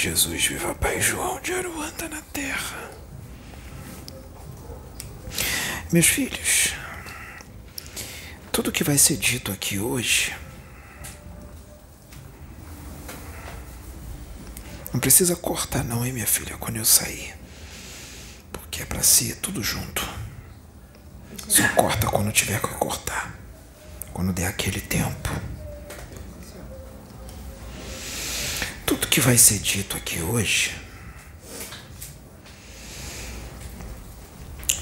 Jesus, viva Pai João de Aruanda na terra. Meus filhos, tudo que vai ser dito aqui hoje não precisa cortar não, hein, minha filha, quando eu sair. Porque é para ser tudo junto. Só corta quando tiver que cortar. Quando der aquele tempo. Que vai ser dito aqui hoje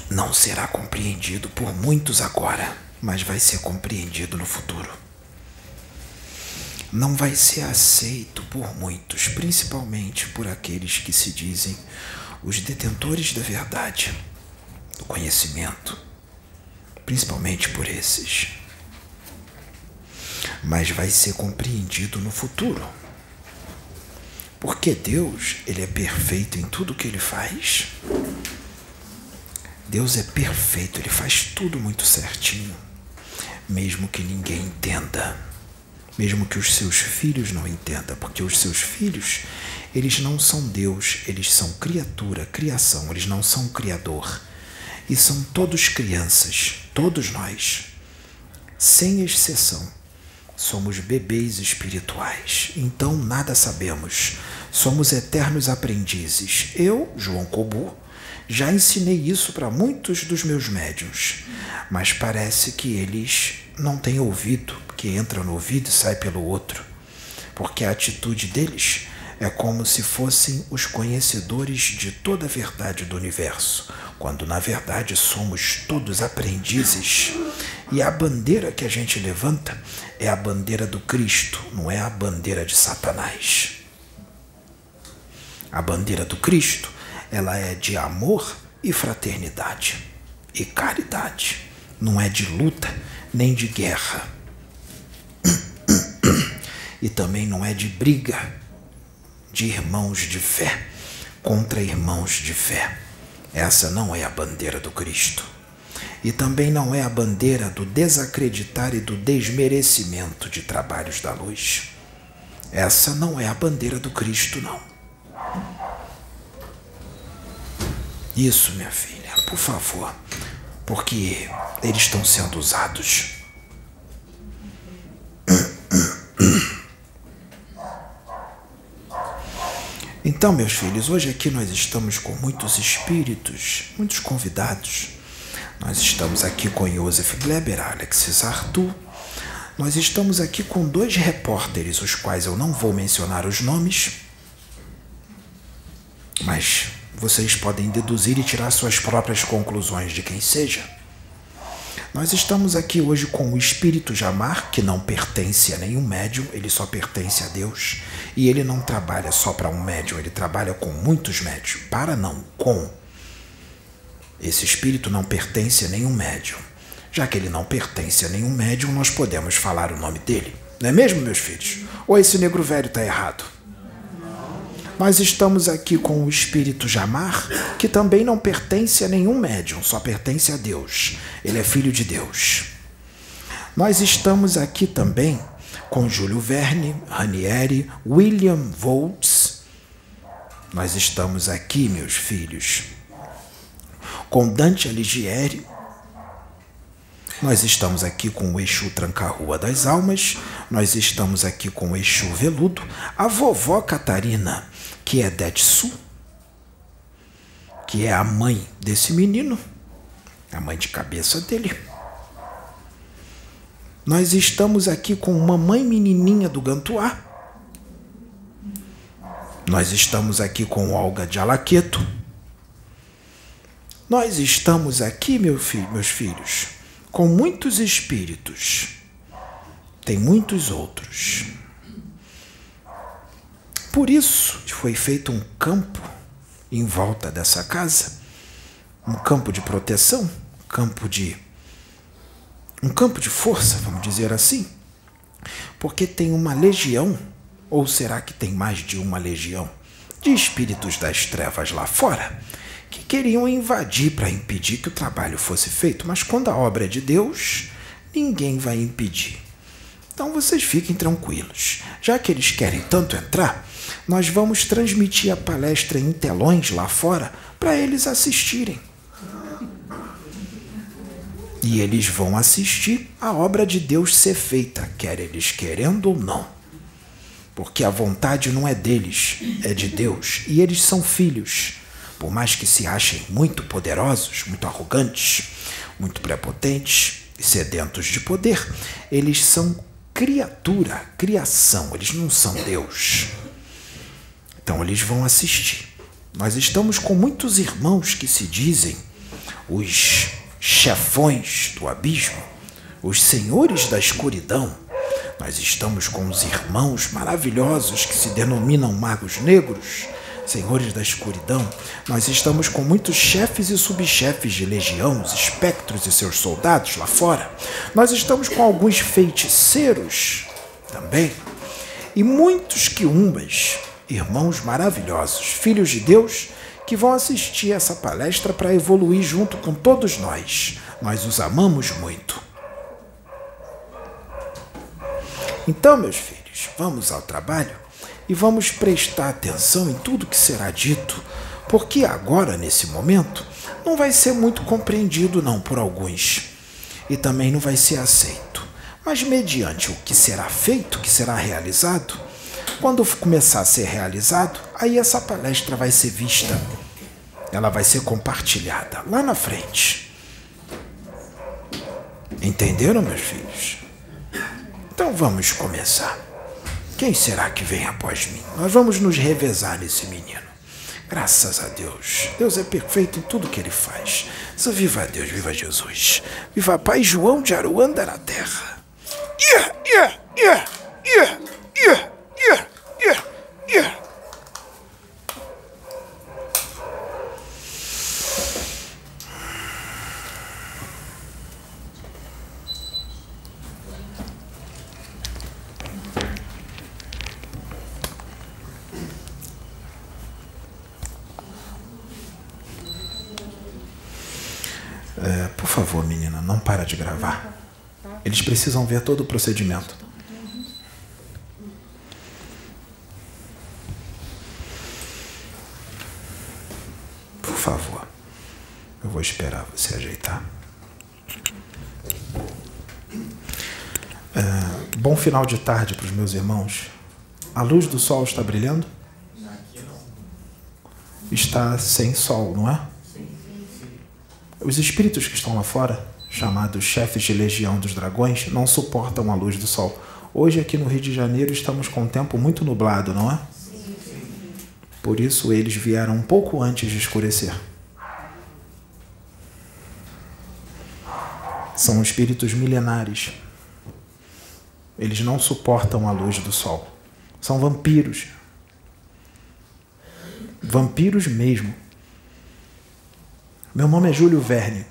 não será compreendido por muitos agora, mas vai ser compreendido no futuro. Não vai ser aceito por muitos, principalmente por aqueles que se dizem os detentores da verdade, do conhecimento, principalmente por esses. Mas vai ser compreendido no futuro. Porque Deus, ele é perfeito em tudo que ele faz. Deus é perfeito, ele faz tudo muito certinho, mesmo que ninguém entenda, mesmo que os seus filhos não entendam, porque os seus filhos, eles não são Deus, eles são criatura, criação, eles não são criador. E são todos crianças, todos nós, sem exceção. Somos bebês espirituais, então nada sabemos. Somos eternos aprendizes. Eu, João Cobu, já ensinei isso para muitos dos meus médiums, mas parece que eles não têm ouvido, que entra no ouvido e sai pelo outro, porque a atitude deles é como se fossem os conhecedores de toda a verdade do universo, quando na verdade somos todos aprendizes. E a bandeira que a gente levanta é a bandeira do Cristo, não é a bandeira de Satanás. A bandeira do Cristo ela é de amor e fraternidade e caridade. Não é de luta nem de guerra. E também não é de briga de irmãos de fé contra irmãos de fé. Essa não é a bandeira do Cristo. E também não é a bandeira do desacreditar e do desmerecimento de trabalhos da luz. Essa não é a bandeira do Cristo, não. Isso, minha filha, por favor, porque eles estão sendo usados. Então, meus filhos, hoje aqui nós estamos com muitos espíritos, muitos convidados. Nós estamos aqui com Joseph Gleber, Alexis Arthur. Nós estamos aqui com dois repórteres, os quais eu não vou mencionar os nomes, mas vocês podem deduzir e tirar suas próprias conclusões de quem seja. Nós estamos aqui hoje com o espírito Jamar, que não pertence a nenhum médium, ele só pertence a Deus. E ele não trabalha só para um médium, ele trabalha com muitos médiums. Para não, com. Esse espírito não pertence a nenhum médium. Já que ele não pertence a nenhum médium, nós podemos falar o nome dele. Não é mesmo, meus filhos? Ou esse negro velho está errado? Nós estamos aqui com o espírito Jamar, que também não pertence a nenhum médium, só pertence a Deus. Ele é filho de Deus. Nós estamos aqui também com Júlio Verne, Ranieri, William Voltz. Nós estamos aqui, meus filhos, com Dante Alighieri. Nós estamos aqui com o Exu Tranca-Rua das Almas. Nós estamos aqui com o Exu Veludo. A vovó Catarina que é Detsu, que é a mãe desse menino, a mãe de cabeça dele. Nós estamos aqui com mamãe menininha do Gantuá. Nós estamos aqui com Olga de Alaqueto. Nós estamos aqui, meu filho, meus filhos, com muitos espíritos. Tem muitos outros. Por isso foi feito um campo em volta dessa casa, um campo de proteção, um campo de um campo de força, vamos dizer assim, porque tem uma legião, ou será que tem mais de uma legião de espíritos das trevas lá fora que queriam invadir para impedir que o trabalho fosse feito, mas quando a obra é de Deus, ninguém vai impedir. Então vocês fiquem tranquilos. Já que eles querem tanto entrar, Nós vamos transmitir a palestra em telões lá fora para eles assistirem. E eles vão assistir a obra de Deus ser feita, quer eles querendo ou não. Porque a vontade não é deles, é de Deus. E eles são filhos. Por mais que se achem muito poderosos, muito arrogantes, muito prepotentes e sedentos de poder, eles são criatura, criação, eles não são Deus. Então eles vão assistir. Nós estamos com muitos irmãos que se dizem os chefões do abismo, os senhores da escuridão. Nós estamos com os irmãos maravilhosos que se denominam magos negros, senhores da escuridão. Nós estamos com muitos chefes e subchefes de legião, os espectros e seus soldados lá fora. Nós estamos com alguns feiticeiros também. E muitos quiumbas, irmãos maravilhosos, filhos de Deus, que vão assistir essa palestra para evoluir junto com todos nós. Nós os amamos muito. Então, meus filhos, vamos ao trabalho e vamos prestar atenção em tudo que será dito, porque agora, nesse momento, não vai ser muito compreendido não por alguns e também não vai ser aceito. Mas mediante o que será feito, o que será realizado, quando começar a ser realizado, aí essa palestra vai ser vista, ela vai ser compartilhada lá na frente. Entenderam, meus filhos? Então vamos começar. Quem será que vem após mim? Nós vamos nos revezar nesse menino. Graças a Deus. Deus é perfeito em tudo que ele faz. Só viva Deus, viva Jesus. Viva Pai João de Aruanda na terra. Yeah, yeah, yeah, yeah, yeah. É, por favor, menina, não para de gravar. Eles precisam ver todo o procedimento. Por favor. Eu vou esperar você ajeitar. É, bom final de tarde para os meus irmãos. A luz do sol está brilhando? Está sem sol, não é? Os espíritos que estão lá fora, chamados chefes de legião dos dragões, não suportam a luz do sol. Hoje, aqui no Rio de Janeiro, estamos com um tempo muito nublado, não é? Por isso, eles vieram um pouco antes de escurecer. São espíritos milenares. Eles não suportam a luz do sol. São vampiros. Vampiros mesmo. Meu nome é Júlio Verne.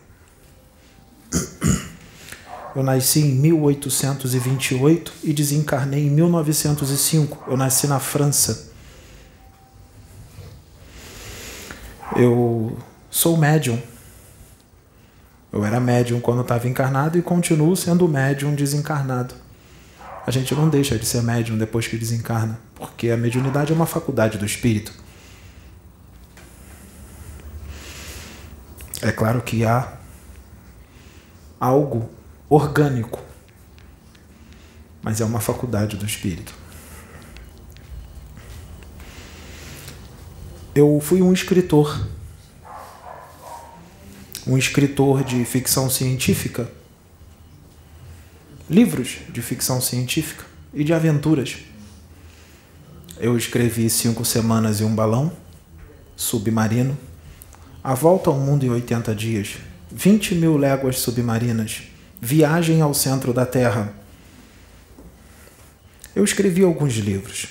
Eu nasci em 1828 e desencarnei em 1905. Eu nasci na França. Eu sou médium. Eu era médium quando estava encarnado e continuo sendo médium desencarnado. A gente não deixa de ser médium depois que desencarna, porque a mediunidade é uma faculdade do espírito. É claro que há algo orgânico, mas é uma faculdade do espírito. Eu fui um escritor, um escritor de ficção científica, livros de ficção científica e de aventuras. Eu escrevi Cinco Semanas e um Balão, Submarino, a Volta ao Mundo em 80 Dias, 20 mil léguas submarinas, Viagem ao Centro da Terra. Eu escrevi alguns livros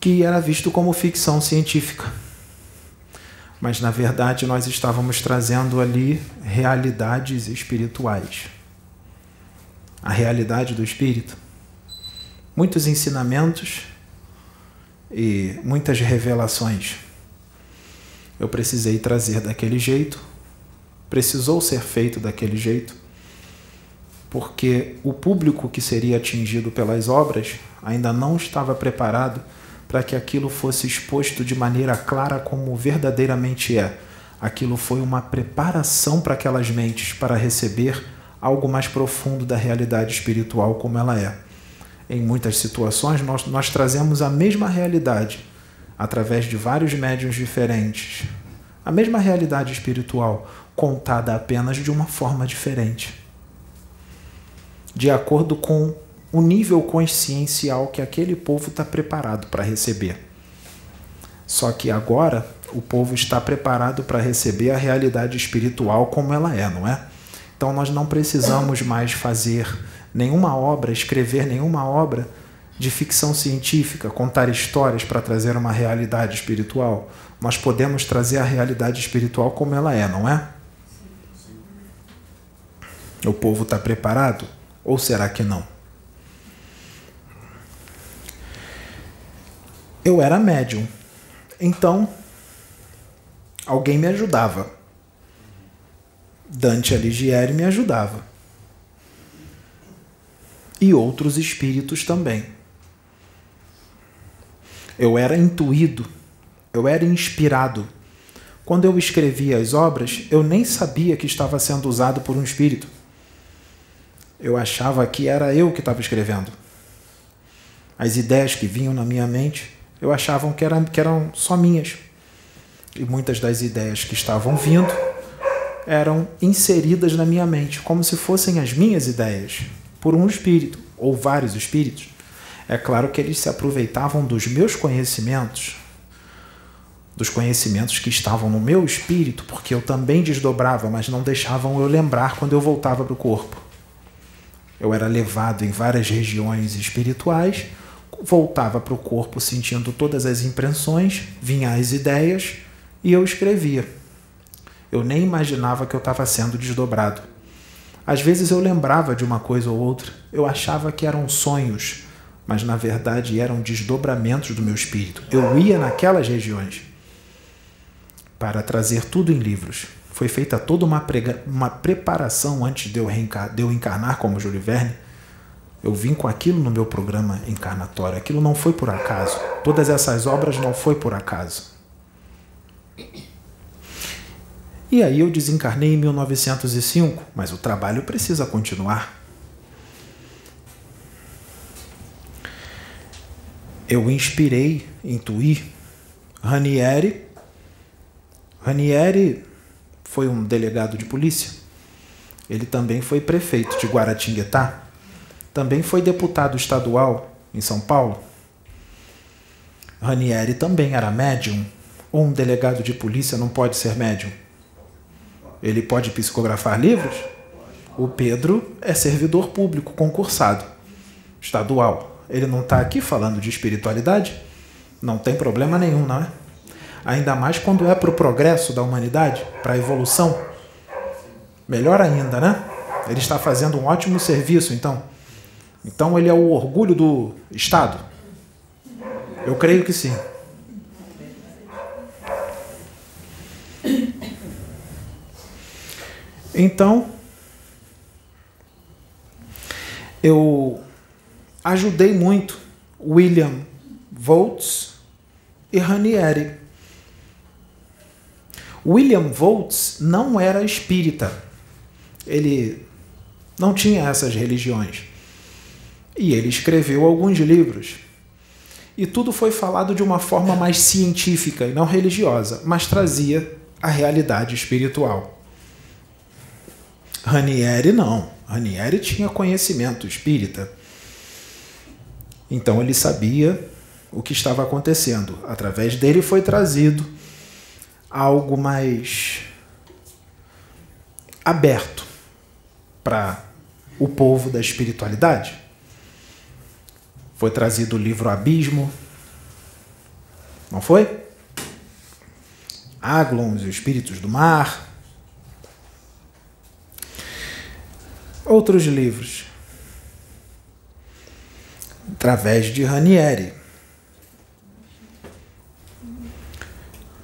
que era visto como ficção científica. Mas na verdade nós estávamos trazendo ali realidades espirituais. A realidade do espírito. Muitos ensinamentos e muitas revelações eu precisei trazer daquele jeito, precisou ser feito daquele jeito, porque o público que seria atingido pelas obras ainda não estava preparado para que aquilo fosse exposto de maneira clara como verdadeiramente é. Aquilo foi uma preparação para aquelas mentes para receber algo mais profundo da realidade espiritual como ela é. Em muitas situações, nós, nós trazemos a mesma realidade através de vários médiums diferentes. A mesma realidade espiritual, contada apenas de uma forma diferente. De acordo com o nível consciencial que aquele povo está preparado para receber. Só que agora o povo está preparado para receber a realidade espiritual como ela é, não é? Então nós não precisamos mais fazer nenhuma obra, escrever nenhuma obra de ficção científica, contar histórias para trazer uma realidade espiritual. Nós podemos trazer a realidade espiritual como ela é, não é? O povo está preparado? Ou será que não? Eu era médium, então alguém me ajudava. Dante Alighieri me ajudava. E outros espíritos também. Eu era intuído, eu era inspirado. Quando eu escrevia as obras, eu nem sabia que estava sendo usado por um espírito. Eu achava que era eu que estava escrevendo. As ideias que vinham na minha mente, eu achava que eram, que eram só minhas. E muitas das ideias que estavam vindo eram inseridas na minha mente, como se fossem as minhas ideias, por um espírito ou vários espíritos. É claro que eles se aproveitavam dos meus conhecimentos, dos conhecimentos que estavam no meu espírito, porque eu também desdobrava, mas não deixavam eu lembrar quando eu voltava para o corpo. Eu era levado em várias regiões espirituais, voltava para o corpo sentindo todas as impressões, vinha as ideias e eu escrevia. Eu nem imaginava que eu estava sendo desdobrado. Às vezes eu lembrava de uma coisa ou outra, eu achava que eram sonhos, mas na verdade eram desdobramentos do meu espírito. Eu ia naquelas regiões para trazer tudo em livros. Foi feita toda uma, prega, uma preparação antes de eu, de eu encarnar como Júlio Verne. Eu vim com aquilo no meu programa encarnatório. Aquilo não foi por acaso. Todas essas obras não foi por acaso. E aí eu desencarnei em 1905, mas o trabalho precisa continuar. Eu inspirei, intuí. Ranieri. Ranieri foi um delegado de polícia. Ele também foi prefeito de Guaratinguetá. Também foi deputado estadual em São Paulo. Ranieri também era médium. Ou um delegado de polícia não pode ser médium? Ele pode psicografar livros? O Pedro é servidor público concursado, estadual. Ele não está aqui falando de espiritualidade? Não tem problema nenhum, não é? Ainda mais quando é para o progresso da humanidade, para a evolução. Melhor ainda, né? Ele está fazendo um ótimo serviço, então. Então ele é o orgulho do Estado? Eu creio que sim. Então, eu ajudei muito William Volts e Ranieri. William Volts não era espírita. Ele não tinha essas religiões. E ele escreveu alguns livros. E tudo foi falado de uma forma mais científica e não religiosa, mas trazia a realidade espiritual. Ranieri não. Ranieri tinha conhecimento espírita. Então ele sabia o que estava acontecendo. Através dele foi trazido algo mais aberto para o povo da espiritualidade. Foi trazido o livro Abismo. Não foi? Aglons e os espíritos do mar. outros livros, através de Ranieri.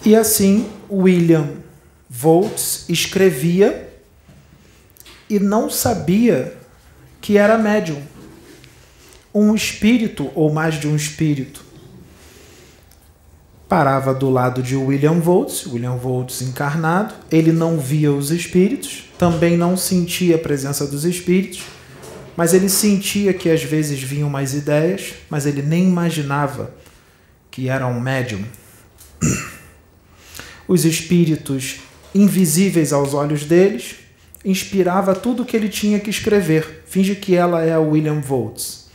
E assim, William Volts escrevia e não sabia que era médium. Um espírito ou mais de um espírito parava do lado de William Voltz, William Voltz encarnado, ele não via os espíritos, também não sentia a presença dos espíritos, mas ele sentia que às vezes vinham mais ideias, mas ele nem imaginava que era um médium. Os espíritos invisíveis aos olhos deles inspirava tudo o que ele tinha que escrever. Finge que ela é a William Voltz.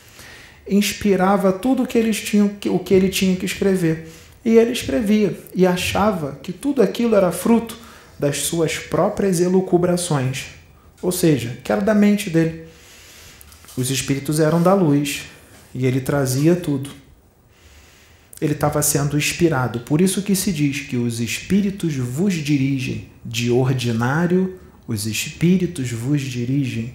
Inspirava tudo o que eles tinham, o que ele tinha que escrever. E ele escrevia e achava que tudo aquilo era fruto das suas próprias elucubrações, ou seja, que era da mente dele. Os espíritos eram da luz e ele trazia tudo. Ele estava sendo inspirado. Por isso que se diz que os espíritos vos dirigem. De ordinário, os espíritos vos dirigem.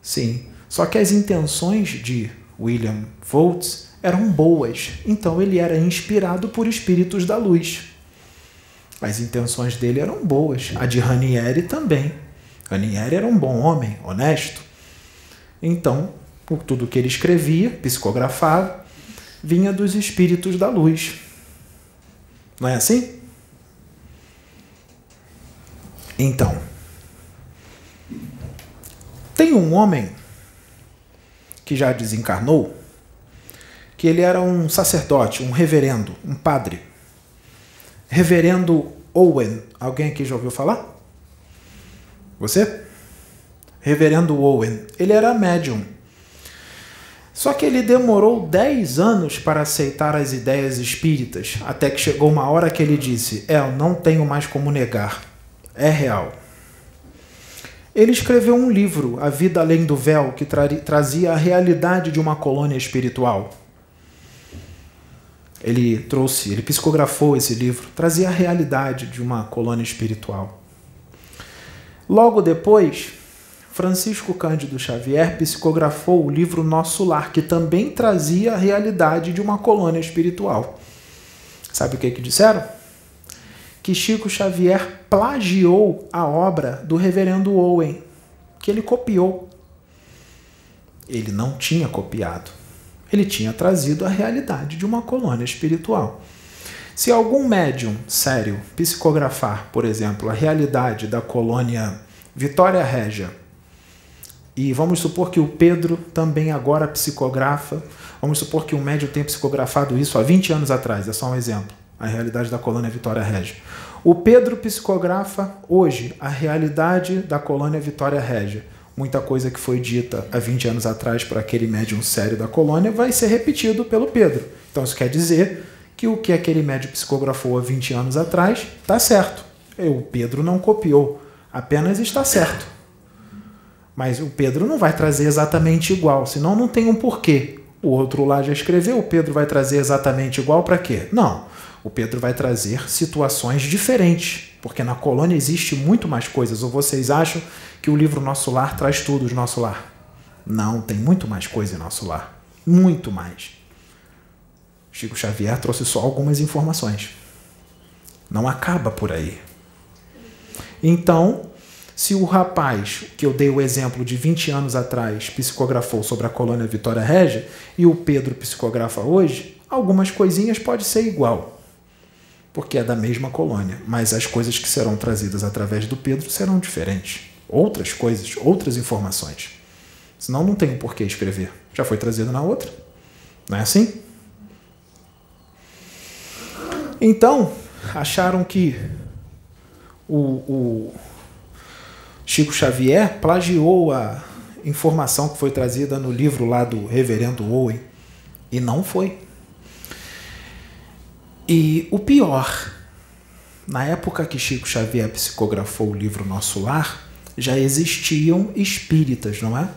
Sim. Só que as intenções de William Voltz eram boas. Então ele era inspirado por espíritos da luz. As intenções dele eram boas. A de Ranieri também. Ranieri era um bom homem, honesto. Então, por tudo que ele escrevia, psicografava, vinha dos espíritos da luz. Não é assim? Então, tem um homem que já desencarnou, que ele era um sacerdote, um reverendo, um padre. Reverendo Owen. Alguém aqui já ouviu falar? Você? Reverendo Owen. Ele era médium. Só que ele demorou 10 anos para aceitar as ideias espíritas, até que chegou uma hora que ele disse: É, eu não tenho mais como negar. É real. Ele escreveu um livro, A Vida Além do Véu, que tra trazia a realidade de uma colônia espiritual. Ele trouxe, ele psicografou esse livro, trazia a realidade de uma colônia espiritual. Logo depois, Francisco Cândido Xavier psicografou o livro Nosso Lar, que também trazia a realidade de uma colônia espiritual. Sabe o que, que disseram? Que Chico Xavier plagiou a obra do reverendo Owen, que ele copiou. Ele não tinha copiado. Ele tinha trazido a realidade de uma colônia espiritual. Se algum médium sério psicografar, por exemplo, a realidade da colônia Vitória Régia e vamos supor que o Pedro também agora psicografa. Vamos supor que um médium tenha psicografado isso há 20 anos atrás, é só um exemplo. A realidade da colônia Vitória Régia. O Pedro psicografa hoje a realidade da colônia Vitória Régia. Muita coisa que foi dita há 20 anos atrás para aquele médium sério da colônia vai ser repetido pelo Pedro. Então isso quer dizer que o que aquele médium psicografou há 20 anos atrás está certo. O Pedro não copiou, apenas está certo. Mas o Pedro não vai trazer exatamente igual, senão não tem um porquê. O outro lá já escreveu, o Pedro vai trazer exatamente igual para quê? Não. O Pedro vai trazer situações diferentes, porque na colônia existe muito mais coisas. Ou vocês acham que o livro Nosso Lar traz tudo de Nosso Lar? Não, tem muito mais coisa em Nosso Lar. Muito mais. Chico Xavier trouxe só algumas informações. Não acaba por aí. Então, se o rapaz, que eu dei o exemplo de 20 anos atrás, psicografou sobre a colônia Vitória Régia e o Pedro psicografa hoje, algumas coisinhas pode ser igual, porque é da mesma colônia, mas as coisas que serão trazidas através do Pedro serão diferentes. Outras coisas, outras informações. Senão não tem por que escrever. Já foi trazido na outra. Não é assim? Então, acharam que o, o Chico Xavier plagiou a informação que foi trazida no livro lá do reverendo Owen. E não foi. E o pior, na época que Chico Xavier psicografou o livro Nosso Lar, já existiam espíritas, não é?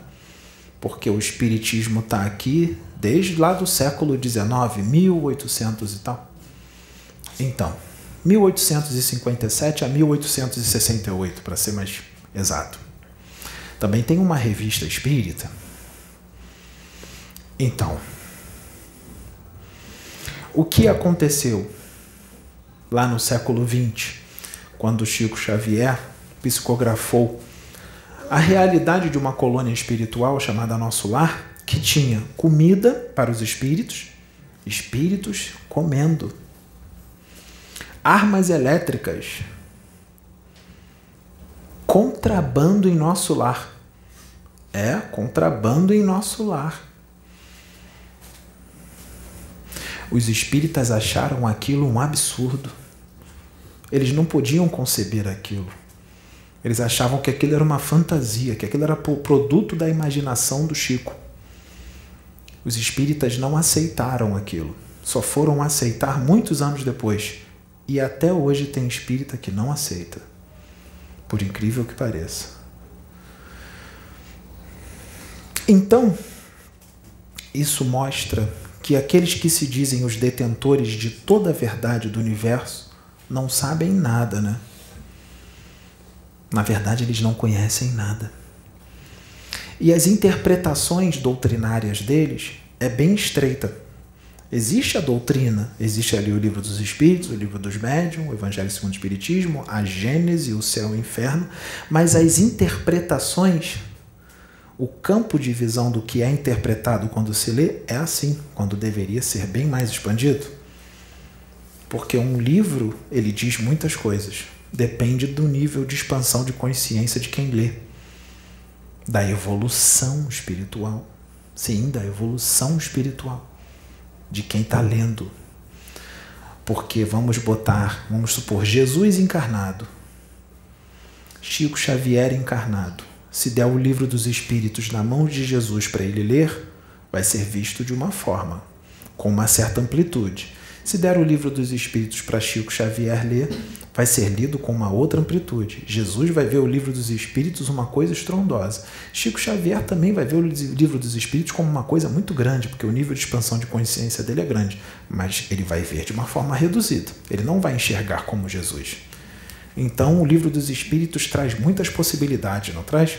Porque o espiritismo está aqui desde lá do século XIX, 1800 e tal. Então, 1857 a 1868, para ser mais Exato. Também tem uma revista espírita. Então, o que aconteceu lá no século XX, quando Chico Xavier psicografou a realidade de uma colônia espiritual chamada Nosso Lar, que tinha comida para os espíritos, espíritos comendo, armas elétricas, contrabando em nosso lar. É, contrabando em nosso lar. Os espíritas acharam aquilo um absurdo. Eles não podiam conceber aquilo. Eles achavam que aquilo era uma fantasia, que aquilo era produto da imaginação do Chico. Os espíritas não aceitaram aquilo. Só foram aceitar muitos anos depois. E até hoje tem espírita que não aceita. Por incrível que pareça. Então, isso mostra que aqueles que se dizem os detentores de toda a verdade do universo não sabem nada, né? Na verdade, eles não conhecem nada. E as interpretações doutrinárias deles é bem estreita. Existe a doutrina, existe ali o livro dos Espíritos, o livro dos Médiuns, o Evangelho segundo o Espiritismo, a Gênese, o céu e o inferno, mas as interpretações, o campo de visão do que é interpretado quando se lê é assim, quando deveria ser bem mais expandido. Porque um livro, ele diz muitas coisas, depende do nível de expansão de consciência de quem lê, da evolução espiritual. Sim, da evolução espiritual de quem está lendo. Porque vamos botar, vamos supor, Jesus encarnado, Chico Xavier encarnado. Se der o livro dos Espíritos na mão de Jesus para ele ler, vai ser visto de uma forma, com uma certa amplitude. Se der o livro dos Espíritos para Chico Xavier ler, vai ser lido com uma outra amplitude. Jesus vai ver o livro dos Espíritos uma coisa estrondosa. Chico Xavier também vai ver o livro dos Espíritos como uma coisa muito grande, porque o nível de expansão de consciência dele é grande, mas ele vai ver de uma forma reduzida. Ele não vai enxergar como Jesus. Então, o livro dos Espíritos traz muitas possibilidades, não traz?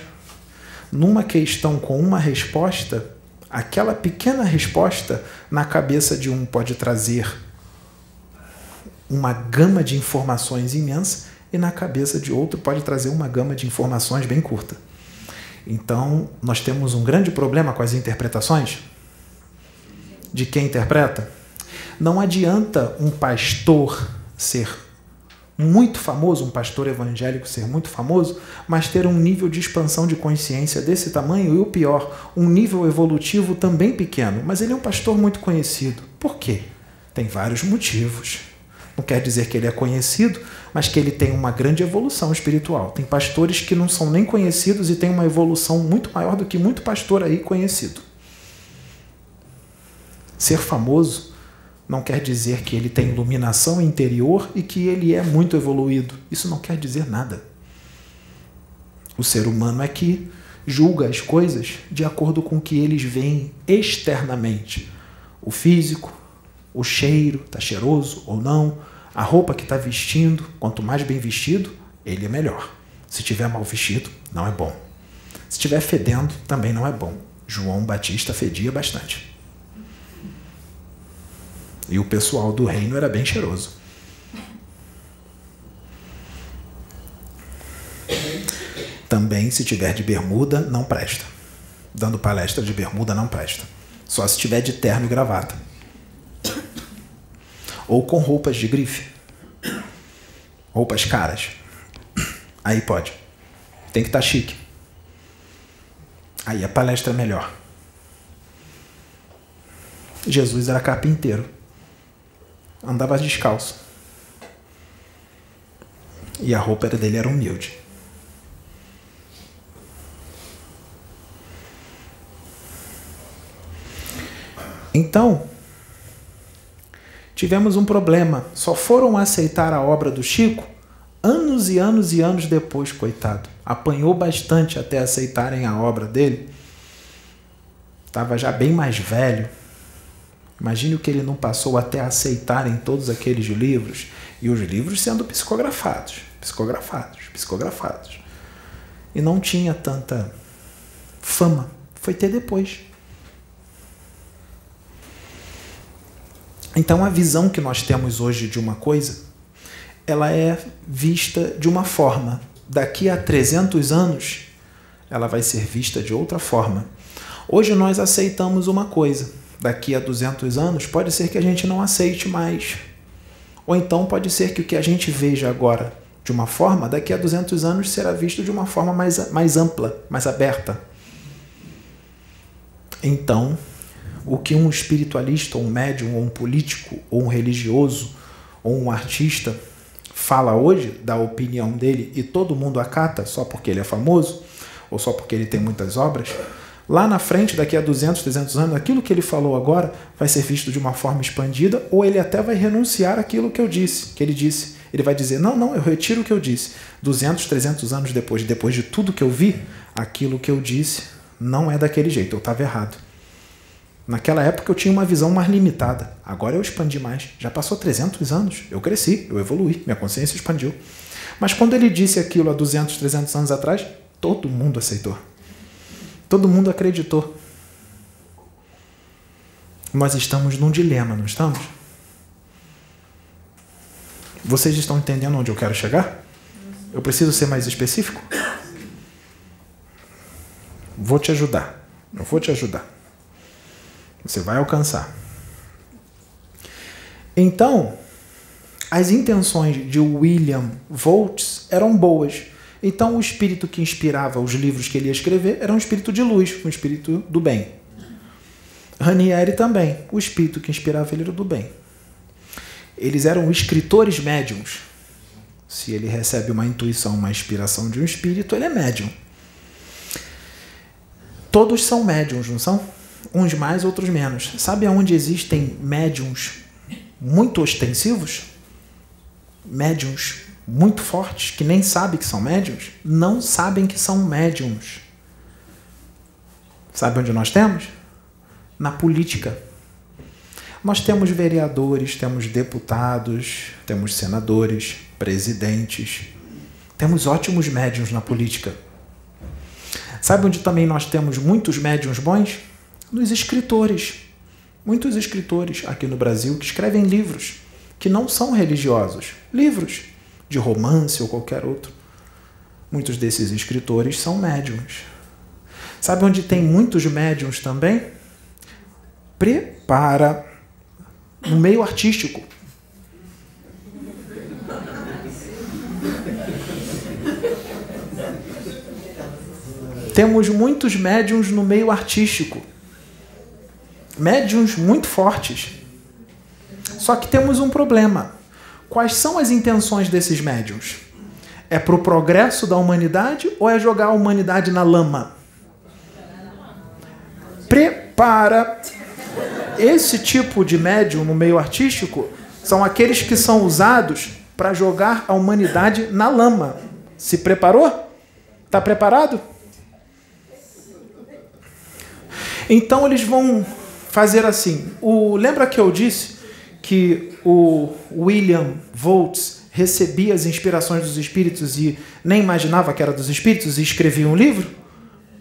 Numa questão com uma resposta, aquela pequena resposta na cabeça de um pode trazer uma gama de informações imensa e na cabeça de outro pode trazer uma gama de informações bem curta. Então, nós temos um grande problema com as interpretações de quem interpreta. Não adianta um pastor ser muito famoso, um pastor evangélico ser muito famoso, mas ter um nível de expansão de consciência desse tamanho e o pior, um nível evolutivo também pequeno, mas ele é um pastor muito conhecido. Por quê? Tem vários motivos. Não quer dizer que ele é conhecido, mas que ele tem uma grande evolução espiritual. Tem pastores que não são nem conhecidos e têm uma evolução muito maior do que muito pastor aí conhecido. Ser famoso não quer dizer que ele tem iluminação interior e que ele é muito evoluído. Isso não quer dizer nada. O ser humano é que julga as coisas de acordo com o que eles veem externamente. O físico, o cheiro, está cheiroso ou não, a roupa que está vestindo, quanto mais bem vestido, ele é melhor. Se tiver mal vestido, não é bom. Se estiver fedendo, também não é bom. João Batista fedia bastante. E o pessoal do reino era bem cheiroso. Também, se tiver de bermuda, não presta. Dando palestra de bermuda, não presta. Só se tiver de terno e gravata ou com roupas de grife. Roupas caras. Aí pode. Tem que estar tá chique. Aí a palestra é melhor. Jesus era carpinteiro. Andava descalço. E a roupa dele era humilde. Então, tivemos um problema. Só foram aceitar a obra do Chico anos e anos e anos depois, coitado. Apanhou bastante até aceitarem a obra dele. Estava já bem mais velho. Imagine o que ele não passou até aceitarem todos aqueles livros e os livros sendo psicografados, psicografados, psicografados. E não tinha tanta fama. Foi ter depois. Então a visão que nós temos hoje de uma coisa, ela é vista de uma forma. Daqui a 300 anos, ela vai ser vista de outra forma. Hoje nós aceitamos uma coisa, daqui a 200 anos pode ser que a gente não aceite mais. Ou então pode ser que o que a gente veja agora de uma forma, daqui a 200 anos será visto de uma forma mais, mais ampla, mais aberta. Então, o que um espiritualista, um médium, ou um político, ou um religioso, ou um artista fala hoje, da opinião dele, e todo mundo acata só porque ele é famoso, ou só porque ele tem muitas obras, lá na frente, daqui a 200, 300 anos, aquilo que ele falou agora vai ser visto de uma forma expandida, ou ele até vai renunciar aquilo que eu disse, que ele disse. Ele vai dizer: "Não, não, eu retiro o que eu disse". 200, 300 anos depois, depois de tudo que eu vi, aquilo que eu disse não é daquele jeito, eu estava errado. Naquela época eu tinha uma visão mais limitada. Agora eu expandi mais. Já passou 300 anos. Eu cresci, eu evolui, minha consciência expandiu. Mas quando ele disse aquilo há 200, 300 anos atrás, todo mundo aceitou. Todo mundo acreditou. Nós estamos num dilema, não estamos? Vocês estão entendendo onde eu quero chegar? Eu preciso ser mais específico? Vou te ajudar. Eu vou te ajudar. Você vai alcançar. Então, as intenções de William Volts eram boas. Então, o espírito que inspirava os livros que ele ia escrever era um espírito de luz, um espírito do bem. Ranieri também, o espírito que inspirava ele era do bem. Eles eram escritores médiums. Se ele recebe uma intuição, uma inspiração de um espírito, ele é médium. Todos são médiums, não são? Uns mais, outros menos. Sabe aonde existem médiums muito ostensivos? Médiums muito fortes, que nem sabem que são médiums? Não sabem que são médiums. Sabe onde nós temos? Na política. Nós temos vereadores, temos deputados, temos senadores, presidentes. Temos ótimos médiums na política. Sabe onde também nós temos muitos médiums bons? Nos escritores. Muitos escritores aqui no Brasil que escrevem livros que não são religiosos, livros de romance ou qualquer outro. Muitos desses escritores são médiums. Sabe onde tem muitos médiums também? Prepara no meio artístico. Temos muitos médiums no meio artístico médiums muito fortes. Só que temos um problema. Quais são as intenções desses médiums? É para o progresso da humanidade ou é jogar a humanidade na lama? Prepara. Esse tipo de médium no meio artístico são aqueles que são usados para jogar a humanidade na lama. Se preparou? Está preparado? Então eles vão fazer assim. O, lembra que eu disse que o William Volts recebia as inspirações dos espíritos e nem imaginava que era dos espíritos e escrevia um livro?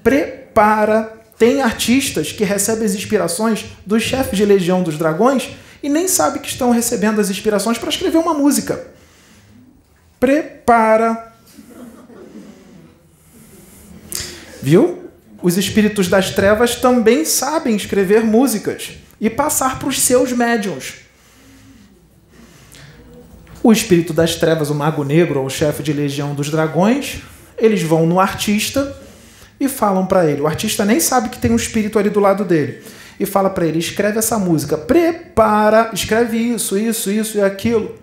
Prepara. Tem artistas que recebem as inspirações dos chefes de legião dos dragões e nem sabe que estão recebendo as inspirações para escrever uma música. Prepara. Viu? Os espíritos das trevas também sabem escrever músicas e passar para os seus médiums. O espírito das trevas, o mago negro ou o chefe de legião dos dragões, eles vão no artista e falam para ele. O artista nem sabe que tem um espírito ali do lado dele. E fala para ele: escreve essa música, prepara, escreve isso, isso, isso e aquilo.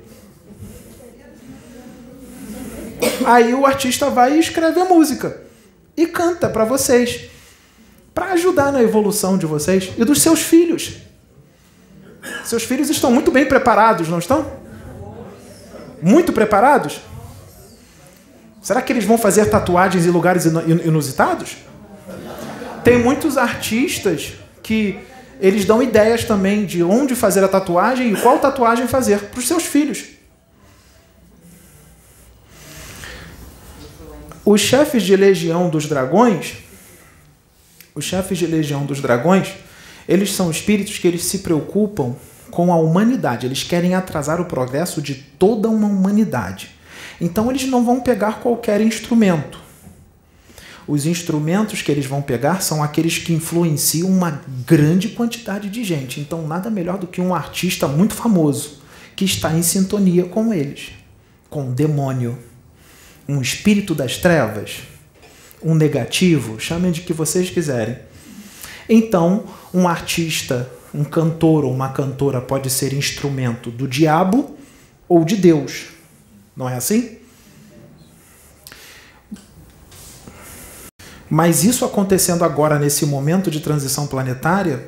Aí o artista vai e escreve a música e canta para vocês, para ajudar na evolução de vocês e dos seus filhos. Seus filhos estão muito bem preparados, não estão? Muito preparados? Será que eles vão fazer tatuagens em lugares inusitados? Tem muitos artistas que eles dão ideias também de onde fazer a tatuagem e qual tatuagem fazer para os seus filhos. Os chefes de legião dos dragões, os chefes de legião dos dragões, eles são espíritos que eles se preocupam com a humanidade, eles querem atrasar o progresso de toda uma humanidade. Então eles não vão pegar qualquer instrumento. os instrumentos que eles vão pegar são aqueles que influenciam uma grande quantidade de gente. Então, nada melhor do que um artista muito famoso que está em sintonia com eles, com o demônio, um espírito das trevas, um negativo, chamem de que vocês quiserem. Então, um artista, um cantor ou uma cantora pode ser instrumento do diabo ou de Deus. Não é assim? Mas isso acontecendo agora nesse momento de transição planetária,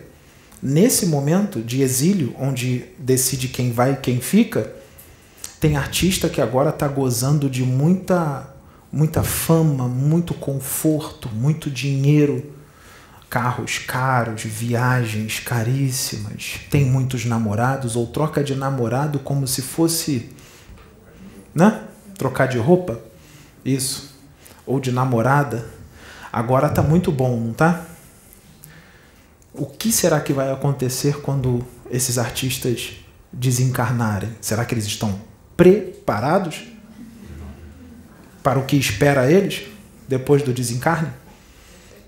nesse momento de exílio, onde decide quem vai e quem fica, tem artista que agora está gozando de muita, muita fama, muito conforto, muito dinheiro, carros caros, viagens caríssimas, tem muitos namorados ou troca de namorado como se fosse, né? Trocar de roupa, isso, ou de namorada. Agora tá muito bom, não tá? O que será que vai acontecer quando esses artistas desencarnarem? Será que eles estão preparados para o que espera eles depois do desencarne?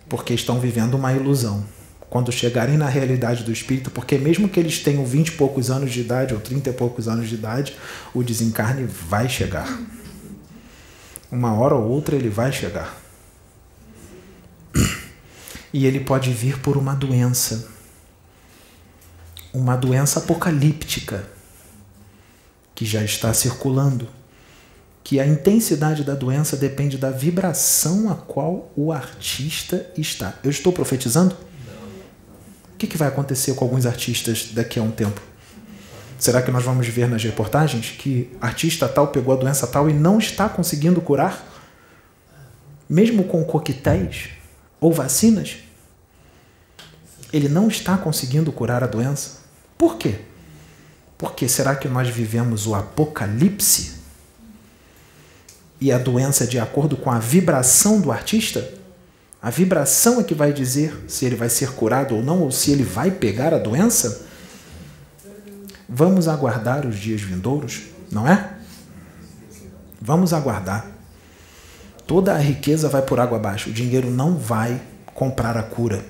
Porque estão vivendo uma ilusão. Quando chegarem na realidade do espírito, porque mesmo que eles tenham 20 e poucos anos de idade ou 30 e poucos anos de idade, o desencarne vai chegar. Uma hora ou outra ele vai chegar. E ele pode vir por uma doença. Uma doença apocalíptica que já está circulando, que a intensidade da doença depende da vibração a qual o artista está. Eu estou profetizando? O que, que vai acontecer com alguns artistas daqui a um tempo? Será que nós vamos ver nas reportagens que artista tal pegou a doença tal e não está conseguindo curar? Mesmo com coquetéis ou vacinas? Ele não está conseguindo curar a doença? Por quê? Porque será que nós vivemos o apocalipse? E a doença de acordo com a vibração do artista? A vibração é que vai dizer se ele vai ser curado ou não, ou se ele vai pegar a doença? Vamos aguardar os dias vindouros, não é? Vamos aguardar. Toda a riqueza vai por água abaixo. O dinheiro não vai comprar a cura.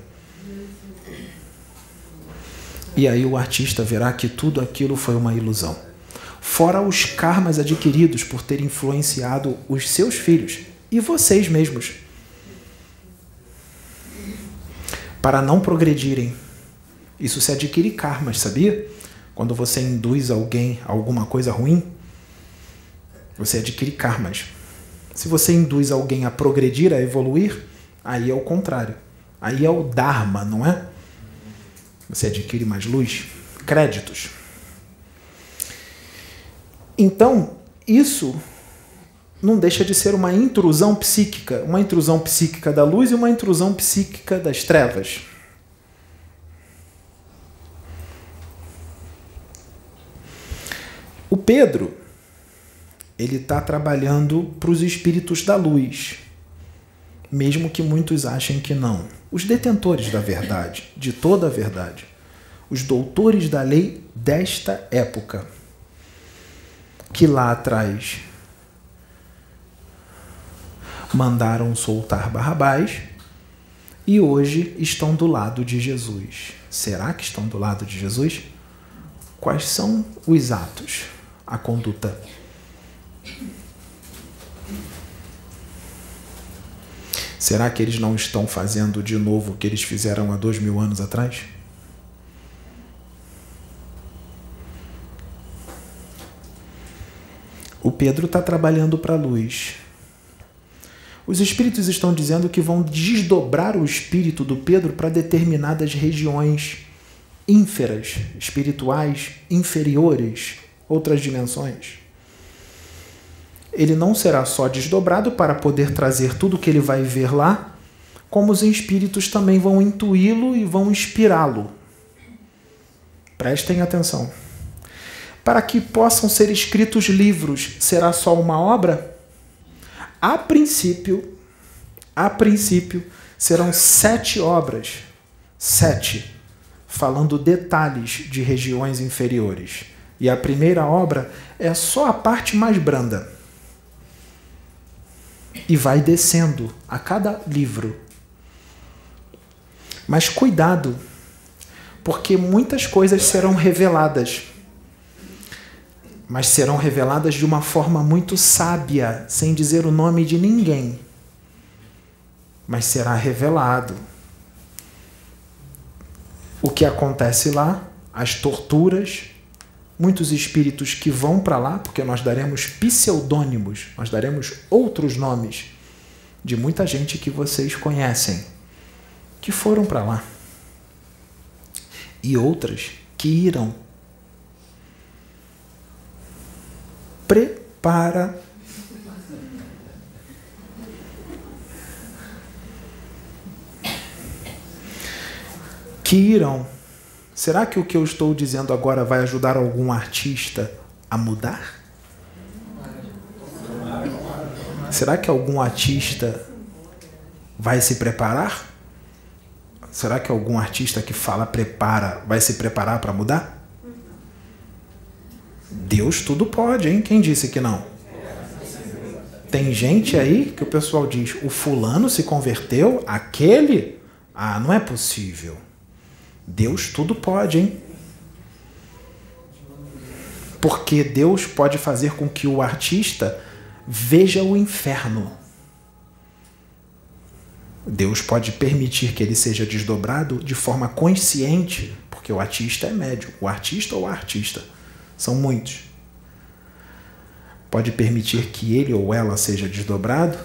E aí o artista verá que tudo aquilo foi uma ilusão. Fora os karmas adquiridos por ter influenciado os seus filhos e vocês mesmos. Para não progredirem. Isso se adquire karmas, sabia? Quando você induz alguém a alguma coisa ruim, você adquire karmas. Se você induz alguém a progredir, a evoluir, aí é o contrário. Aí é o Dharma, não é? Você adquire mais luz, créditos. Então, isso não deixa de ser uma intrusão psíquica, uma intrusão psíquica da luz e uma intrusão psíquica das trevas. O Pedro, ele está trabalhando para os espíritos da luz, mesmo que muitos achem que não os detentores da verdade, de toda a verdade, os doutores da lei desta época, que lá atrás mandaram soltar Barrabás e hoje estão do lado de Jesus. Será que estão do lado de Jesus? Quais são os atos, a conduta? Será que eles não estão fazendo de novo o que eles fizeram há dois mil anos atrás? O Pedro está trabalhando para a luz. Os espíritos estão dizendo que vão desdobrar o espírito do Pedro para determinadas regiões ínferas, espirituais, inferiores, outras dimensões ele não será só desdobrado para poder trazer tudo o que ele vai ver lá, como os espíritos também vão intuí-lo e vão inspirá-lo. Prestem atenção. Para que possam ser escritos livros, será só uma obra? A princípio, a princípio, serão sete obras. Sete, falando detalhes de regiões inferiores. E a primeira obra é só a parte mais branda e vai descendo a cada livro. Mas cuidado, porque muitas coisas serão reveladas, mas serão reveladas de uma forma muito sábia, sem dizer o nome de ninguém. Mas será revelado o que acontece lá, as torturas, muitos espíritos que vão para lá, porque nós daremos pseudônimos, nós daremos outros nomes de muita gente que vocês conhecem, que foram para lá. E outras que irão. Prepara que irão Será que o que eu estou dizendo agora vai ajudar algum artista a mudar? Será que algum artista vai se preparar? Será que algum artista que fala prepara vai se preparar para mudar? Deus tudo pode, hein? Quem disse que não? Tem gente aí que o pessoal diz: o fulano se converteu, aquele? Ah, não é possível. Deus tudo pode, hein? Porque Deus pode fazer com que o artista veja o inferno. Deus pode permitir que ele seja desdobrado de forma consciente, porque o artista é médio. O artista ou a artista são muitos. Pode permitir que ele ou ela seja desdobrado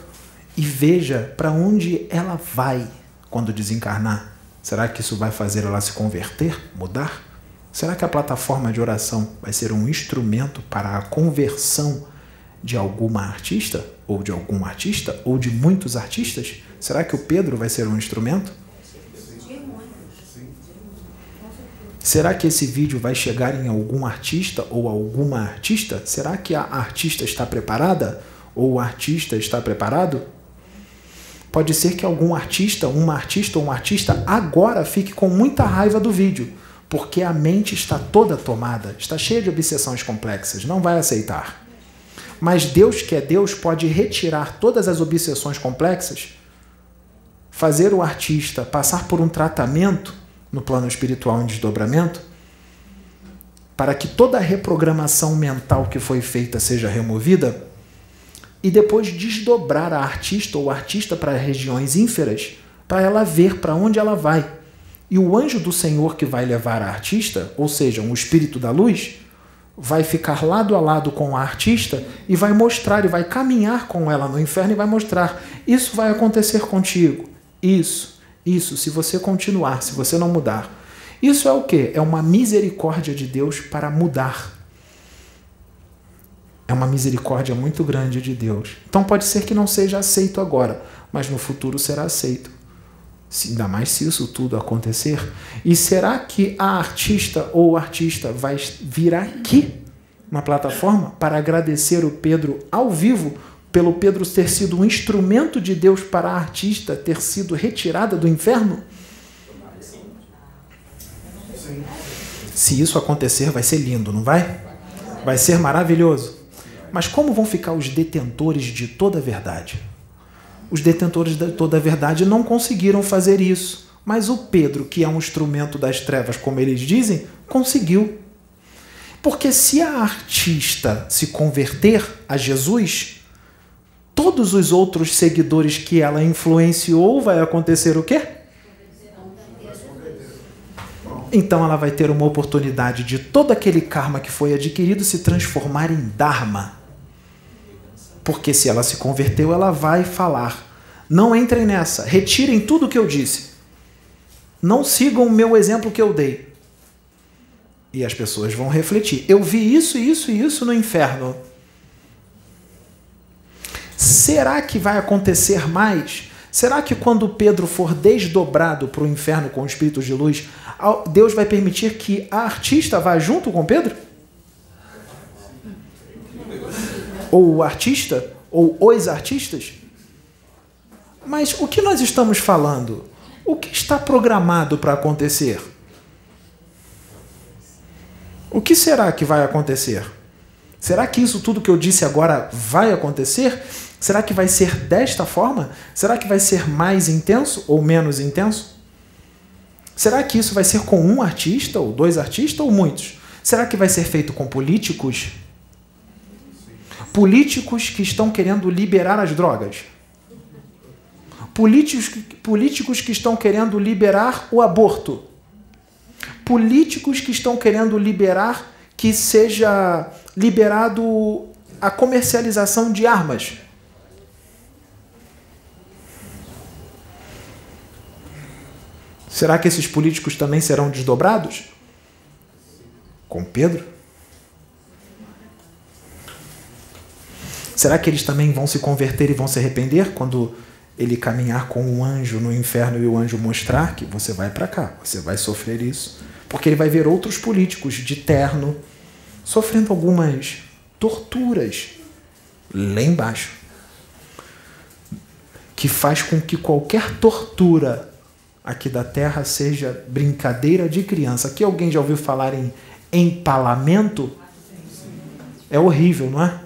e veja para onde ela vai quando desencarnar. Será que isso vai fazer ela se converter, mudar? Será que a plataforma de oração vai ser um instrumento para a conversão de alguma artista? Ou de algum artista? Ou de muitos artistas? Será que o Pedro vai ser um instrumento? Será que esse vídeo vai chegar em algum artista ou alguma artista? Será que a artista está preparada? Ou o artista está preparado? Pode ser que algum artista, uma artista ou um artista agora fique com muita raiva do vídeo, porque a mente está toda tomada, está cheia de obsessões complexas, não vai aceitar. Mas Deus, que é Deus, pode retirar todas as obsessões complexas, fazer o artista passar por um tratamento no plano espiritual em desdobramento, para que toda a reprogramação mental que foi feita seja removida e depois desdobrar a artista ou artista para regiões ínferas, para ela ver para onde ela vai. E o anjo do Senhor que vai levar a artista, ou seja, um espírito da luz, vai ficar lado a lado com a artista e vai mostrar, e vai caminhar com ela no inferno e vai mostrar: isso vai acontecer contigo. Isso, isso, se você continuar, se você não mudar. Isso é o que? É uma misericórdia de Deus para mudar é uma misericórdia muito grande de Deus. Então pode ser que não seja aceito agora, mas no futuro será aceito. Ainda mais se isso tudo acontecer. E será que a artista ou o artista vai vir aqui na plataforma para agradecer o Pedro ao vivo pelo Pedro ter sido um instrumento de Deus para a artista ter sido retirada do inferno? Se isso acontecer, vai ser lindo, não vai? Vai ser maravilhoso. Mas como vão ficar os detentores de toda a verdade? Os detentores de toda a verdade não conseguiram fazer isso, mas o Pedro, que é um instrumento das trevas, como eles dizem, conseguiu. Porque se a artista se converter a Jesus, todos os outros seguidores que ela influenciou vai acontecer o quê? Então ela vai ter uma oportunidade de todo aquele karma que foi adquirido se transformar em dharma, porque se ela se converteu, ela vai falar. Não entrem nessa. Retirem tudo o que eu disse. Não sigam o meu exemplo que eu dei. E as pessoas vão refletir. Eu vi isso, isso e isso no inferno. Será que vai acontecer mais? Será que quando Pedro for desdobrado para o inferno com espíritos de luz, Deus vai permitir que a artista vá junto com Pedro? Ou o artista, ou os artistas. Mas o que nós estamos falando? O que está programado para acontecer? O que será que vai acontecer? Será que isso tudo que eu disse agora vai acontecer? Será que vai ser desta forma? Será que vai ser mais intenso ou menos intenso? Será que isso vai ser com um artista, ou dois artistas, ou muitos? Será que vai ser feito com políticos? Políticos que estão querendo liberar as drogas. Políticos, políticos que estão querendo liberar o aborto. Políticos que estão querendo liberar que seja liberado a comercialização de armas. Será que esses políticos também serão desdobrados? Com Pedro? Será que eles também vão se converter e vão se arrepender quando ele caminhar com um anjo no inferno e o anjo mostrar que você vai para cá, você vai sofrer isso? Porque ele vai ver outros políticos de terno sofrendo algumas torturas lá embaixo, que faz com que qualquer tortura aqui da terra seja brincadeira de criança. Aqui alguém já ouviu falar em empalamento? É horrível, não é?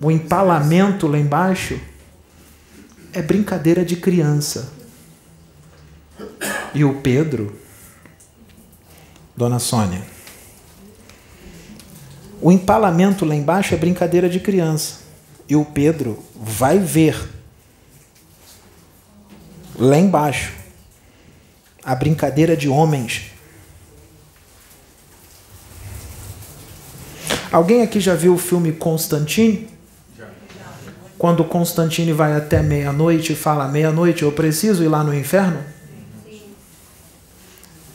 O empalamento lá embaixo é brincadeira de criança. E o Pedro, Dona Sônia, o empalamento lá embaixo é brincadeira de criança. E o Pedro vai ver lá embaixo a brincadeira de homens. Alguém aqui já viu o filme Constantine? Quando Constantine vai até meia-noite e fala: meia-noite eu preciso ir lá no inferno?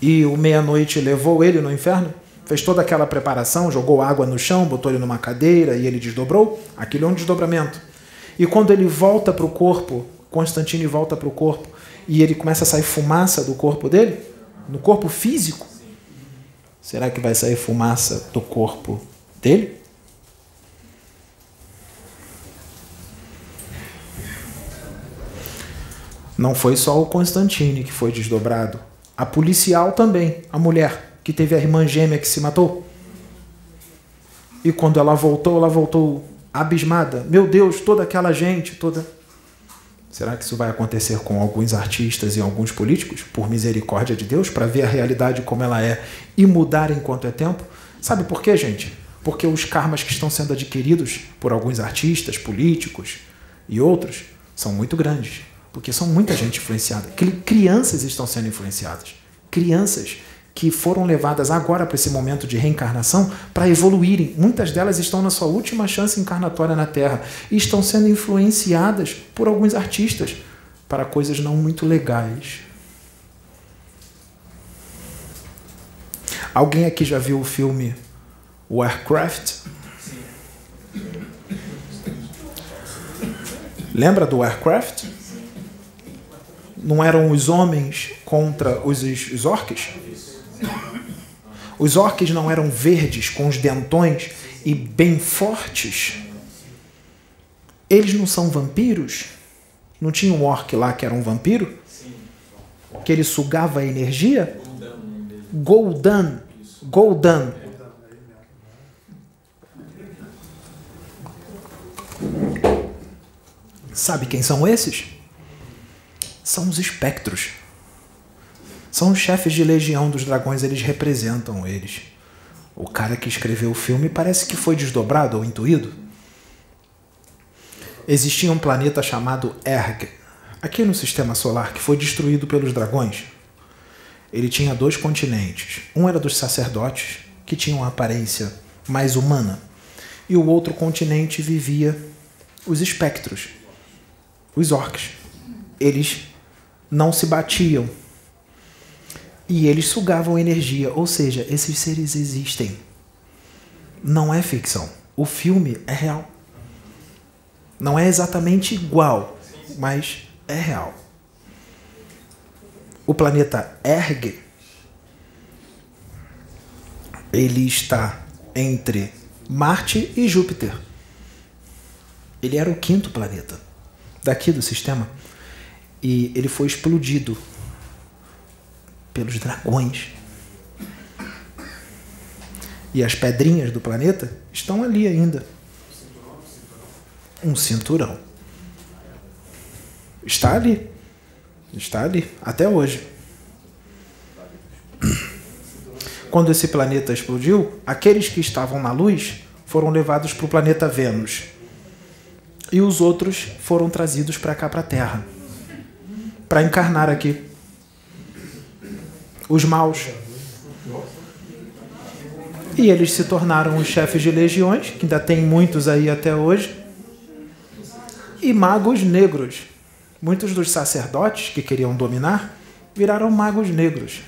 E o meia-noite levou ele no inferno? fez toda aquela preparação, jogou água no chão, botou ele numa cadeira e ele desdobrou. Aquilo é um desdobramento. E quando ele volta para o corpo, Constantine volta para o corpo e ele começa a sair fumaça do corpo dele, no corpo físico, será que vai sair fumaça do corpo dele? Não foi só o Constantine que foi desdobrado. A policial também, a mulher que teve a irmã gêmea que se matou? E quando ela voltou, ela voltou abismada. Meu Deus, toda aquela gente, toda. Será que isso vai acontecer com alguns artistas e alguns políticos, por misericórdia de Deus, para ver a realidade como ela é e mudar enquanto é tempo? Sabe por quê, gente? Porque os karmas que estão sendo adquiridos por alguns artistas, políticos e outros são muito grandes. Porque são muita gente influenciada. Crianças estão sendo influenciadas. Crianças que foram levadas agora para esse momento de reencarnação para evoluírem. Muitas delas estão na sua última chance encarnatória na Terra e estão sendo influenciadas por alguns artistas para coisas não muito legais. Alguém aqui já viu o filme Warcraft? Lembra do Warcraft? Não eram os homens contra os, os orcs? Os orques não eram verdes, com os dentões e bem fortes. Eles não são vampiros? Não tinha um orc lá que era um vampiro? Que ele sugava a energia? Goldan. Goldan. Sabe quem são esses? São os espectros. São os chefes de legião dos dragões, eles representam eles. O cara que escreveu o filme parece que foi desdobrado ou intuído. Existia um planeta chamado Erg, aqui no sistema solar, que foi destruído pelos dragões. Ele tinha dois continentes. Um era dos sacerdotes, que tinham uma aparência mais humana, e o outro continente vivia os espectros, os orcs. Eles não se batiam, e eles sugavam energia, ou seja, esses seres existem. Não é ficção. O filme é real. Não é exatamente igual, mas é real. O planeta Erg ele está entre Marte e Júpiter. Ele era o quinto planeta daqui do sistema e ele foi explodido pelos dragões. E as pedrinhas do planeta estão ali ainda. Um cinturão. Está ali. Está ali, até hoje. Quando esse planeta explodiu, aqueles que estavam na luz foram levados para o planeta Vênus. E os outros foram trazidos para cá, para a Terra. Para encarnar aqui. Os maus. E eles se tornaram os chefes de legiões, que ainda tem muitos aí até hoje. E magos negros Muitos dos sacerdotes que queriam dominar viraram magos negros.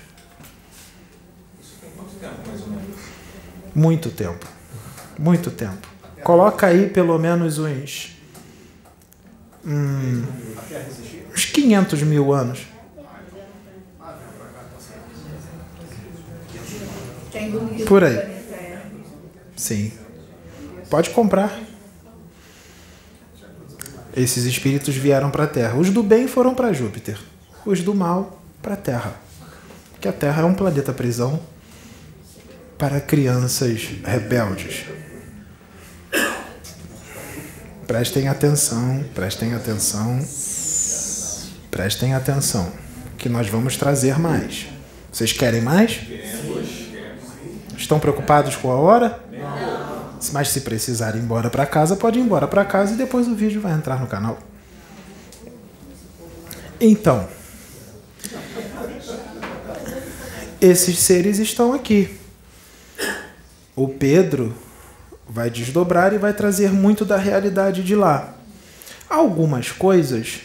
Muito tempo. Muito tempo. Coloca aí pelo menos uns. Hum, uns 500 mil anos. Por aí. Sim. Pode comprar. Esses espíritos vieram para a Terra. Os do bem foram para Júpiter, os do mal para a Terra. Que a Terra é um planeta prisão para crianças rebeldes. Prestem atenção, prestem atenção, prestem atenção, que nós vamos trazer mais. Vocês querem mais? Estão preocupados com a hora? Mas se precisar ir embora para casa, pode ir embora para casa e depois o vídeo vai entrar no canal. Então, esses seres estão aqui. O Pedro vai desdobrar e vai trazer muito da realidade de lá. Algumas coisas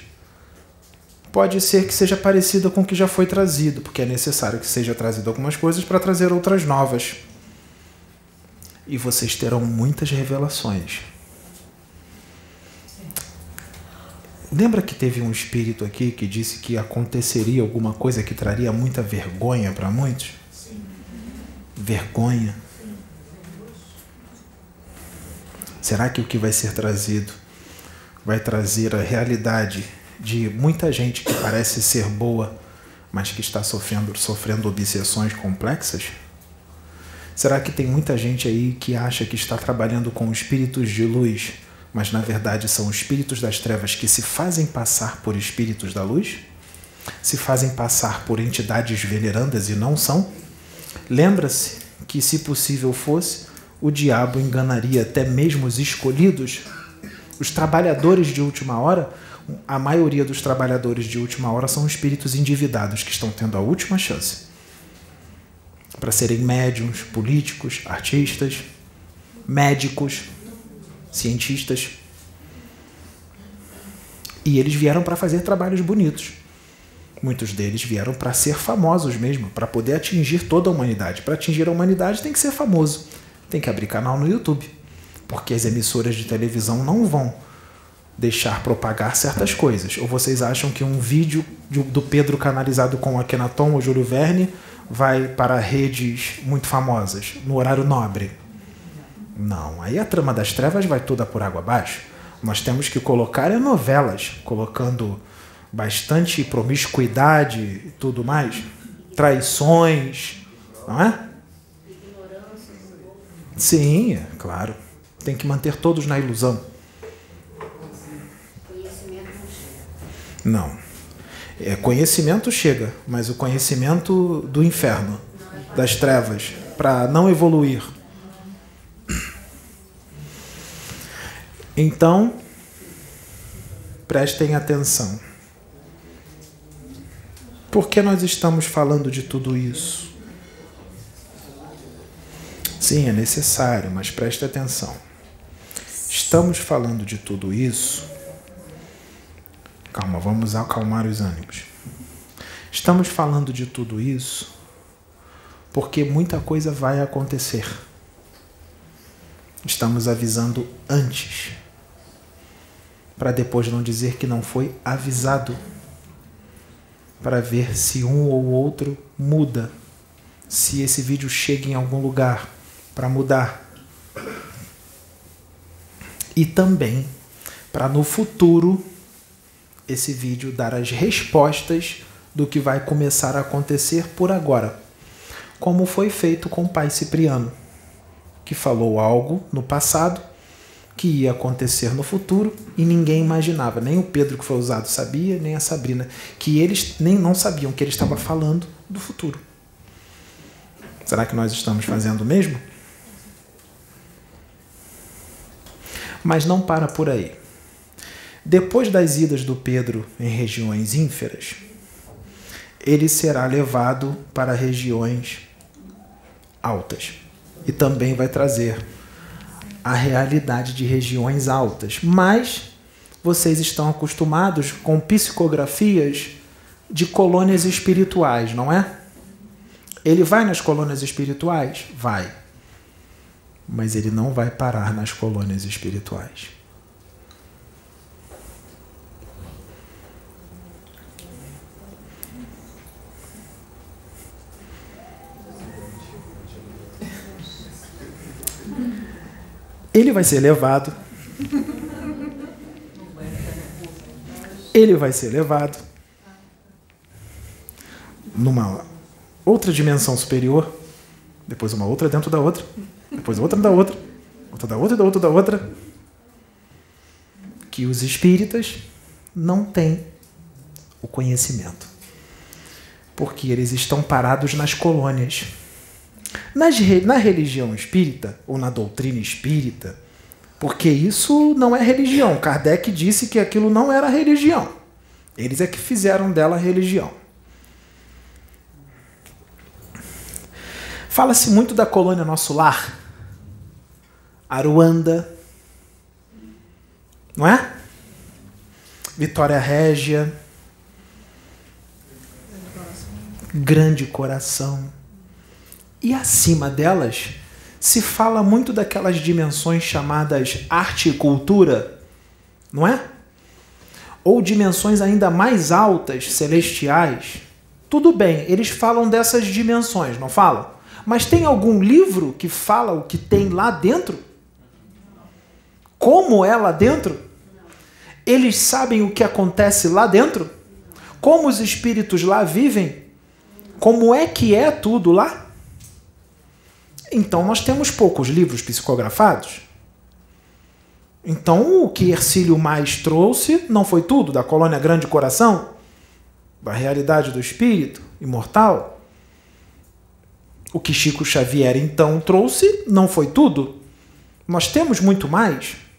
pode ser que seja parecida com o que já foi trazido, porque é necessário que seja trazido algumas coisas para trazer outras novas e vocês terão muitas revelações. Lembra que teve um espírito aqui que disse que aconteceria alguma coisa que traria muita vergonha para muitos? Sim. Vergonha. Sim. Será que o que vai ser trazido vai trazer a realidade de muita gente que parece ser boa, mas que está sofrendo, sofrendo obsessões complexas? Será que tem muita gente aí que acha que está trabalhando com espíritos de luz, mas na verdade são espíritos das trevas que se fazem passar por espíritos da luz? Se fazem passar por entidades venerandas e não são? Lembra-se que, se possível fosse, o diabo enganaria até mesmo os escolhidos? Os trabalhadores de última hora, a maioria dos trabalhadores de última hora são espíritos endividados que estão tendo a última chance para serem médiums, políticos, artistas, médicos, cientistas. E eles vieram para fazer trabalhos bonitos. Muitos deles vieram para ser famosos mesmo, para poder atingir toda a humanidade. Para atingir a humanidade tem que ser famoso, tem que abrir canal no YouTube, porque as emissoras de televisão não vão deixar propagar certas coisas. Ou vocês acham que um vídeo do Pedro canalizado com Akhenaton ou Júlio Verne vai para redes muito famosas no horário nobre. Não, aí a trama das trevas vai toda por água abaixo. Nós temos que colocar novelas, colocando bastante promiscuidade e tudo mais, traições, não é? Sim, é claro. Tem que manter todos na ilusão. Não. É, conhecimento chega, mas o conhecimento do inferno, das trevas, para não evoluir. Então, prestem atenção. Por que nós estamos falando de tudo isso? Sim, é necessário, mas preste atenção. Estamos falando de tudo isso Calma, vamos acalmar os ânimos. Estamos falando de tudo isso porque muita coisa vai acontecer. Estamos avisando antes, para depois não dizer que não foi avisado, para ver se um ou outro muda, se esse vídeo chega em algum lugar para mudar. E também para no futuro esse vídeo dar as respostas do que vai começar a acontecer por agora, como foi feito com o pai Cipriano, que falou algo no passado que ia acontecer no futuro e ninguém imaginava. Nem o Pedro que foi usado sabia, nem a Sabrina, que eles nem não sabiam que ele estava falando do futuro. Será que nós estamos fazendo o mesmo? Mas não para por aí. Depois das idas do Pedro em regiões ínferas, ele será levado para regiões altas e também vai trazer a realidade de regiões altas. Mas vocês estão acostumados com psicografias de colônias espirituais, não é? Ele vai nas colônias espirituais? Vai. Mas ele não vai parar nas colônias espirituais. Ele vai ser levado. Ele vai ser levado numa outra dimensão superior, depois uma outra dentro da outra, depois outra da outra, outra da outra da outra da outra, que os espíritas não têm o conhecimento, porque eles estão parados nas colônias. Nas, na religião espírita, ou na doutrina espírita, porque isso não é religião. Kardec disse que aquilo não era religião. Eles é que fizeram dela religião. Fala-se muito da colônia Nosso Lar, Aruanda, não é? Vitória Régia, Grande Coração. E acima delas se fala muito daquelas dimensões chamadas arte e cultura, não é? Ou dimensões ainda mais altas, celestiais. Tudo bem, eles falam dessas dimensões, não falam? Mas tem algum livro que fala o que tem lá dentro? Como é lá dentro? Eles sabem o que acontece lá dentro? Como os espíritos lá vivem? Como é que é tudo lá? Então nós temos poucos livros psicografados. Então o que Ercílio mais trouxe não foi tudo da colônia Grande Coração, da realidade do espírito imortal. O que Chico Xavier então trouxe não foi tudo. Nós temos muito mais.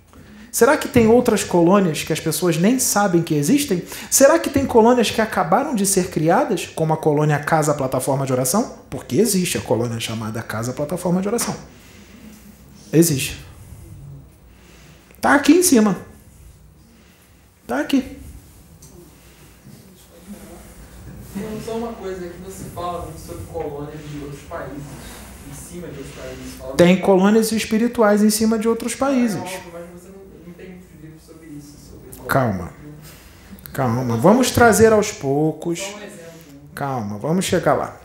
Será que tem outras colônias que as pessoas nem sabem que existem? Será que tem colônias que acabaram de ser criadas, como a colônia Casa Plataforma de Oração? Porque existe a colônia chamada Casa Plataforma de Oração. Existe. Tá aqui em cima. Tá aqui. Só uma coisa que você fala muito sobre colônias de outros países. Em cima de outros países. Tem colônias espirituais em cima de outros países. Calma. Calma. Vamos trazer aos poucos. Calma, vamos chegar lá.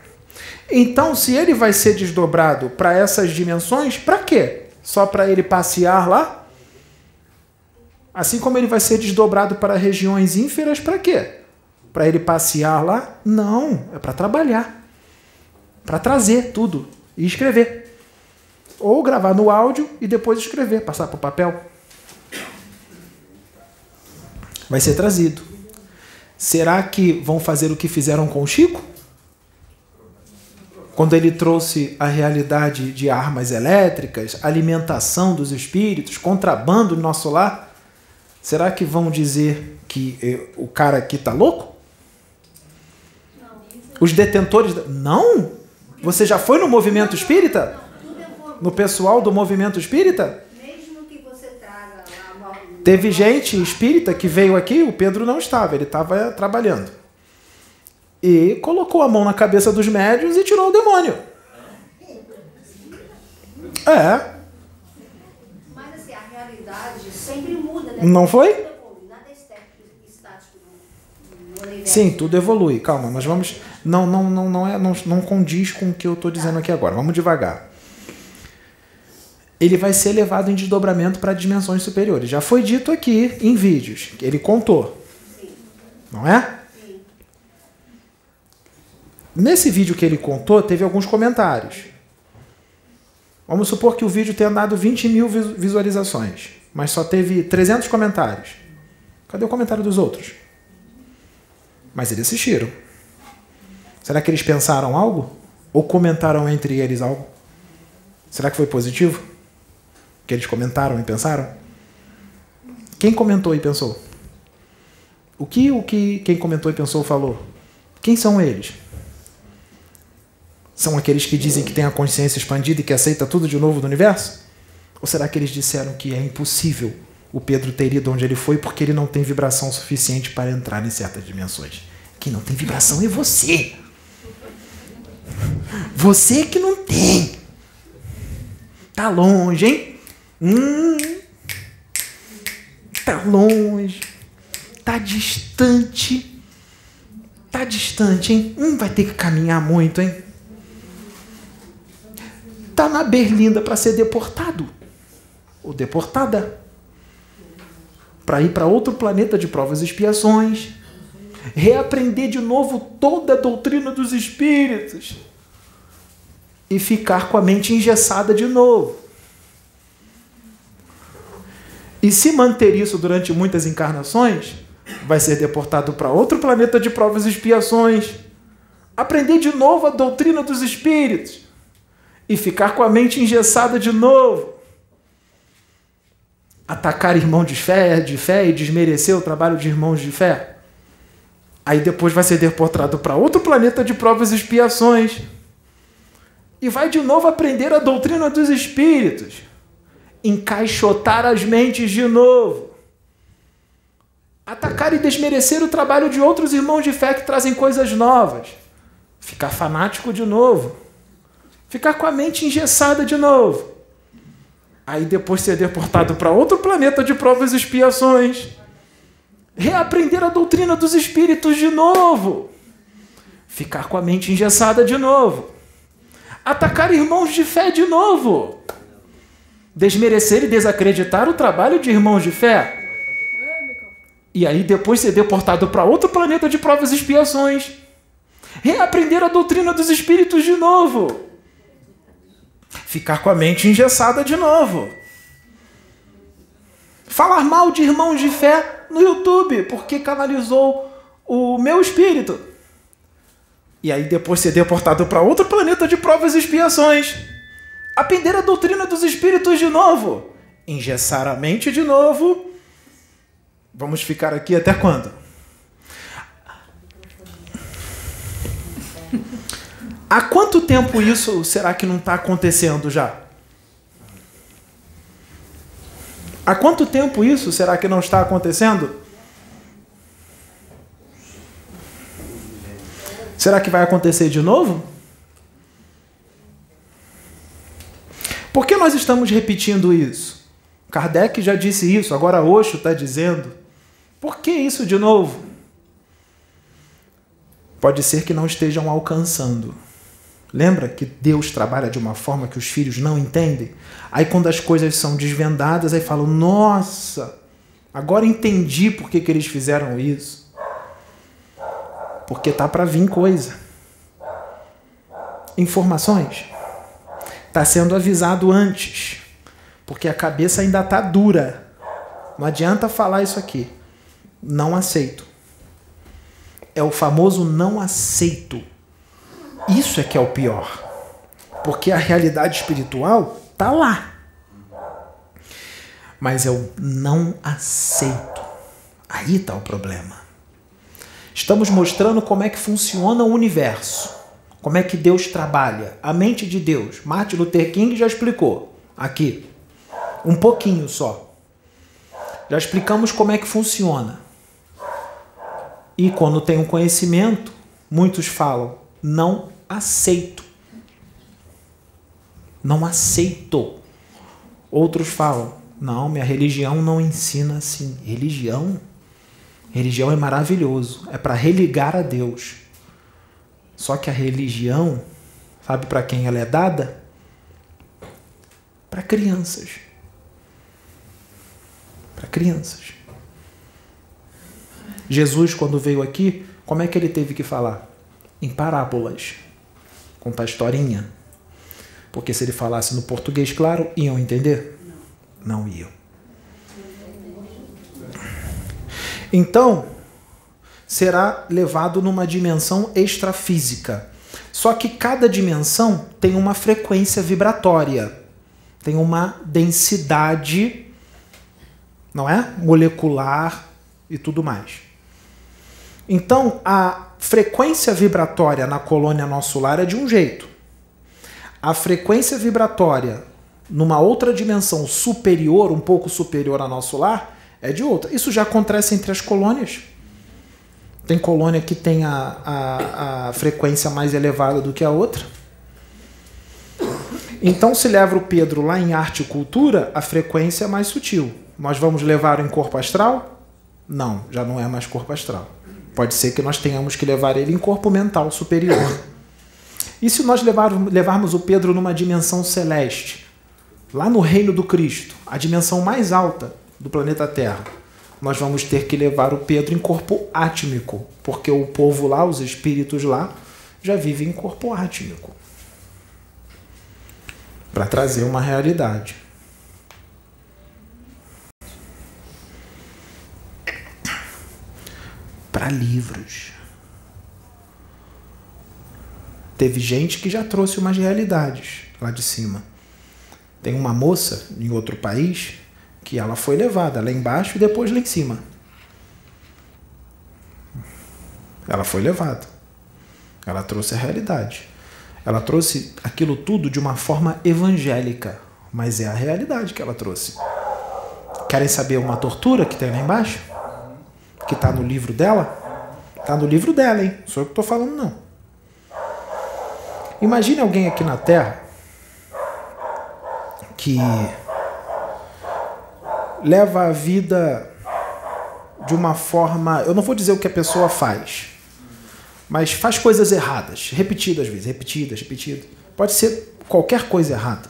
Então, se ele vai ser desdobrado para essas dimensões, para quê? Só para ele passear lá? Assim como ele vai ser desdobrado para regiões ínferas, para quê? Para ele passear lá? Não, é para trabalhar. Para trazer tudo e escrever. Ou gravar no áudio e depois escrever, passar para o papel vai ser trazido. Será que vão fazer o que fizeram com o Chico? Quando ele trouxe a realidade de armas elétricas, alimentação dos espíritos, contrabando no nosso lar, será que vão dizer que eh, o cara aqui está louco? Os detentores. Não? Você já foi no movimento espírita? No pessoal do movimento espírita? Teve gente espírita que veio aqui, o Pedro não estava, ele estava trabalhando. E colocou a mão na cabeça dos médios e tirou o demônio. É. Mas assim, a realidade sempre muda, né? Não foi? Nada é estático Sim, tudo evolui. Calma, mas vamos. Não, não, não, não, é, não, não condiz com o que eu estou dizendo aqui agora. Vamos devagar ele vai ser levado em desdobramento para dimensões superiores. Já foi dito aqui em vídeos, ele contou. Não é? Nesse vídeo que ele contou, teve alguns comentários. Vamos supor que o vídeo tenha dado 20 mil visualizações. mas só teve 300 comentários. Cadê o comentário dos outros? Mas eles assistiram. Será que eles pensaram algo? Ou comentaram entre eles algo? Será que foi positivo? Que eles comentaram e pensaram? Quem comentou e pensou? O que o que quem comentou e pensou falou? Quem são eles? São aqueles que dizem que têm a consciência expandida e que aceita tudo de novo do universo? Ou será que eles disseram que é impossível o Pedro ter ido onde ele foi porque ele não tem vibração suficiente para entrar em certas dimensões? Quem não tem vibração é você. Você que não tem. Tá longe, hein? Hum, tá longe. Tá distante. Tá distante, hein? Hum, vai ter que caminhar muito, hein? Tá na berlinda para ser deportado. Ou deportada. Para ir para outro planeta de provas e expiações. Reaprender de novo toda a doutrina dos espíritos e ficar com a mente engessada de novo. E se manter isso durante muitas encarnações, vai ser deportado para outro planeta de provas e expiações, aprender de novo a doutrina dos espíritos e ficar com a mente engessada de novo. Atacar irmão de fé, de fé e desmerecer o trabalho de irmãos de fé. Aí depois vai ser deportado para outro planeta de provas e expiações e vai de novo aprender a doutrina dos espíritos, encaixotar as mentes de novo, atacar e desmerecer o trabalho de outros irmãos de fé que trazem coisas novas, ficar fanático de novo, ficar com a mente engessada de novo. Aí depois ser deportado para outro planeta de provas e expiações. Reaprender a doutrina dos espíritos de novo. Ficar com a mente engessada de novo atacar irmãos de fé de novo. Desmerecer e desacreditar o trabalho de irmãos de fé. E aí depois ser deportado para outro planeta de provas e expiações. Reaprender a doutrina dos espíritos de novo. Ficar com a mente engessada de novo. Falar mal de irmãos de fé no YouTube, porque canalizou o meu espírito. E aí depois ser deportado para outro planeta de provas e expiações. Aprender a doutrina dos espíritos de novo. Engessar a mente de novo. Vamos ficar aqui até quando? Há quanto tempo isso será que não está acontecendo já? Há quanto tempo isso será que não está acontecendo? Será que vai acontecer de novo? Por que nós estamos repetindo isso? Kardec já disse isso, agora Osho está dizendo. Por que isso de novo? Pode ser que não estejam alcançando. Lembra que Deus trabalha de uma forma que os filhos não entendem? Aí quando as coisas são desvendadas, aí falam: "Nossa, agora entendi por que, que eles fizeram isso" porque tá para vir coisa. Informações. Está sendo avisado antes, porque a cabeça ainda tá dura. Não adianta falar isso aqui. Não aceito. É o famoso não aceito. Isso é que é o pior. Porque a realidade espiritual tá lá. Mas eu não aceito. Aí está o problema. Estamos mostrando como é que funciona o universo, como é que Deus trabalha, a mente de Deus. Martin Luther King já explicou aqui, um pouquinho só. Já explicamos como é que funciona. E quando tem um conhecimento, muitos falam: não aceito. Não aceito. Outros falam: não, minha religião não ensina assim. Religião? Religião é maravilhoso, é para religar a Deus. Só que a religião, sabe para quem ela é dada? Para crianças. Para crianças. Jesus, quando veio aqui, como é que ele teve que falar? Em parábolas. Contar historinha. Porque se ele falasse no português, claro, iam entender? Não, iam. Então, será levado numa dimensão extrafísica. Só que cada dimensão tem uma frequência vibratória, tem uma densidade, não é? Molecular e tudo mais. Então, a frequência vibratória na colônia nosso lar é de um jeito. A frequência vibratória numa outra dimensão superior, um pouco superior ao nosso lar, é de outra. Isso já acontece entre as colônias. Tem colônia que tem a, a, a frequência mais elevada do que a outra. Então, se leva o Pedro lá em arte e cultura, a frequência é mais sutil. Nós vamos levar em corpo astral? Não, já não é mais corpo astral. Pode ser que nós tenhamos que levar ele em corpo mental superior. E se nós levarmos, levarmos o Pedro numa dimensão celeste, lá no reino do Cristo, a dimensão mais alta do planeta Terra, nós vamos ter que levar o Pedro em corpo átmico, porque o povo lá, os espíritos lá, já vivem em corpo átmico para trazer uma realidade. para livros. Teve gente que já trouxe umas realidades lá de cima. Tem uma moça em outro país que ela foi levada lá embaixo e depois lá em cima. Ela foi levada. Ela trouxe a realidade. Ela trouxe aquilo tudo de uma forma evangélica, mas é a realidade que ela trouxe. Querem saber uma tortura que tem lá embaixo? que está no livro dela? Está no livro dela, hein? Sou eu que estou falando, não. Imagine alguém aqui na Terra que leva a vida de uma forma. Eu não vou dizer o que a pessoa faz, mas faz coisas erradas, repetidas vezes, repetidas, repetidas. Pode ser qualquer coisa errada.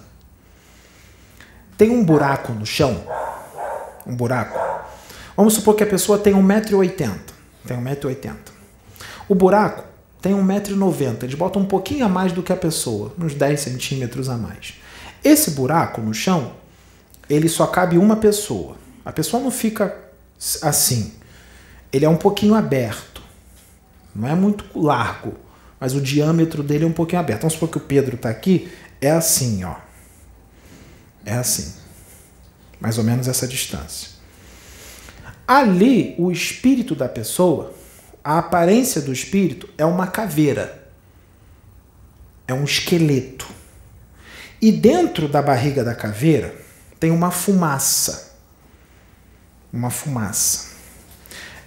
Tem um buraco no chão, um buraco, Vamos supor que a pessoa tem 1,80m. Tem 1,80m. O buraco tem 1,90m. Eles botam um pouquinho a mais do que a pessoa, uns 10 centímetros a mais. Esse buraco no chão, ele só cabe uma pessoa. A pessoa não fica assim. Ele é um pouquinho aberto. Não é muito largo, mas o diâmetro dele é um pouquinho aberto. Vamos supor que o Pedro está aqui, é assim, ó. É assim. Mais ou menos essa distância. Ali, o espírito da pessoa, a aparência do espírito é uma caveira, é um esqueleto. E dentro da barriga da caveira tem uma fumaça. Uma fumaça.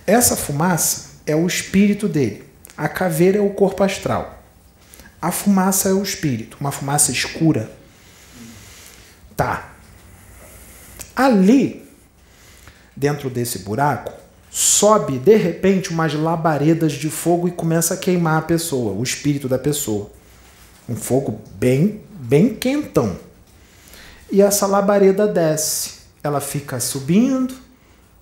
Essa fumaça é o espírito dele. A caveira é o corpo astral. A fumaça é o espírito, uma fumaça escura. Tá. Ali dentro desse buraco, sobe de repente umas labaredas de fogo e começa a queimar a pessoa, o espírito da pessoa. Um fogo bem, bem quentão. E essa labareda desce. Ela fica subindo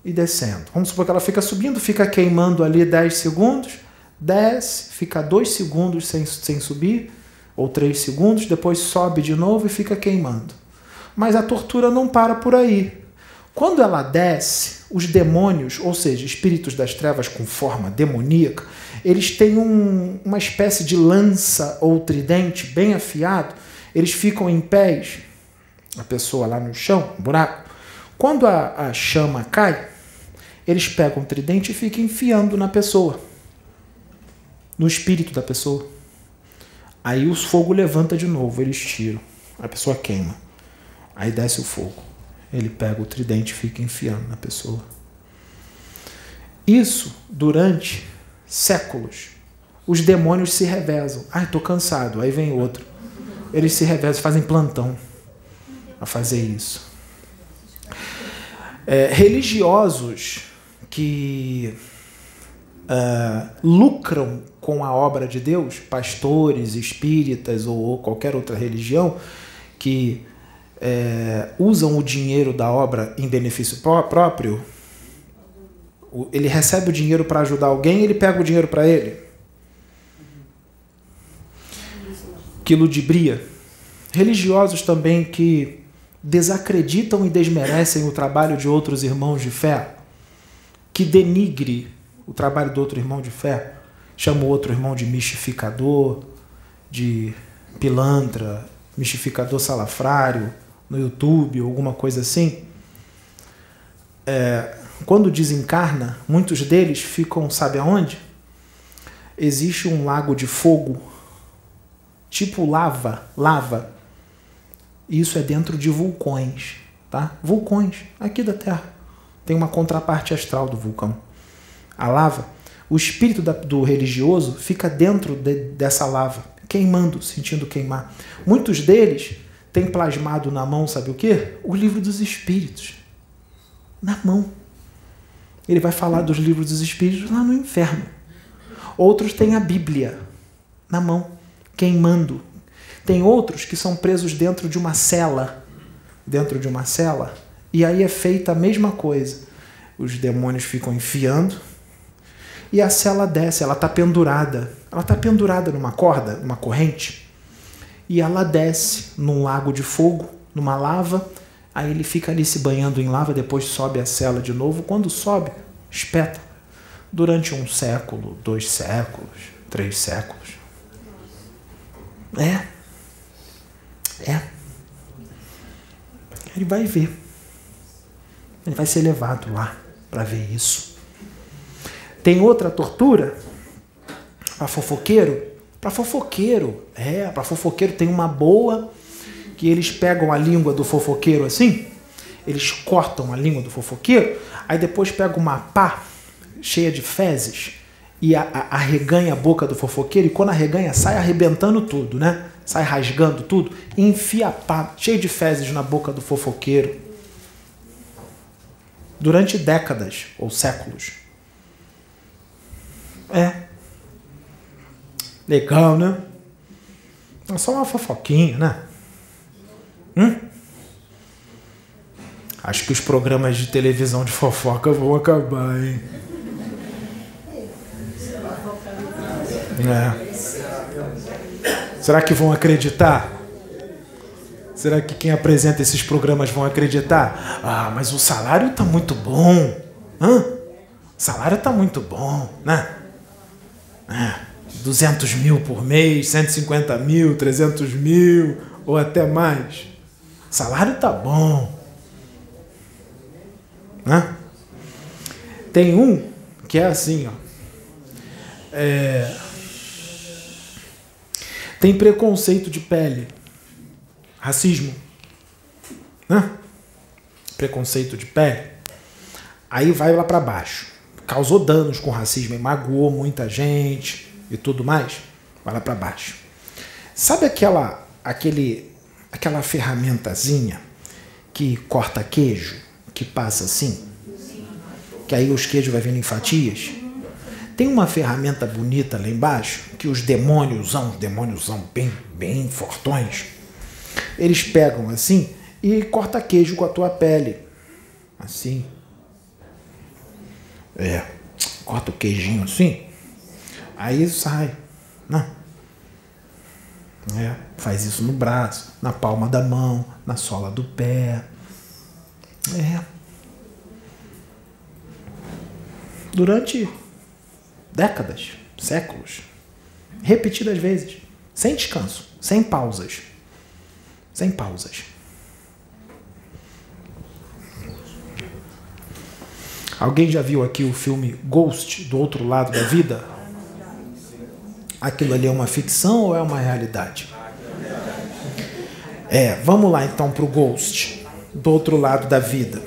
e descendo. Vamos supor que ela fica subindo, fica queimando ali 10 segundos, desce, fica 2 segundos sem, sem subir, ou 3 segundos, depois sobe de novo e fica queimando. Mas a tortura não para por aí. Quando ela desce, os demônios, ou seja, espíritos das trevas com forma demoníaca, eles têm um, uma espécie de lança ou tridente bem afiado, eles ficam em pés, a pessoa lá no chão, um buraco. Quando a, a chama cai, eles pegam o tridente e ficam enfiando na pessoa, no espírito da pessoa. Aí o fogo levanta de novo, eles tiram, a pessoa queima, aí desce o fogo ele pega o tridente e fica enfiando na pessoa. Isso durante séculos. Os demônios se revezam. Ai, estou cansado. Aí vem outro. Eles se revezam, fazem plantão a fazer isso. É, religiosos que uh, lucram com a obra de Deus, pastores, espíritas ou qualquer outra religião, que é, usam o dinheiro da obra em benefício próprio, ele recebe o dinheiro para ajudar alguém, ele pega o dinheiro para ele. Que ludibria. Religiosos também que desacreditam e desmerecem o trabalho de outros irmãos de fé. que denigre o trabalho do outro irmão de fé, chama o outro irmão de mistificador, de pilantra, mistificador salafrário no YouTube, alguma coisa assim. É, quando desencarna, muitos deles ficam, sabe aonde? Existe um lago de fogo, tipo lava, lava. Isso é dentro de vulcões, tá? Vulcões, aqui da Terra. Tem uma contraparte astral do vulcão. A lava, o espírito da, do religioso fica dentro de, dessa lava, queimando, sentindo queimar. Muitos deles têm plasmado na mão, sabe o que? O livro dos espíritos. Na mão. Ele vai falar dos livros dos espíritos lá no inferno. Outros têm a Bíblia na mão, queimando. Tem outros que são presos dentro de uma cela. Dentro de uma cela. E aí é feita a mesma coisa. Os demônios ficam enfiando e a cela desce, ela está pendurada. Ela está pendurada numa corda, numa corrente. E ela desce num lago de fogo, numa lava. Aí ele fica ali se banhando em lava, depois sobe a cela de novo. Quando sobe, espeta. Durante um século, dois séculos, três séculos. É. É. Ele vai ver. Ele vai ser levado lá para ver isso. Tem outra tortura para fofoqueiro? Para fofoqueiro, é, para fofoqueiro tem uma boa que eles pegam a língua do fofoqueiro assim, eles cortam a língua do fofoqueiro, aí depois pegam uma pá cheia de fezes e a, a, arreganha a boca do fofoqueiro e quando arreganha sai arrebentando tudo, né? Sai rasgando tudo, enfia pá cheia de fezes na boca do fofoqueiro durante décadas ou séculos. É. Legal, né? É só uma fofoquinha, né? Hum? Acho que os programas de televisão de fofoca vão acabar, hein? É. Será que vão acreditar? Será que quem apresenta esses programas vão acreditar? Ah, mas o salário tá muito bom. Hã? O salário tá muito bom, né? É, 200 mil por mês, 150 mil, 300 mil ou até mais. O salário tá bom. Né? Tem um que é assim, ó. É, tem preconceito de pele, racismo, né? Preconceito de pele. Aí vai lá para baixo causou danos com racismo, magoou muita gente e tudo mais, vai lá para baixo. Sabe aquela aquele aquela ferramentazinha que corta queijo, que passa assim? Que aí os queijos vai vindo em fatias? Tem uma ferramenta bonita lá embaixo que os demônios, demônios bem, bem fortões, eles pegam assim e corta queijo com a tua pele. Assim, é, corta o queijinho assim, aí sai. Né? É, faz isso no braço, na palma da mão, na sola do pé. É. Durante décadas, séculos, repetidas vezes, sem descanso, sem pausas. Sem pausas. Alguém já viu aqui o filme Ghost, do outro lado da vida? Aquilo ali é uma ficção ou é uma realidade? É, vamos lá então para o Ghost, do outro lado da vida.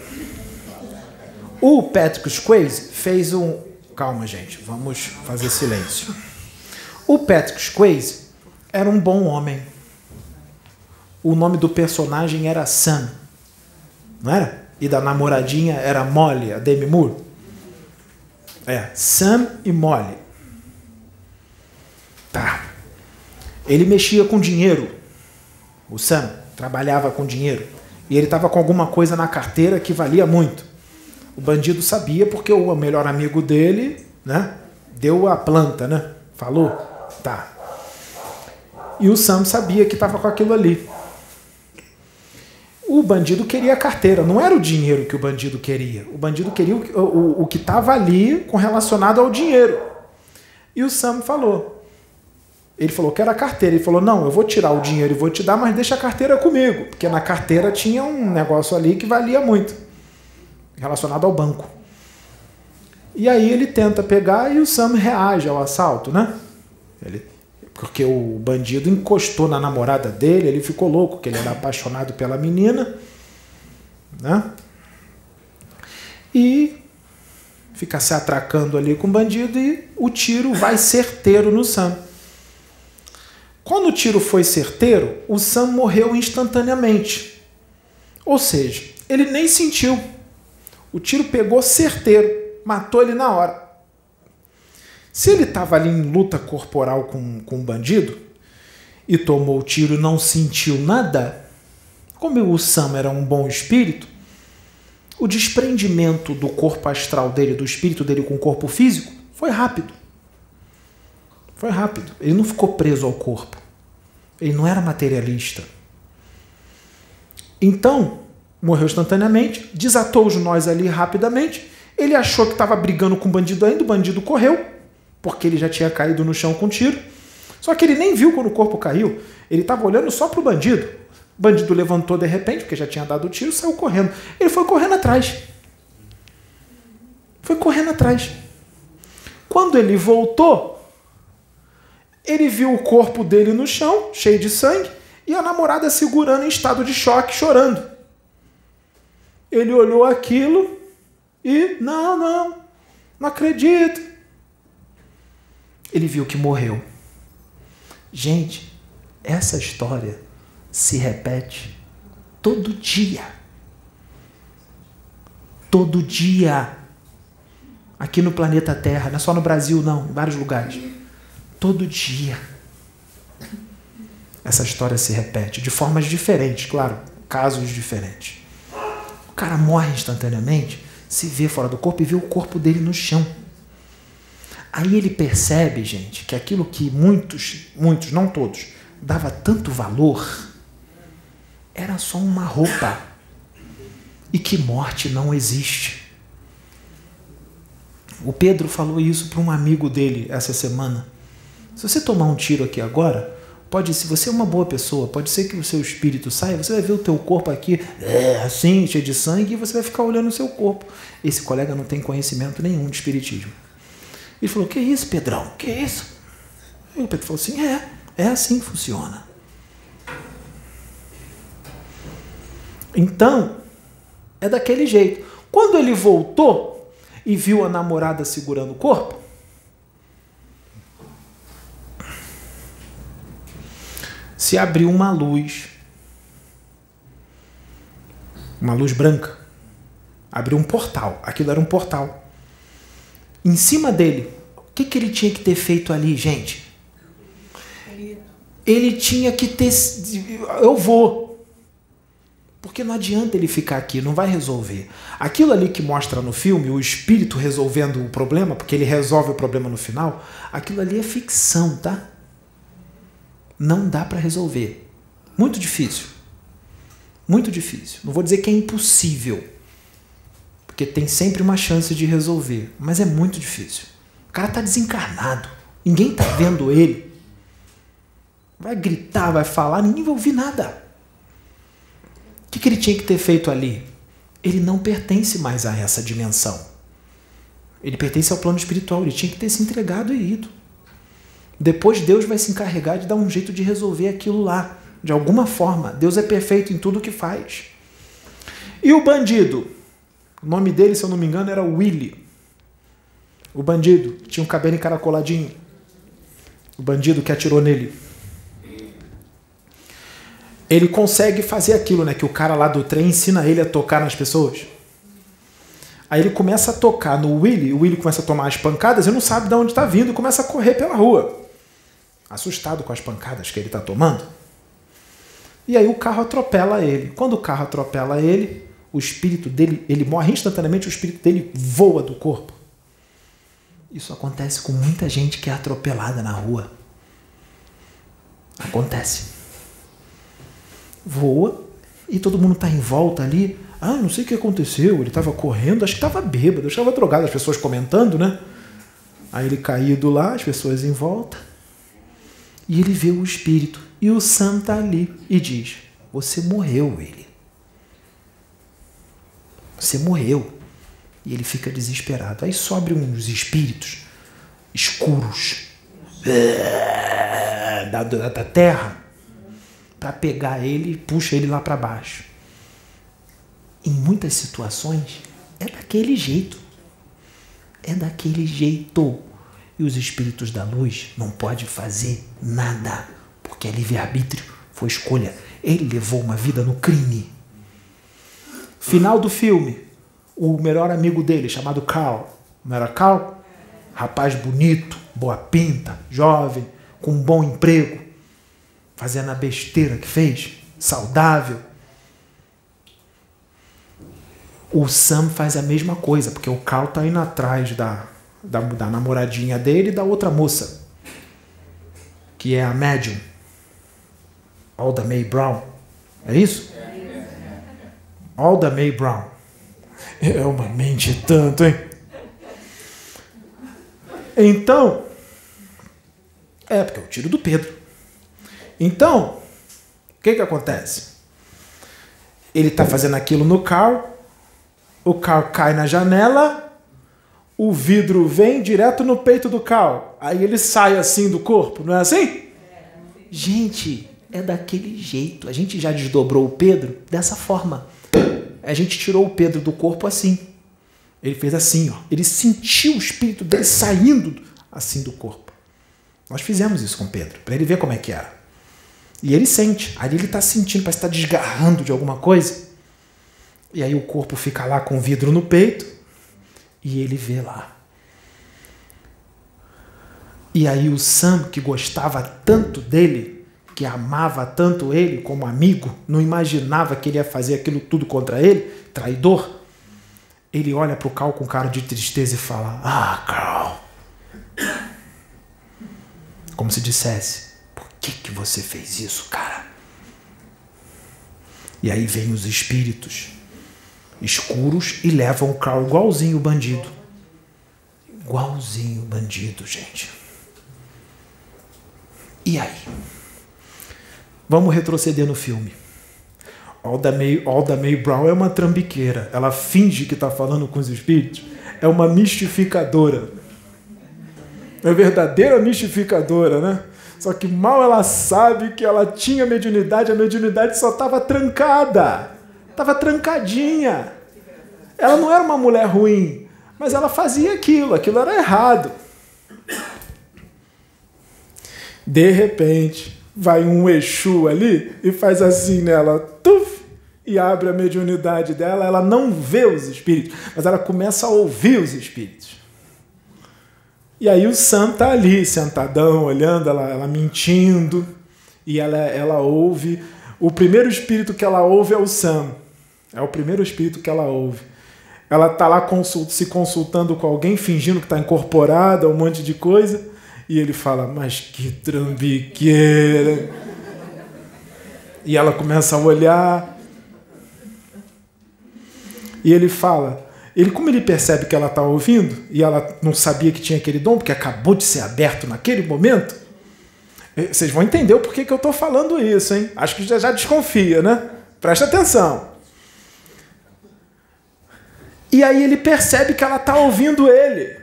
O Patrick Swayze fez um. Calma, gente, vamos fazer silêncio. O Patrick Swayze era um bom homem. O nome do personagem era Sam, não era? e da namoradinha era Molly, a Demi Moore. É, Sam e Molly. Tá. Ele mexia com dinheiro. O Sam trabalhava com dinheiro. E ele estava com alguma coisa na carteira que valia muito. O bandido sabia porque o melhor amigo dele, né, deu a planta, né? Falou? Tá. E o Sam sabia que estava com aquilo ali. O bandido queria a carteira, não era o dinheiro que o bandido queria. O bandido queria o, o, o que estava ali com relacionado ao dinheiro. E o Sam falou. Ele falou que era a carteira. Ele falou: Não, eu vou tirar o dinheiro e vou te dar, mas deixa a carteira comigo. Porque na carteira tinha um negócio ali que valia muito relacionado ao banco. E aí ele tenta pegar e o Sam reage ao assalto, né? Ele, porque o bandido encostou na namorada dele, ele ficou louco, que ele era apaixonado pela menina, né? E fica se atracando ali com o bandido e o tiro vai certeiro no Sam. Quando o tiro foi certeiro, o Sam morreu instantaneamente. Ou seja, ele nem sentiu. O tiro pegou certeiro matou ele na hora. Se ele estava ali em luta corporal com, com um bandido e tomou o tiro e não sentiu nada, como o Sam era um bom espírito, o desprendimento do corpo astral dele, do espírito dele com o corpo físico, foi rápido. Foi rápido. Ele não ficou preso ao corpo. Ele não era materialista. Então, morreu instantaneamente, desatou os nós ali rapidamente ele achou que estava brigando com o bandido ainda, o bandido correu, porque ele já tinha caído no chão com tiro. Só que ele nem viu quando o corpo caiu. Ele estava olhando só para o bandido. O bandido levantou de repente, porque já tinha dado o tiro, saiu correndo. Ele foi correndo atrás. Foi correndo atrás. Quando ele voltou, ele viu o corpo dele no chão, cheio de sangue, e a namorada segurando em estado de choque, chorando. Ele olhou aquilo, e, não, não, não acredito. Ele viu que morreu. Gente, essa história se repete todo dia. Todo dia. Aqui no planeta Terra, não é só no Brasil, não, em vários lugares. Todo dia. Essa história se repete de formas diferentes, claro, casos diferentes. O cara morre instantaneamente se vê fora do corpo e vê o corpo dele no chão. Aí ele percebe, gente, que aquilo que muitos, muitos, não todos, dava tanto valor, era só uma roupa. E que morte não existe. O Pedro falou isso para um amigo dele essa semana. Se você tomar um tiro aqui agora, Pode, se você é uma boa pessoa, pode ser que o seu espírito saia, você vai ver o teu corpo aqui, é, assim, cheio de sangue, e você vai ficar olhando o seu corpo. Esse colega não tem conhecimento nenhum de espiritismo. Ele falou: Que isso, Pedrão? Que isso? E o Pedro falou assim: É, é assim que funciona. Então, é daquele jeito. Quando ele voltou e viu a namorada segurando o corpo, se abriu uma luz, uma luz branca. Abriu um portal. Aquilo era um portal. Em cima dele, o que, que ele tinha que ter feito ali, gente? Ele tinha que ter. Eu vou. Porque não adianta ele ficar aqui, não vai resolver. Aquilo ali que mostra no filme, o espírito resolvendo o problema, porque ele resolve o problema no final, aquilo ali é ficção, tá? Não dá para resolver. Muito difícil. Muito difícil. Não vou dizer que é impossível, porque tem sempre uma chance de resolver, mas é muito difícil. O cara está desencarnado, ninguém está vendo ele. Vai gritar, vai falar, ninguém vai ouvir nada. O que, que ele tinha que ter feito ali? Ele não pertence mais a essa dimensão. Ele pertence ao plano espiritual, ele tinha que ter se entregado e ido. Depois Deus vai se encarregar de dar um jeito de resolver aquilo lá, de alguma forma. Deus é perfeito em tudo o que faz. E o bandido? O nome dele, se eu não me engano, era Willy. O bandido tinha um cabelo encaracoladinho. O bandido que atirou nele. Ele consegue fazer aquilo, né? Que o cara lá do trem ensina ele a tocar nas pessoas. Aí ele começa a tocar no Willy, o Willy começa a tomar as pancadas e não sabe de onde está vindo e começa a correr pela rua assustado com as pancadas que ele está tomando. E aí o carro atropela ele. Quando o carro atropela ele, o espírito dele, ele morre instantaneamente, o espírito dele voa do corpo. Isso acontece com muita gente que é atropelada na rua. Acontece. Voa E todo mundo está em volta ali. Ah, não sei o que aconteceu. Ele estava correndo, acho que estava bêbado, estava drogado. As pessoas comentando, né? Aí ele caído lá, as pessoas em volta. E ele vê o espírito. E o Sam está ali e diz: Você morreu, ele. Você morreu. E ele fica desesperado. Aí sobe uns espíritos escuros da, da, da terra para pegar ele e puxa ele lá para baixo. Em muitas situações é daquele jeito. É daquele jeito. E os espíritos da luz não podem fazer nada, porque é livre-arbítrio, foi escolha. Ele levou uma vida no crime. Final do filme, o melhor amigo dele, chamado Carl, não era Carl? Rapaz bonito, boa pinta, jovem, com um bom emprego, fazendo a besteira que fez, saudável. O Sam faz a mesma coisa, porque o Carl tá indo atrás da, da, da namoradinha dele e da outra moça, que é a médium, Alda May Brown. É isso? Alda May Brown. É uma mente tanto, hein? Então, é porque é o tiro do Pedro. Então, o que que acontece? Ele está fazendo aquilo no carro, o carro cai na janela, o vidro vem direto no peito do carro. Aí ele sai assim do corpo, não é assim? Gente, é daquele jeito. A gente já desdobrou o Pedro dessa forma. A gente tirou o Pedro do corpo assim. Ele fez assim, ó. Ele sentiu o espírito dele saindo assim do corpo. Nós fizemos isso com Pedro, para ele ver como é que era. E ele sente. Ali ele está sentindo, parece estar tá desgarrando de alguma coisa. E aí o corpo fica lá com o vidro no peito e ele vê lá. E aí o Sam, que gostava tanto dele, que amava tanto ele como amigo, não imaginava que ele ia fazer aquilo tudo contra ele, traidor. Ele olha para o Cal com cara de tristeza e fala: Ah, Carl. Como se dissesse: Por que, que você fez isso, cara? E aí vem os espíritos escuros e levam o Carl igualzinho o bandido. Igualzinho o bandido, gente. E aí? Vamos retroceder no filme. Alda May, Alda May Brown é uma trambiqueira. Ela finge que está falando com os espíritos. É uma mistificadora. É verdadeira mistificadora, né? Só que mal ela sabe que ela tinha mediunidade, a mediunidade só estava trancada. Estava trancadinha. Ela não era uma mulher ruim, mas ela fazia aquilo, aquilo era errado. De repente, vai um Exu ali e faz assim nela, tuf, e abre a mediunidade dela, ela não vê os espíritos, mas ela começa a ouvir os espíritos. E aí o Sam tá ali, sentadão, olhando, ela, ela mentindo, e ela, ela ouve. O primeiro espírito que ela ouve é o Sam. É o primeiro espírito que ela ouve. Ela tá lá consult, se consultando com alguém, fingindo que está incorporada, um monte de coisa. E ele fala, mas que trambiqueira. E ela começa a olhar. E ele fala, ele como ele percebe que ela está ouvindo e ela não sabia que tinha aquele dom porque acabou de ser aberto naquele momento, eh, vocês vão entender o porquê que eu estou falando isso, hein? Acho que já, já desconfia, né? Presta atenção. E aí ele percebe que ela está ouvindo ele.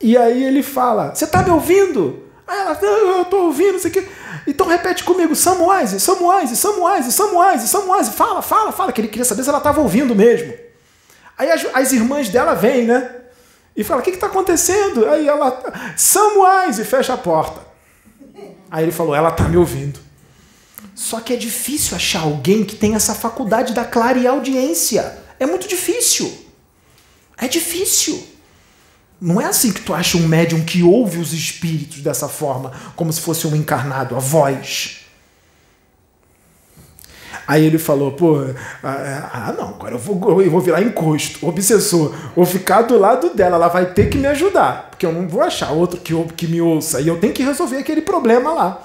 E aí ele fala: Você está me ouvindo? Aí ela, eu estou ouvindo, não sei o quê. Então repete comigo: Samuais, Samuais, Samuais, Samuais, Samuais. Fala, fala, fala. Que ele queria saber se ela estava ouvindo mesmo. Aí as, as, irmãs dela vêm, né? E fala: O que está acontecendo? Aí ela, Samuais, e fecha a porta. Aí ele falou: Ela está me ouvindo. Só que é difícil achar alguém que tem essa faculdade da clara e audiência. É muito difícil. É difícil. Não é assim que tu acha um médium que ouve os espíritos dessa forma, como se fosse um encarnado, a voz. Aí ele falou, pô, ah, ah não, agora eu vou, eu vou virar encosto, obsessor, vou ficar do lado dela, ela vai ter que me ajudar, porque eu não vou achar outro que, que me ouça, e eu tenho que resolver aquele problema lá.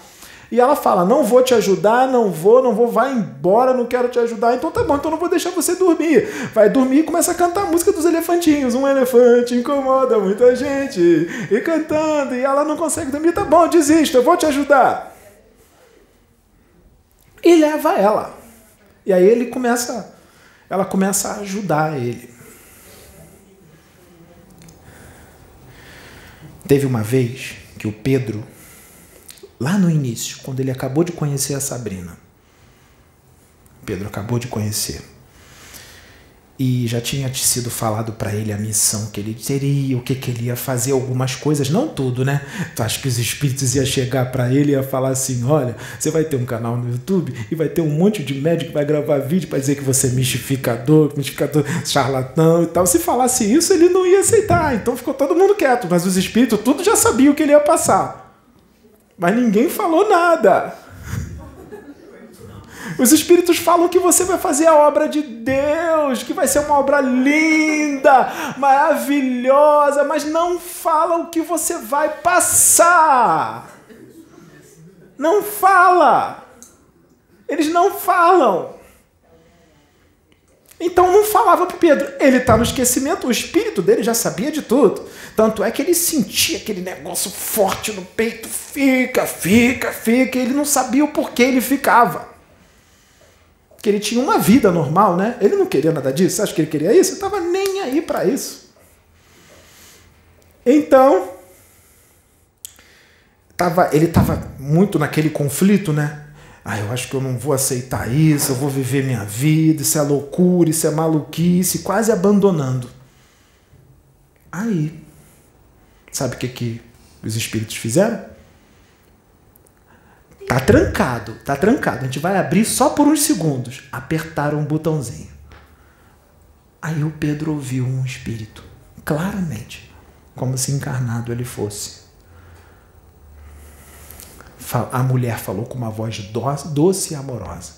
E ela fala: Não vou te ajudar, não vou, não vou, vai embora, não quero te ajudar. Então tá bom, então não vou deixar você dormir. Vai dormir e começa a cantar a música dos elefantinhos. Um elefante incomoda muita gente. E cantando, e ela não consegue dormir. Tá bom, desista, eu vou te ajudar. E leva ela. E aí ele começa, ela começa a ajudar ele. Teve uma vez que o Pedro lá no início, quando ele acabou de conhecer a Sabrina. Pedro acabou de conhecer. E já tinha sido falado para ele a missão que ele teria, o que, que ele ia fazer, algumas coisas, não tudo, né? Tu acha que os espíritos iam chegar para ele e ia falar assim: olha, você vai ter um canal no YouTube e vai ter um monte de médico que vai gravar vídeo para dizer que você é mistificador, mistificador, charlatão e tal. Se falasse isso, ele não ia aceitar. Então ficou todo mundo quieto, mas os espíritos tudo já sabiam o que ele ia passar. Mas ninguém falou nada. Os espíritos falam que você vai fazer a obra de Deus, que vai ser uma obra linda, maravilhosa, mas não fala o que você vai passar. Não fala. Eles não falam. Então não falava para Pedro. Ele está no esquecimento, o espírito dele já sabia de tudo. Tanto é que ele sentia aquele negócio forte no peito, fica, fica, fica. Ele não sabia o porquê ele ficava. Que ele tinha uma vida normal, né? Ele não queria nada disso. Você acha que ele queria isso? Ele estava nem aí para isso. Então, tava, ele estava muito naquele conflito, né? Ah, eu acho que eu não vou aceitar isso, eu vou viver minha vida, isso é loucura, isso é maluquice, quase abandonando. Aí, sabe o que, que os espíritos fizeram? Tá trancado, tá trancado. A gente vai abrir só por uns segundos. Apertaram um botãozinho. Aí o Pedro ouviu um espírito, claramente, como se encarnado ele fosse a mulher falou com uma voz doce e amorosa.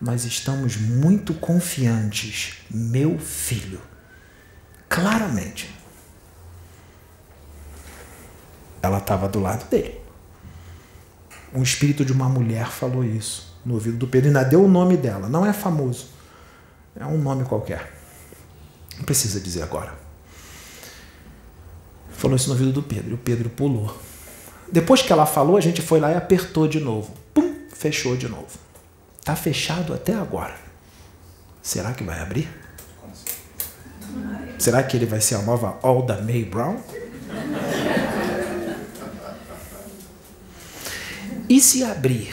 Nós estamos muito confiantes, meu filho. Claramente. Ela estava do lado dele. Um espírito de uma mulher falou isso no ouvido do Pedro. Ainda deu o nome dela. Não é famoso. É um nome qualquer. Não precisa dizer agora. Falou isso no ouvido do Pedro. E o Pedro pulou depois que ela falou, a gente foi lá e apertou de novo. Pum, fechou de novo. Tá fechado até agora. Será que vai abrir? Será que ele vai ser a nova Alda May Brown? E se abrir,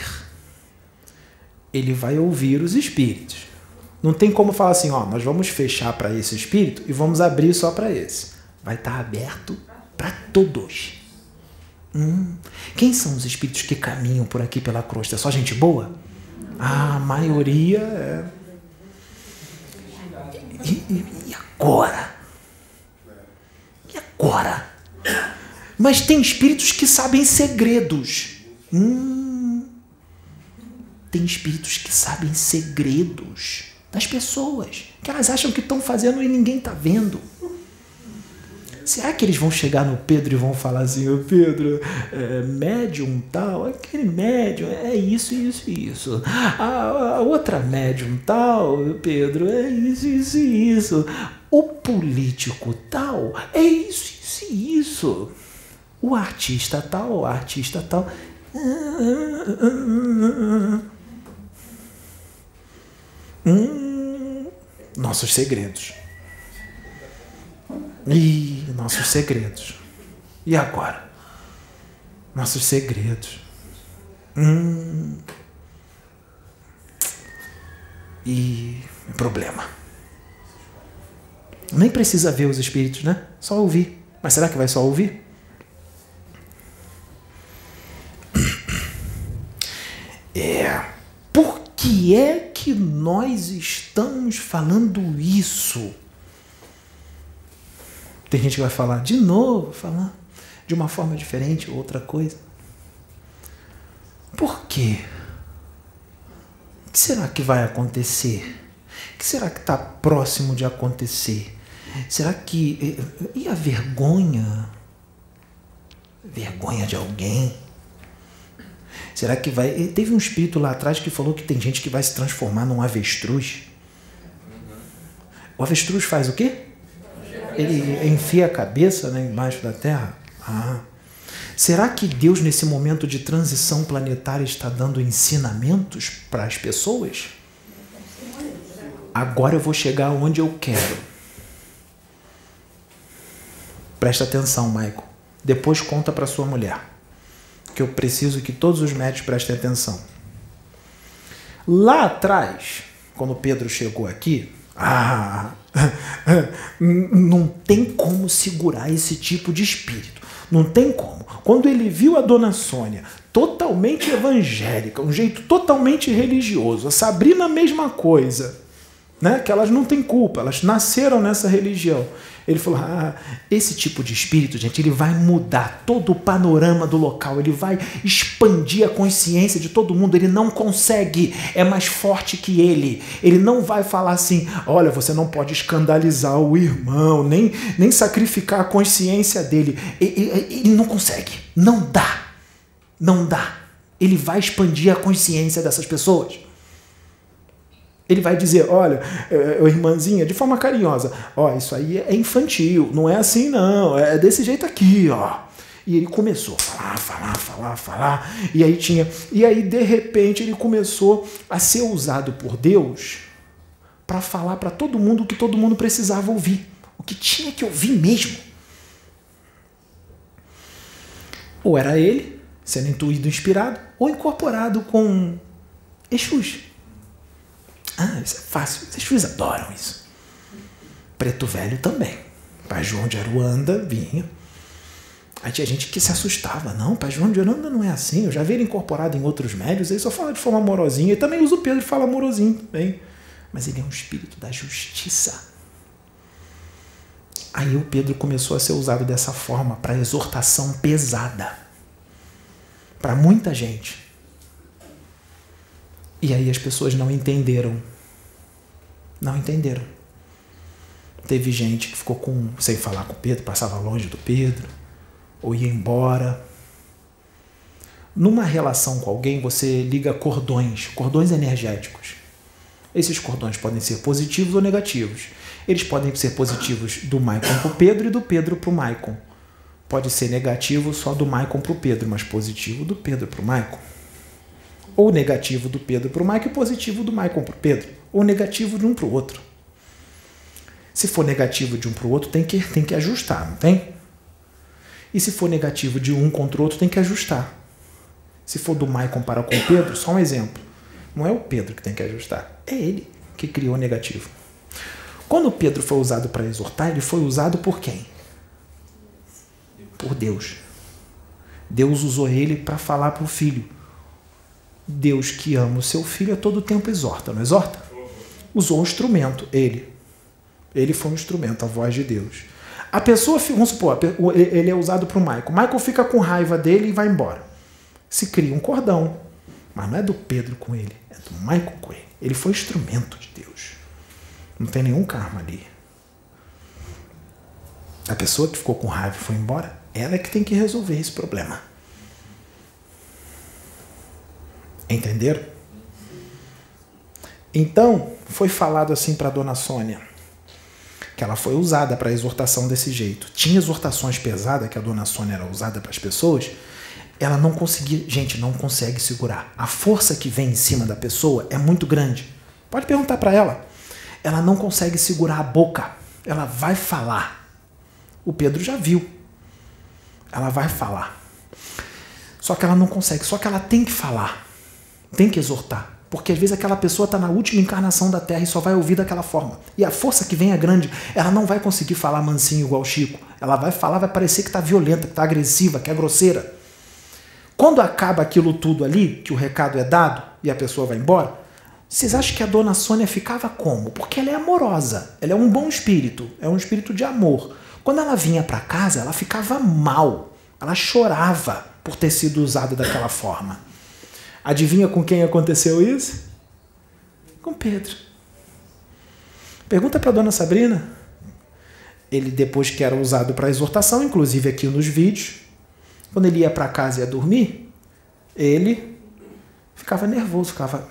ele vai ouvir os espíritos. Não tem como falar assim, ó, nós vamos fechar para esse espírito e vamos abrir só para esse. Vai estar tá aberto para todos. Hum, quem são os espíritos que caminham por aqui pela crosta? Só gente boa? A maioria é. E, e, e agora? E agora? Mas tem espíritos que sabem segredos. Hum, tem espíritos que sabem segredos das pessoas, que elas acham que estão fazendo e ninguém está vendo. Será que eles vão chegar no Pedro e vão falar assim, Pedro, é, médium tal, aquele médium é isso, isso e isso. A, a, outra médium tal, Pedro, é isso, isso e isso. O político tal é isso, isso e isso. O artista tal, o artista tal. Hum, nossos segredos. E nossos segredos. E agora? Nossos segredos. Hum. E problema. Nem precisa ver os espíritos, né? Só ouvir. Mas será que vai só ouvir? É. Por que é que nós estamos falando isso? Tem gente que vai falar de novo, falar de uma forma diferente, outra coisa. Por quê? O que será que vai acontecer? O que será que está próximo de acontecer? Será que. E a vergonha? Vergonha de alguém? Será que vai. Teve um espírito lá atrás que falou que tem gente que vai se transformar num avestruz. O avestruz faz o quê? Ele enfia a cabeça né, embaixo da terra. Ah. Será que Deus, nesse momento de transição planetária, está dando ensinamentos para as pessoas? Agora eu vou chegar onde eu quero. Presta atenção, Maico. Depois conta para sua mulher. Que eu preciso que todos os médicos prestem atenção. Lá atrás, quando Pedro chegou aqui, ah, não tem como segurar esse tipo de espírito. Não tem como. Quando ele viu a dona Sônia totalmente evangélica, um jeito totalmente religioso, a Sabrina a mesma coisa, né? que elas não têm culpa, elas nasceram nessa religião. Ele falou: ah, esse tipo de espírito, gente, ele vai mudar todo o panorama do local, ele vai expandir a consciência de todo mundo. Ele não consegue, é mais forte que ele. Ele não vai falar assim: olha, você não pode escandalizar o irmão, nem, nem sacrificar a consciência dele. Ele, ele não consegue, não dá, não dá. Ele vai expandir a consciência dessas pessoas. Ele vai dizer, olha, é, irmãzinha, de forma carinhosa, ó, isso aí é infantil, não é assim não, é desse jeito aqui, ó. E ele começou a falar, falar, falar, falar. E aí tinha, e aí de repente ele começou a ser usado por Deus para falar para todo mundo o que todo mundo precisava ouvir, o que tinha que ouvir mesmo. Ou era ele sendo intuído, inspirado, ou incorporado com Exus. Ah, isso é fácil. Os juízes adoram isso. Preto Velho também. Pai João de Aruanda vinha. Aí tinha gente que se assustava. Não, Pai João de Aruanda não é assim. Eu já vi ele incorporado em outros médios. Ele só fala de forma amorosinha. E também usa o Pedro e fala amorosinho também. Mas ele é um espírito da justiça. Aí o Pedro começou a ser usado dessa forma para exortação pesada. Para muita gente. E aí as pessoas não entenderam. Não entenderam. Teve gente que ficou com, sem falar com o Pedro, passava longe do Pedro, ou ia embora. Numa relação com alguém, você liga cordões, cordões energéticos. Esses cordões podem ser positivos ou negativos. Eles podem ser positivos do Maicon para o Pedro e do Pedro para o Maicon. Pode ser negativo só do Maicon para o Pedro, mas positivo do Pedro para o Maicon ou negativo do Pedro para o Michael e positivo do Michael para o Pedro, ou negativo de um para o outro. Se for negativo de um para o outro, tem que, tem que ajustar, não tem? E se for negativo de um contra o outro, tem que ajustar. Se for do Michael para com o Pedro, só um exemplo. Não é o Pedro que tem que ajustar, é ele que criou o negativo. Quando Pedro foi usado para exortar, ele foi usado por quem? Por Deus. Deus usou ele para falar para o filho Deus que ama o seu filho a todo tempo exorta, não exorta? Usou um instrumento, ele. Ele foi um instrumento, a voz de Deus. A pessoa, vamos supor, ele é usado para o Michael. Michael fica com raiva dele e vai embora. Se cria um cordão. Mas não é do Pedro com ele, é do Michael com ele. Ele foi instrumento de Deus. Não tem nenhum karma ali. A pessoa que ficou com raiva e foi embora, ela é que tem que resolver esse problema. Entenderam? Então, foi falado assim para dona Sônia, que ela foi usada para exortação desse jeito. Tinha exortações pesadas que a dona Sônia era usada para as pessoas, ela não conseguia, gente, não consegue segurar. A força que vem em cima da pessoa é muito grande. Pode perguntar para ela. Ela não consegue segurar a boca. Ela vai falar. O Pedro já viu. Ela vai falar. Só que ela não consegue, só que ela tem que falar. Tem que exortar. Porque às vezes aquela pessoa está na última encarnação da Terra e só vai ouvir daquela forma. E a força que vem é grande. Ela não vai conseguir falar mansinho igual Chico. Ela vai falar, vai parecer que está violenta, que está agressiva, que é grosseira. Quando acaba aquilo tudo ali, que o recado é dado e a pessoa vai embora, vocês acham que a dona Sônia ficava como? Porque ela é amorosa, ela é um bom espírito, é um espírito de amor. Quando ela vinha para casa, ela ficava mal, ela chorava por ter sido usada daquela forma. Adivinha com quem aconteceu isso? Com Pedro. Pergunta para dona Sabrina. Ele, depois que era usado para exortação, inclusive aqui nos vídeos, quando ele ia para casa e ia dormir, ele ficava nervoso, ficava.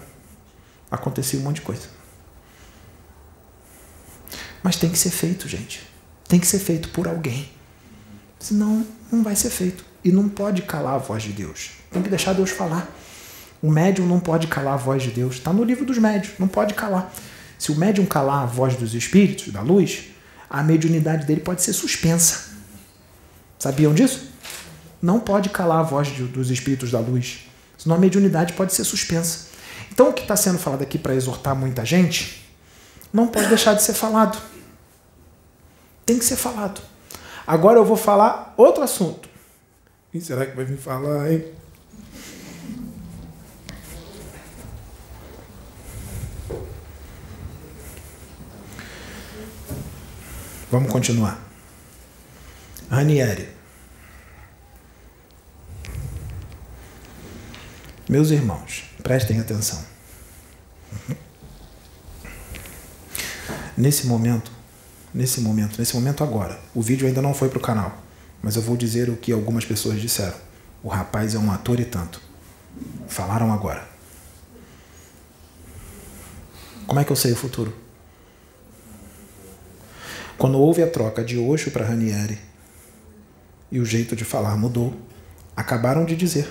Acontecia um monte de coisa. Mas tem que ser feito, gente. Tem que ser feito por alguém. Senão, não vai ser feito. E não pode calar a voz de Deus. Tem que deixar Deus falar. O médium não pode calar a voz de Deus. Está no livro dos médios. Não pode calar. Se o médium calar a voz dos espíritos, da luz, a mediunidade dele pode ser suspensa. Sabiam disso? Não pode calar a voz de, dos espíritos da luz. Senão a mediunidade pode ser suspensa. Então o que está sendo falado aqui para exortar muita gente não pode deixar de ser falado. Tem que ser falado. Agora eu vou falar outro assunto. Quem será que vai me falar, hein? Vamos continuar. Ranieri. Meus irmãos, prestem atenção. Nesse momento, nesse momento, nesse momento agora, o vídeo ainda não foi para o canal, mas eu vou dizer o que algumas pessoas disseram. O rapaz é um ator e tanto. Falaram agora. Como é que eu sei o futuro? Quando houve a troca de Osho para Ranieri e o jeito de falar mudou, acabaram de dizer.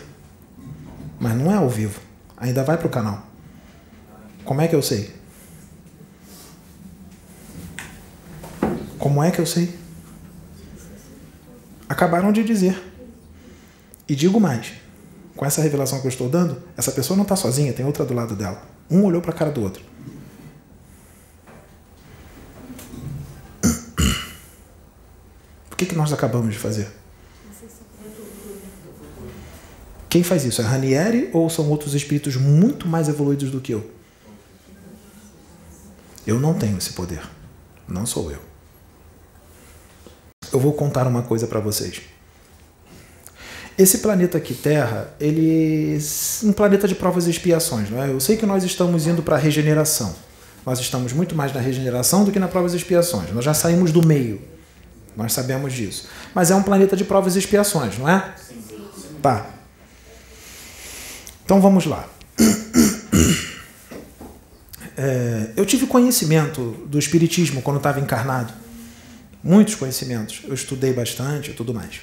Mas não é ao vivo. Ainda vai para o canal. Como é que eu sei? Como é que eu sei? Acabaram de dizer. E digo mais: com essa revelação que eu estou dando, essa pessoa não está sozinha, tem outra do lado dela. Um olhou para a cara do outro. O que, que nós acabamos de fazer? Quem faz isso? É Ranieri ou são outros espíritos muito mais evoluídos do que eu? Eu não tenho esse poder. Não sou eu. Eu vou contar uma coisa para vocês. Esse planeta aqui, Terra, ele é um planeta de provas e expiações, não é? Eu sei que nós estamos indo para a regeneração. Nós estamos muito mais na regeneração do que na provas e expiações. Nós já saímos do meio. Nós sabemos disso. Mas é um planeta de provas e expiações, não é? Sim. Tá. Então vamos lá. É, eu tive conhecimento do Espiritismo quando estava encarnado. Muitos conhecimentos. Eu estudei bastante e tudo mais.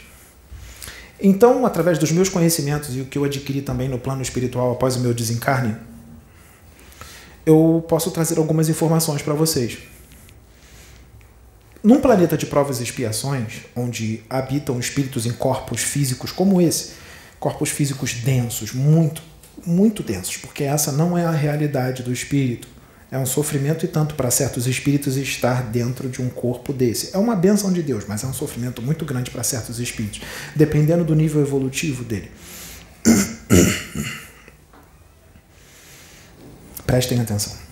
Então, através dos meus conhecimentos e o que eu adquiri também no plano espiritual após o meu desencarne, eu posso trazer algumas informações para vocês. Num planeta de provas e expiações, onde habitam espíritos em corpos físicos como esse, corpos físicos densos, muito, muito densos, porque essa não é a realidade do espírito. É um sofrimento e tanto para certos espíritos estar dentro de um corpo desse. É uma benção de Deus, mas é um sofrimento muito grande para certos espíritos, dependendo do nível evolutivo dele. Prestem atenção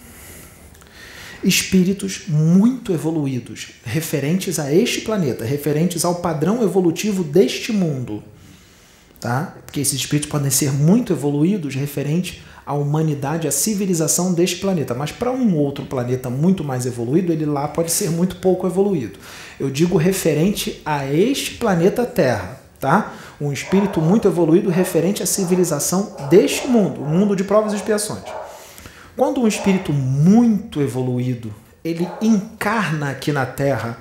espíritos muito evoluídos, referentes a este planeta, referentes ao padrão evolutivo deste mundo. Tá? Porque esses espíritos podem ser muito evoluídos referente à humanidade, à civilização deste planeta. Mas para um outro planeta muito mais evoluído, ele lá pode ser muito pouco evoluído. Eu digo referente a este planeta Terra. Tá? Um espírito muito evoluído referente à civilização deste mundo, o mundo de provas e expiações. Quando um espírito muito evoluído, ele encarna aqui na Terra,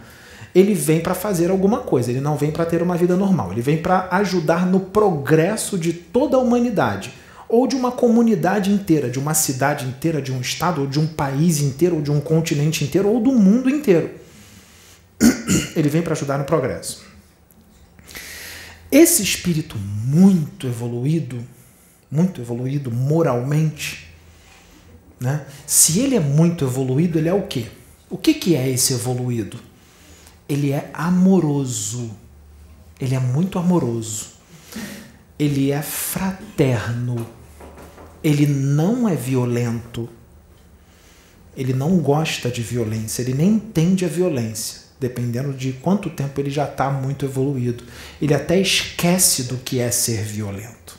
ele vem para fazer alguma coisa, ele não vem para ter uma vida normal, ele vem para ajudar no progresso de toda a humanidade, ou de uma comunidade inteira, de uma cidade inteira, de um estado, ou de um país inteiro, ou de um continente inteiro, ou do mundo inteiro. Ele vem para ajudar no progresso. Esse espírito muito evoluído, muito evoluído moralmente, né? Se ele é muito evoluído, ele é o quê? O que, que é esse evoluído? Ele é amoroso. Ele é muito amoroso. Ele é fraterno. Ele não é violento. Ele não gosta de violência. Ele nem entende a violência. Dependendo de quanto tempo ele já está muito evoluído. Ele até esquece do que é ser violento.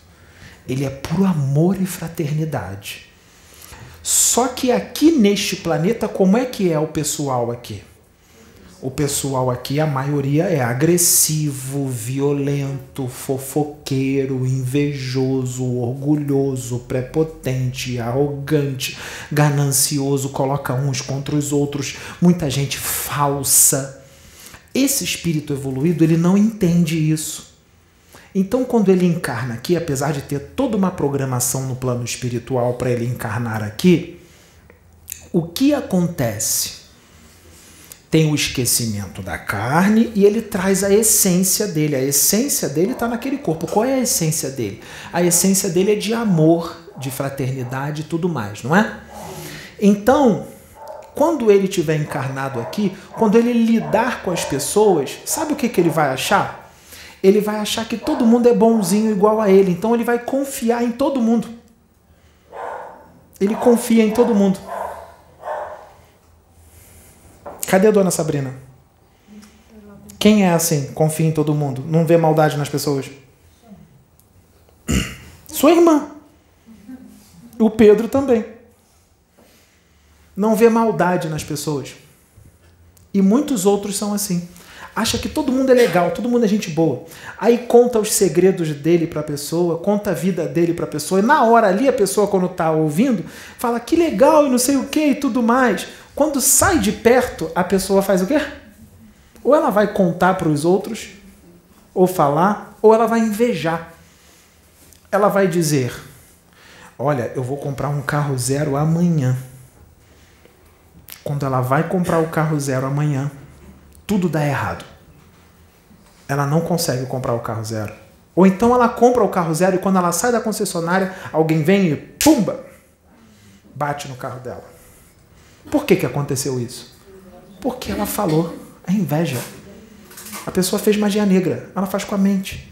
Ele é puro amor e fraternidade. Só que aqui neste planeta, como é que é o pessoal aqui? O pessoal aqui, a maioria é agressivo, violento, fofoqueiro, invejoso, orgulhoso, prepotente, arrogante, ganancioso, coloca uns contra os outros, muita gente falsa. Esse espírito evoluído, ele não entende isso. Então, quando ele encarna aqui, apesar de ter toda uma programação no plano espiritual para ele encarnar aqui, o que acontece? tem o esquecimento da carne e ele traz a essência dele. A essência dele está naquele corpo. Qual é a essência dele? A essência dele é de amor, de fraternidade e tudo mais, não é? Então, quando ele tiver encarnado aqui, quando ele lidar com as pessoas, sabe o que, que ele vai achar? Ele vai achar que todo mundo é bonzinho igual a ele. Então ele vai confiar em todo mundo. Ele confia em todo mundo. Cadê a dona Sabrina? Quem é assim? Confia em todo mundo. Não vê maldade nas pessoas. Sua irmã. O Pedro também. Não vê maldade nas pessoas. E muitos outros são assim. Acha que todo mundo é legal, todo mundo é gente boa. Aí conta os segredos dele para a pessoa, conta a vida dele para a pessoa. E na hora ali, a pessoa, quando está ouvindo, fala que legal e não sei o que e tudo mais. Quando sai de perto, a pessoa faz o quê? Ou ela vai contar para os outros, ou falar, ou ela vai invejar. Ela vai dizer: Olha, eu vou comprar um carro zero amanhã. Quando ela vai comprar o carro zero amanhã, tudo dá errado. Ela não consegue comprar o carro zero. Ou então ela compra o carro zero e quando ela sai da concessionária, alguém vem e pumba! Bate no carro dela. Por que, que aconteceu isso? Porque ela falou a inveja. A pessoa fez magia negra. Ela faz com a mente.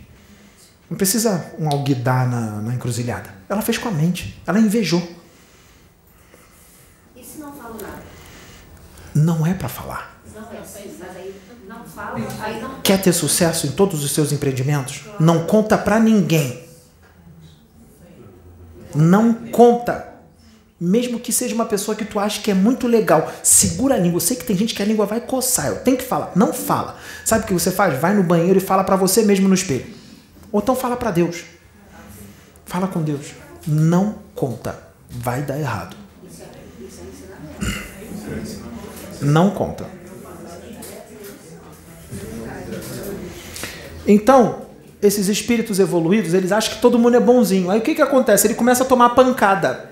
Não precisa um alguidar na, na encruzilhada. Ela fez com a mente. Ela invejou. E se não falo nada? Não é para falar. Não é, mas aí não fala, aí não. Quer ter sucesso em todos os seus empreendimentos? Não conta para ninguém. Não conta mesmo que seja uma pessoa que tu acha que é muito legal, segura a língua. Eu sei que tem gente que a língua vai coçar. Eu tenho que falar. Não fala. Sabe o que você faz? Vai no banheiro e fala para você mesmo no espelho. Ou então fala para Deus. Fala com Deus. Não conta. Vai dar errado. Não conta. Então, esses espíritos evoluídos, eles acham que todo mundo é bonzinho. Aí o que, que acontece? Ele começa a tomar pancada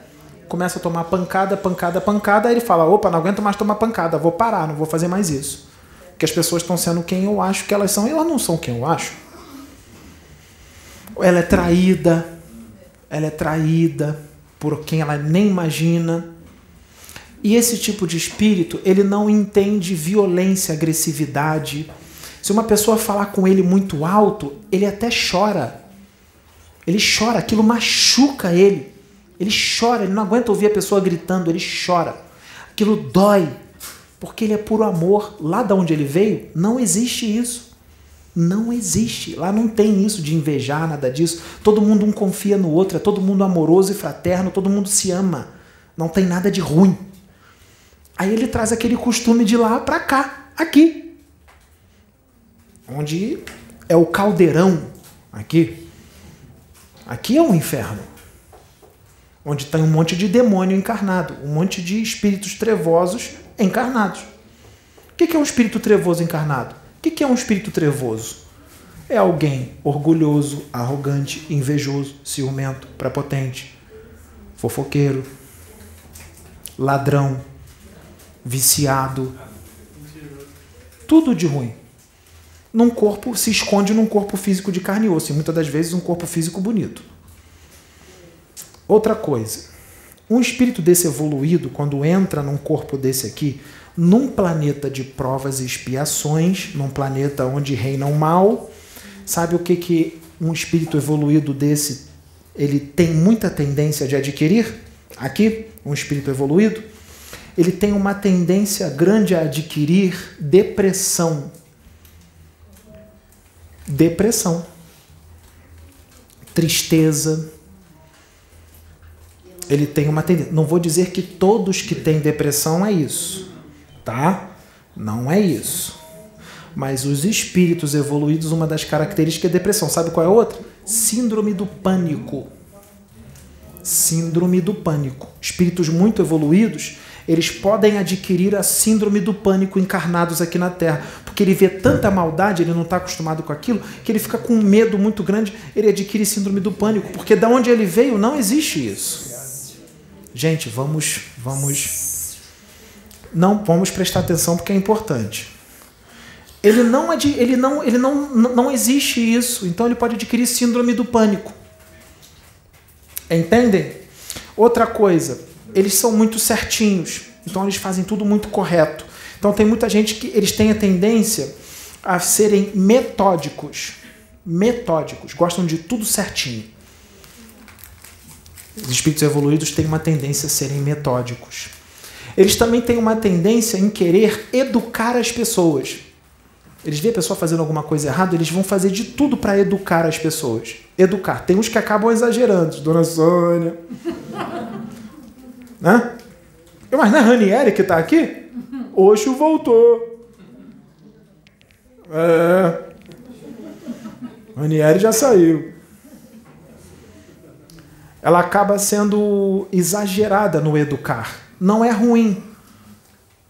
começa a tomar pancada, pancada, pancada, aí ele fala: opa, não aguento mais tomar pancada, vou parar, não vou fazer mais isso. Porque as pessoas estão sendo quem eu acho que elas são, e elas não são quem eu acho. Ela é traída, ela é traída por quem ela nem imagina. E esse tipo de espírito, ele não entende violência, agressividade. Se uma pessoa falar com ele muito alto, ele até chora. Ele chora, aquilo machuca ele. Ele chora, ele não aguenta ouvir a pessoa gritando, ele chora. Aquilo dói, porque ele é puro amor. Lá de onde ele veio, não existe isso. Não existe. Lá não tem isso de invejar, nada disso. Todo mundo um confia no outro, é todo mundo amoroso e fraterno, todo mundo se ama. Não tem nada de ruim. Aí ele traz aquele costume de lá para cá, aqui. Onde é o caldeirão, aqui. Aqui é o um inferno onde tem um monte de demônio encarnado, um monte de espíritos trevosos encarnados. O que é um espírito trevoso encarnado? O que é um espírito trevoso? É alguém orgulhoso, arrogante, invejoso, ciumento, prepotente, fofoqueiro, ladrão, viciado. Tudo de ruim. Num corpo se esconde num corpo físico de carne e osso, e muitas das vezes um corpo físico bonito. Outra coisa, um espírito desse evoluído, quando entra num corpo desse aqui, num planeta de provas e expiações, num planeta onde reina o mal, sabe o que, que um espírito evoluído desse ele tem muita tendência de adquirir? Aqui, um espírito evoluído, ele tem uma tendência grande a adquirir depressão. Depressão. Tristeza, ele tem uma tendência. Não vou dizer que todos que têm depressão é isso, tá? Não é isso. Mas os espíritos evoluídos, uma das características é depressão. Sabe qual é a outra? Síndrome do pânico. Síndrome do pânico. Espíritos muito evoluídos, eles podem adquirir a síndrome do pânico encarnados aqui na Terra. Porque ele vê tanta maldade, ele não está acostumado com aquilo, que ele fica com um medo muito grande, ele adquire síndrome do pânico. Porque da onde ele veio não existe isso. Gente, vamos, vamos, não vamos prestar atenção porque é importante. Ele não, ele não, ele não, não existe isso. Então ele pode adquirir síndrome do pânico. Entendem? Outra coisa, eles são muito certinhos. Então eles fazem tudo muito correto. Então tem muita gente que eles têm a tendência a serem metódicos. Metódicos, gostam de tudo certinho. Os espíritos evoluídos têm uma tendência a serem metódicos. Eles também têm uma tendência em querer educar as pessoas. Eles veem a pessoa fazendo alguma coisa errada, eles vão fazer de tudo para educar as pessoas. Educar. Tem uns que acabam exagerando. Dona Sônia. Né? Mas não é Ranieri que está aqui? Oxo voltou. É. Ranieri já saiu. Ela acaba sendo exagerada no educar. Não é ruim,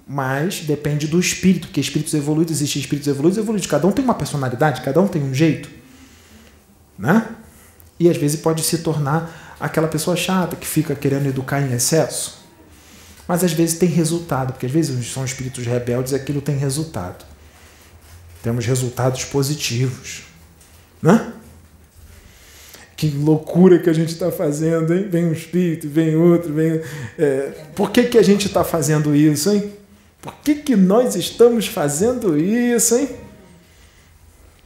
mas depende do espírito, porque espíritos evoluídos, existem espíritos evoluídos evoluídos. Cada um tem uma personalidade, cada um tem um jeito. Né? E às vezes pode se tornar aquela pessoa chata que fica querendo educar em excesso. Mas às vezes tem resultado, porque às vezes são espíritos rebeldes e aquilo tem resultado. Temos resultados positivos. Né? Que loucura que a gente está fazendo, hein? Vem um espírito, vem outro, vem. É, por que, que a gente está fazendo isso, hein? Por que, que nós estamos fazendo isso, hein?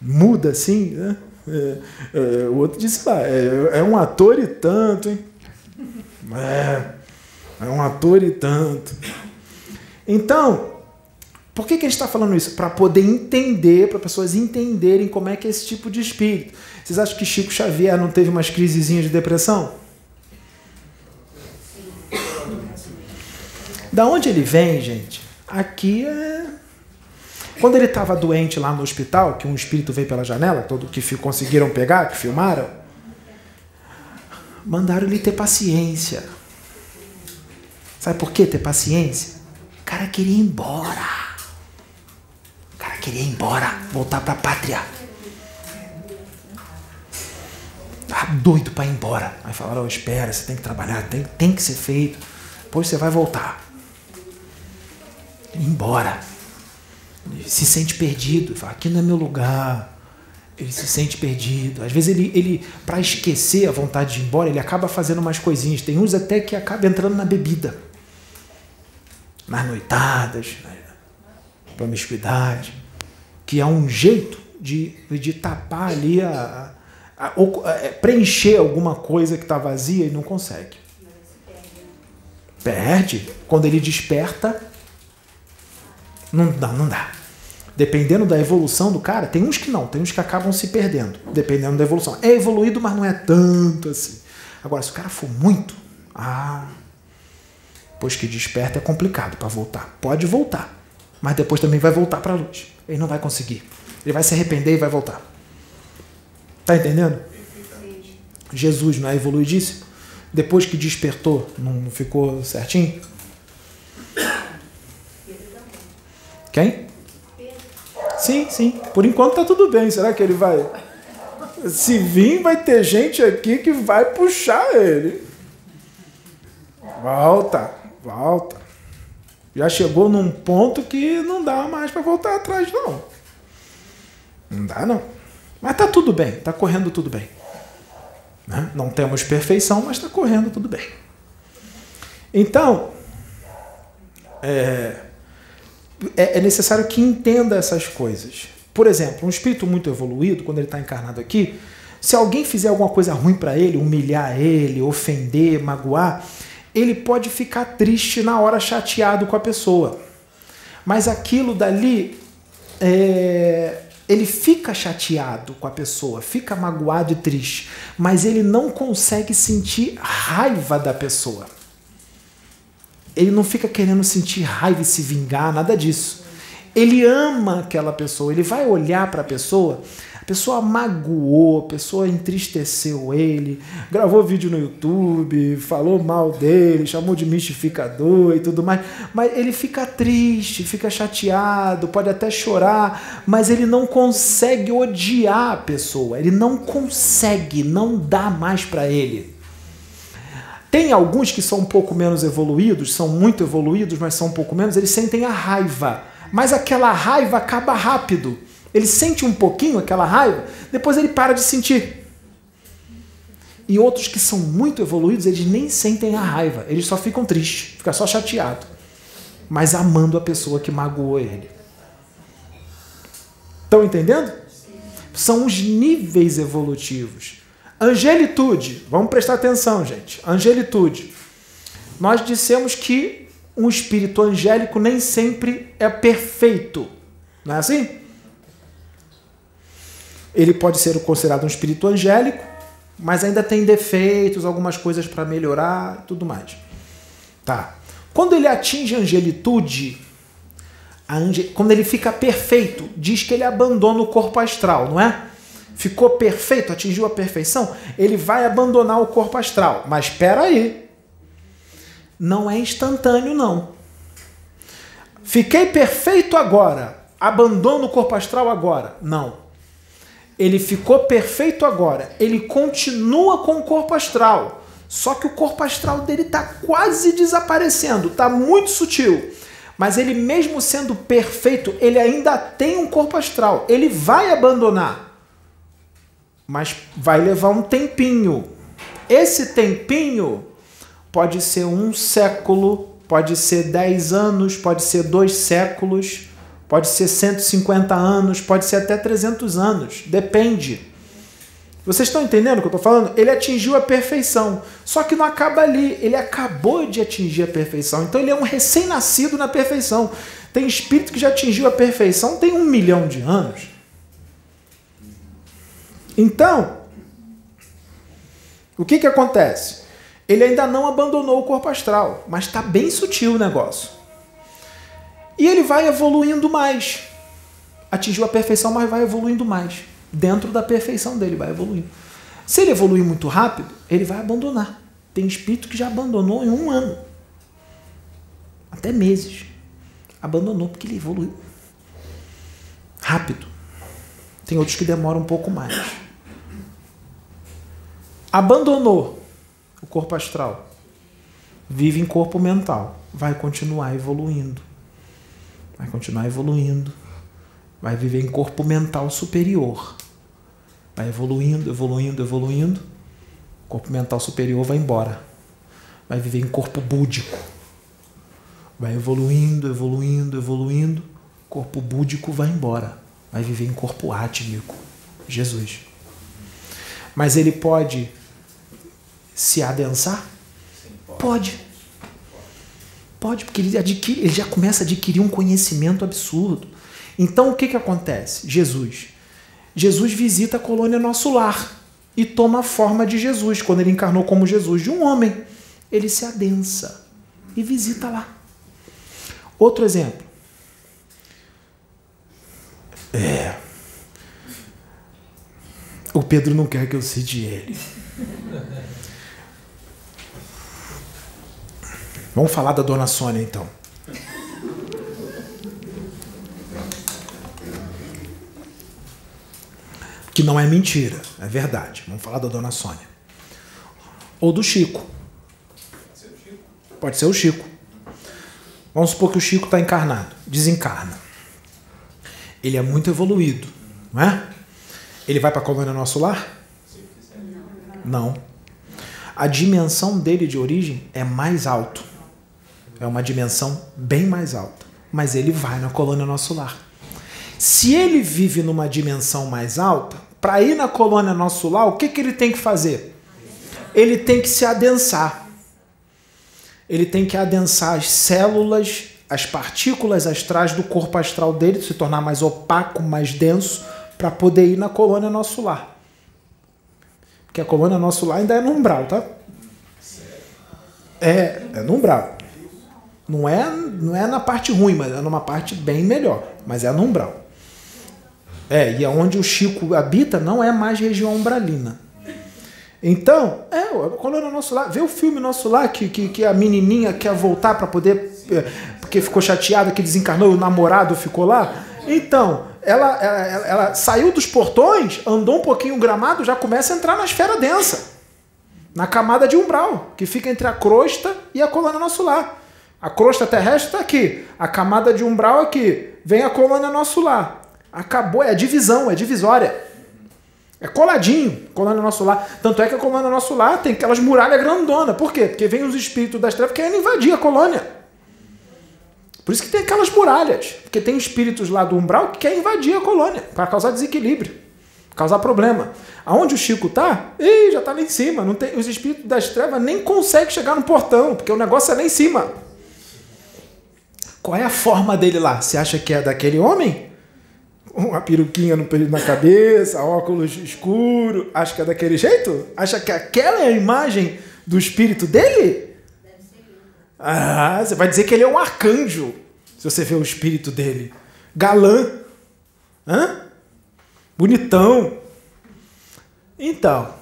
Muda assim, né? É, é, o outro disse é, é, um ator e tanto, hein? É, é um ator e tanto. Então, por que, que a gente está falando isso? Para poder entender, para pessoas entenderem como é que é esse tipo de espírito. Vocês acham que Chico Xavier não teve umas crisezinhas de depressão? Da onde ele vem, gente? Aqui é. Quando ele estava doente lá no hospital, que um espírito veio pela janela, todo que conseguiram pegar, que filmaram, mandaram ele ter paciência. Sabe por que ter paciência? O cara queria ir embora. O cara queria ir embora, voltar para a pátria. Tá doido para ir embora. Aí falaram: oh, espera, você tem que trabalhar, tem, tem que ser feito. Depois você vai voltar ir embora. Se sente perdido. Fala, aqui não é meu lugar. Ele se sente perdido. Às vezes ele, ele para esquecer a vontade de ir embora, ele acaba fazendo umas coisinhas. Tem uns até que acaba entrando na bebida. Nas noitadas, na promiscuidade. Que é um jeito de, de tapar ali a, a, a, a é, preencher alguma coisa que está vazia e não consegue. Perde. Quando ele desperta, não dá, não dá. Dependendo da evolução do cara, tem uns que não, tem uns que acabam se perdendo, dependendo da evolução. É evoluído, mas não é tanto assim. Agora, se o cara for muito, ah, depois que desperta é complicado para voltar. Pode voltar, mas depois também vai voltar para a luz. Ele não vai conseguir. Ele vai se arrepender e vai voltar. Tá entendendo? Jesus não é evoluidíssimo? Depois que despertou, não ficou certinho? Quem? Sim, sim. Por enquanto tá tudo bem. Será que ele vai. Se vir, vai ter gente aqui que vai puxar ele. Volta, volta. Já chegou num ponto que não dá mais para voltar atrás, não. Não dá, não. Mas tá tudo bem, tá correndo tudo bem. Né? Não temos perfeição, mas está correndo tudo bem. Então, é, é, é necessário que entenda essas coisas. Por exemplo, um espírito muito evoluído, quando ele está encarnado aqui, se alguém fizer alguma coisa ruim para ele, humilhar ele, ofender, magoar, ele pode ficar triste na hora, chateado com a pessoa. Mas aquilo dali, é, ele fica chateado com a pessoa, fica magoado e triste, mas ele não consegue sentir raiva da pessoa. Ele não fica querendo sentir raiva e se vingar, nada disso. Ele ama aquela pessoa, ele vai olhar para a pessoa a pessoa magoou, a pessoa entristeceu ele, gravou vídeo no YouTube, falou mal dele, chamou de mistificador e tudo mais. Mas ele fica triste, fica chateado, pode até chorar, mas ele não consegue odiar a pessoa. Ele não consegue, não dá mais para ele. Tem alguns que são um pouco menos evoluídos, são muito evoluídos, mas são um pouco menos, eles sentem a raiva. Mas aquela raiva acaba rápido. Ele sente um pouquinho aquela raiva, depois ele para de sentir. E outros que são muito evoluídos, eles nem sentem a raiva, eles só ficam tristes, ficam só chateado, mas amando a pessoa que magoou ele. Estão entendendo? São os níveis evolutivos. Angelitude, vamos prestar atenção, gente. Angelitude. Nós dissemos que um espírito angélico nem sempre é perfeito. Não é assim? Ele pode ser considerado um espírito angélico, mas ainda tem defeitos, algumas coisas para melhorar, tudo mais. Tá. Quando ele atinge a angelitude, a ange... quando ele fica perfeito, diz que ele abandona o corpo astral, não é? Ficou perfeito, atingiu a perfeição, ele vai abandonar o corpo astral. Mas espera aí. Não é instantâneo não. Fiquei perfeito agora, abandono o corpo astral agora. Não ele ficou perfeito agora, ele continua com o corpo astral. Só que o corpo astral dele está quase desaparecendo, está muito sutil. Mas ele, mesmo sendo perfeito, ele ainda tem um corpo astral. Ele vai abandonar. Mas vai levar um tempinho. Esse tempinho pode ser um século, pode ser dez anos, pode ser dois séculos Pode ser 150 anos, pode ser até 300 anos, depende. Vocês estão entendendo o que eu estou falando? Ele atingiu a perfeição. Só que não acaba ali, ele acabou de atingir a perfeição. Então ele é um recém-nascido na perfeição. Tem espírito que já atingiu a perfeição tem um milhão de anos. Então, o que, que acontece? Ele ainda não abandonou o corpo astral, mas está bem sutil o negócio. E ele vai evoluindo mais. Atingiu a perfeição, mas vai evoluindo mais. Dentro da perfeição dele, vai evoluindo. Se ele evoluir muito rápido, ele vai abandonar. Tem espírito que já abandonou em um ano. Até meses. Abandonou porque ele evoluiu. Rápido. Tem outros que demoram um pouco mais. Abandonou o corpo astral. Vive em corpo mental. Vai continuar evoluindo vai continuar evoluindo, vai viver em corpo mental superior. Vai evoluindo, evoluindo, evoluindo. O corpo mental superior vai embora. Vai viver em corpo búdico. Vai evoluindo, evoluindo, evoluindo. O corpo búdico vai embora. Vai viver em corpo átmico. Jesus. Mas ele pode se adensar? Pode. Pode, porque ele, adquire, ele já começa a adquirir um conhecimento absurdo. Então o que, que acontece? Jesus. Jesus visita a colônia Nosso Lar e toma a forma de Jesus, quando ele encarnou como Jesus, de um homem. Ele se adensa e visita lá. Outro exemplo. É. O Pedro não quer que eu cite ele. Vamos falar da dona Sônia então. Que não é mentira, é verdade. Vamos falar da dona Sônia. Ou do Chico. Pode ser o Chico. Vamos supor que o Chico está encarnado, desencarna. Ele é muito evoluído, não é? Ele vai para a colônia Nosso Lar? Não. A dimensão dele de origem é mais alto. É uma dimensão bem mais alta. Mas ele vai na colônia Nosso Lar. Se ele vive numa dimensão mais alta, para ir na colônia Nosso Lar, o que, que ele tem que fazer? Ele tem que se adensar. Ele tem que adensar as células, as partículas astrais do corpo astral dele, se tornar mais opaco, mais denso, para poder ir na colônia Nosso Lar. Porque a colônia Nosso Lar ainda é no umbral, tá? É, é no umbral. Não é, não é na parte ruim, mas é numa parte bem melhor. Mas é no umbral. É, e onde o Chico habita não é mais região umbralina. Então, é, a colônia nosso lá. Vê o filme nosso lá, que, que, que a menininha quer voltar para poder. Porque ficou chateada que desencarnou e o namorado ficou lá. Então, ela, ela, ela, saiu dos portões, andou um pouquinho o gramado, já começa a entrar na esfera densa. Na camada de umbral, que fica entre a crosta e a colônia nosso lar. A crosta terrestre está aqui. A camada de umbral aqui. Vem a colônia nosso lar. Acabou, é divisão, é divisória. É coladinho, colônia nosso lar. Tanto é que a colônia nosso lar tem aquelas muralhas grandonas. Por quê? Porque vem os espíritos das trevas querendo invadir a colônia. Por isso que tem aquelas muralhas. Porque tem espíritos lá do umbral que querem invadir a colônia para causar desequilíbrio, causar problema. Aonde o Chico tá? Ih, já tá lá em cima. Não tem, os espíritos das trevas nem conseguem chegar no portão, porque o negócio é lá em cima. Qual é a forma dele lá? Você acha que é daquele homem? uma peruquinha no na cabeça, óculos escuro. Acha que é daquele jeito? Acha que aquela é a imagem do espírito dele? Ah, você vai dizer que ele é um arcanjo, se você vê o espírito dele. Galã. Hã? Bonitão. Então,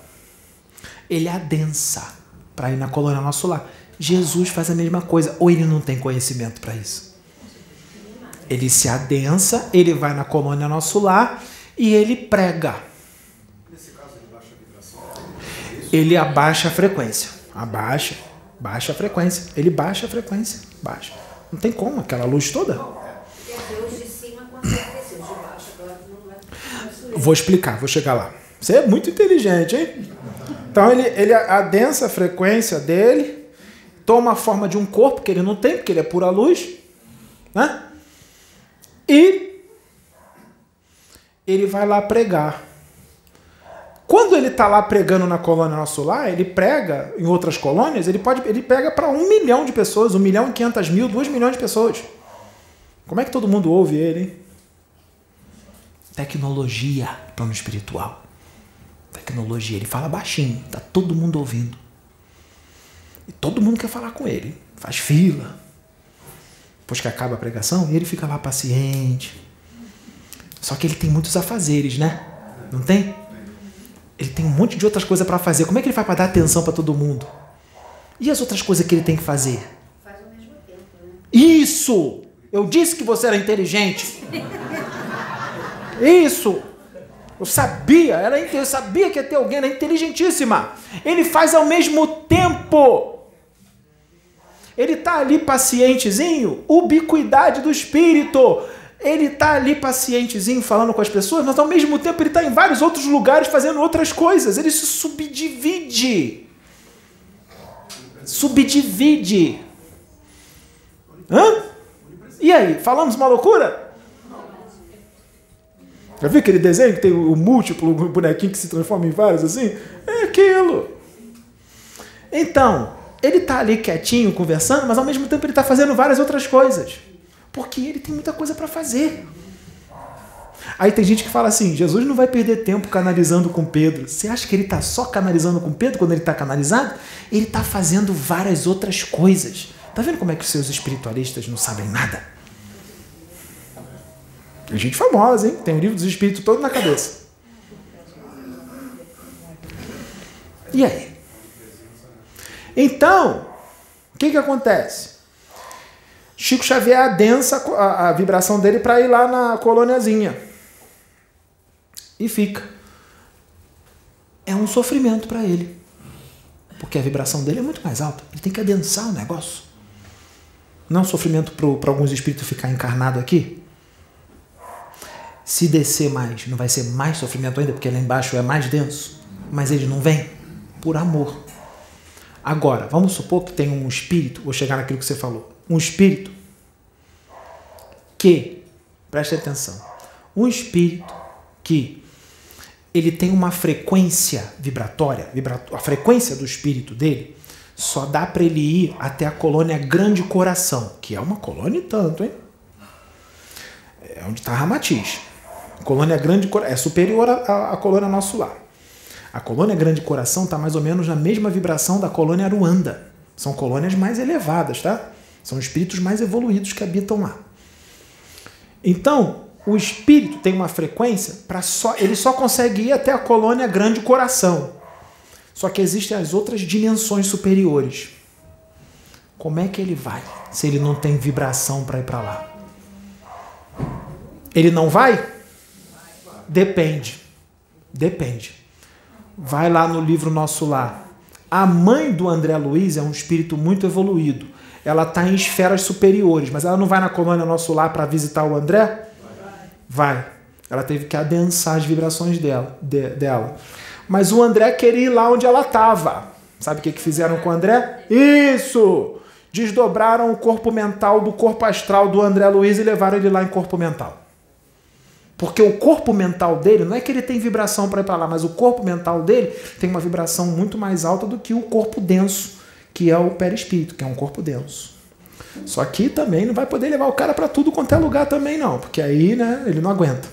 ele adensa para ir na colônia nosso lar. Jesus faz a mesma coisa, ou ele não tem conhecimento para isso? Ele se adensa, ele vai na colônia nosso lar e ele prega. Nesse caso, ele a vibração? Ele abaixa a frequência. Abaixa, baixa a frequência. Ele baixa a frequência, baixa. Não tem como, aquela luz toda. Vou explicar, vou chegar lá. Você é muito inteligente, hein? Então ele, ele adensa a frequência dele, toma a forma de um corpo que ele não tem, porque ele é pura luz, né? E ele vai lá pregar. Quando ele está lá pregando na colônia nosso lar, ele prega em outras colônias, ele pode ele pega para um milhão de pessoas, um milhão e quinhentas mil, dois milhões de pessoas. Como é que todo mundo ouve ele? Hein? Tecnologia, plano espiritual. Tecnologia, ele fala baixinho, tá todo mundo ouvindo. E todo mundo quer falar com ele. Faz fila depois que acaba a pregação, ele fica lá paciente. Só que ele tem muitos afazeres, né? Não tem? Ele tem um monte de outras coisas para fazer. Como é que ele faz para dar atenção para todo mundo? E as outras coisas que ele tem que fazer? Faz ao mesmo tempo, né? Isso! Eu disse que você era inteligente. Isso! Eu sabia, era, eu sabia que ia ter alguém, era inteligentíssima. Ele faz ao mesmo tempo. Ele está ali pacientezinho, ubiquidade do espírito. Ele está ali pacientezinho falando com as pessoas, mas ao mesmo tempo ele está em vários outros lugares fazendo outras coisas. Ele se subdivide. Subdivide. Hã? E aí, falamos uma loucura? Já viu aquele desenho que tem o múltiplo, bonequinho que se transforma em vários assim? É aquilo. Então, ele está ali quietinho, conversando, mas ao mesmo tempo ele está fazendo várias outras coisas. Porque ele tem muita coisa para fazer. Aí tem gente que fala assim: Jesus não vai perder tempo canalizando com Pedro. Você acha que ele está só canalizando com Pedro quando ele está canalizado? Ele está fazendo várias outras coisas. Tá vendo como é que os seus espiritualistas não sabem nada? Tem gente famosa, hein? Tem o livro dos espíritos todo na cabeça. E aí? Então, o que, que acontece? Chico Xavier adensa a, a vibração dele para ir lá na colôniazinha. E fica. É um sofrimento para ele. Porque a vibração dele é muito mais alta. Ele tem que adensar o negócio. Não é um sofrimento para alguns espíritos ficar encarnado aqui. Se descer mais, não vai ser mais sofrimento ainda, porque lá embaixo é mais denso. Mas ele não vem por amor. Agora, vamos supor que tem um espírito, vou chegar naquilo que você falou, um espírito que, preste atenção, um espírito que ele tem uma frequência vibratória, vibrato, a frequência do espírito dele só dá para ele ir até a colônia Grande Coração, que é uma colônia e tanto, hein? É onde está Ramatiz. Colônia Grande é superior à, à colônia Nosso Lar. A colônia Grande Coração está mais ou menos na mesma vibração da colônia Aruanda. São colônias mais elevadas, tá? São espíritos mais evoluídos que habitam lá. Então, o espírito tem uma frequência para só. Ele só consegue ir até a colônia grande coração. Só que existem as outras dimensões superiores. Como é que ele vai se ele não tem vibração para ir para lá? Ele não vai? Depende. Depende. Vai lá no livro Nosso Lar. A mãe do André Luiz é um espírito muito evoluído. Ela está em esferas superiores, mas ela não vai na colônia Nosso Lar para visitar o André? Vai. Ela teve que adensar as vibrações dela. De, dela. Mas o André queria ir lá onde ela estava. Sabe o que, que fizeram com o André? Isso! Desdobraram o corpo mental do corpo astral do André Luiz e levaram ele lá em corpo mental. Porque o corpo mental dele, não é que ele tem vibração para ir para lá, mas o corpo mental dele tem uma vibração muito mais alta do que o corpo denso, que é o perispírito, que é um corpo denso. Só que também não vai poder levar o cara para tudo quanto é lugar também não, porque aí, né, ele não aguenta.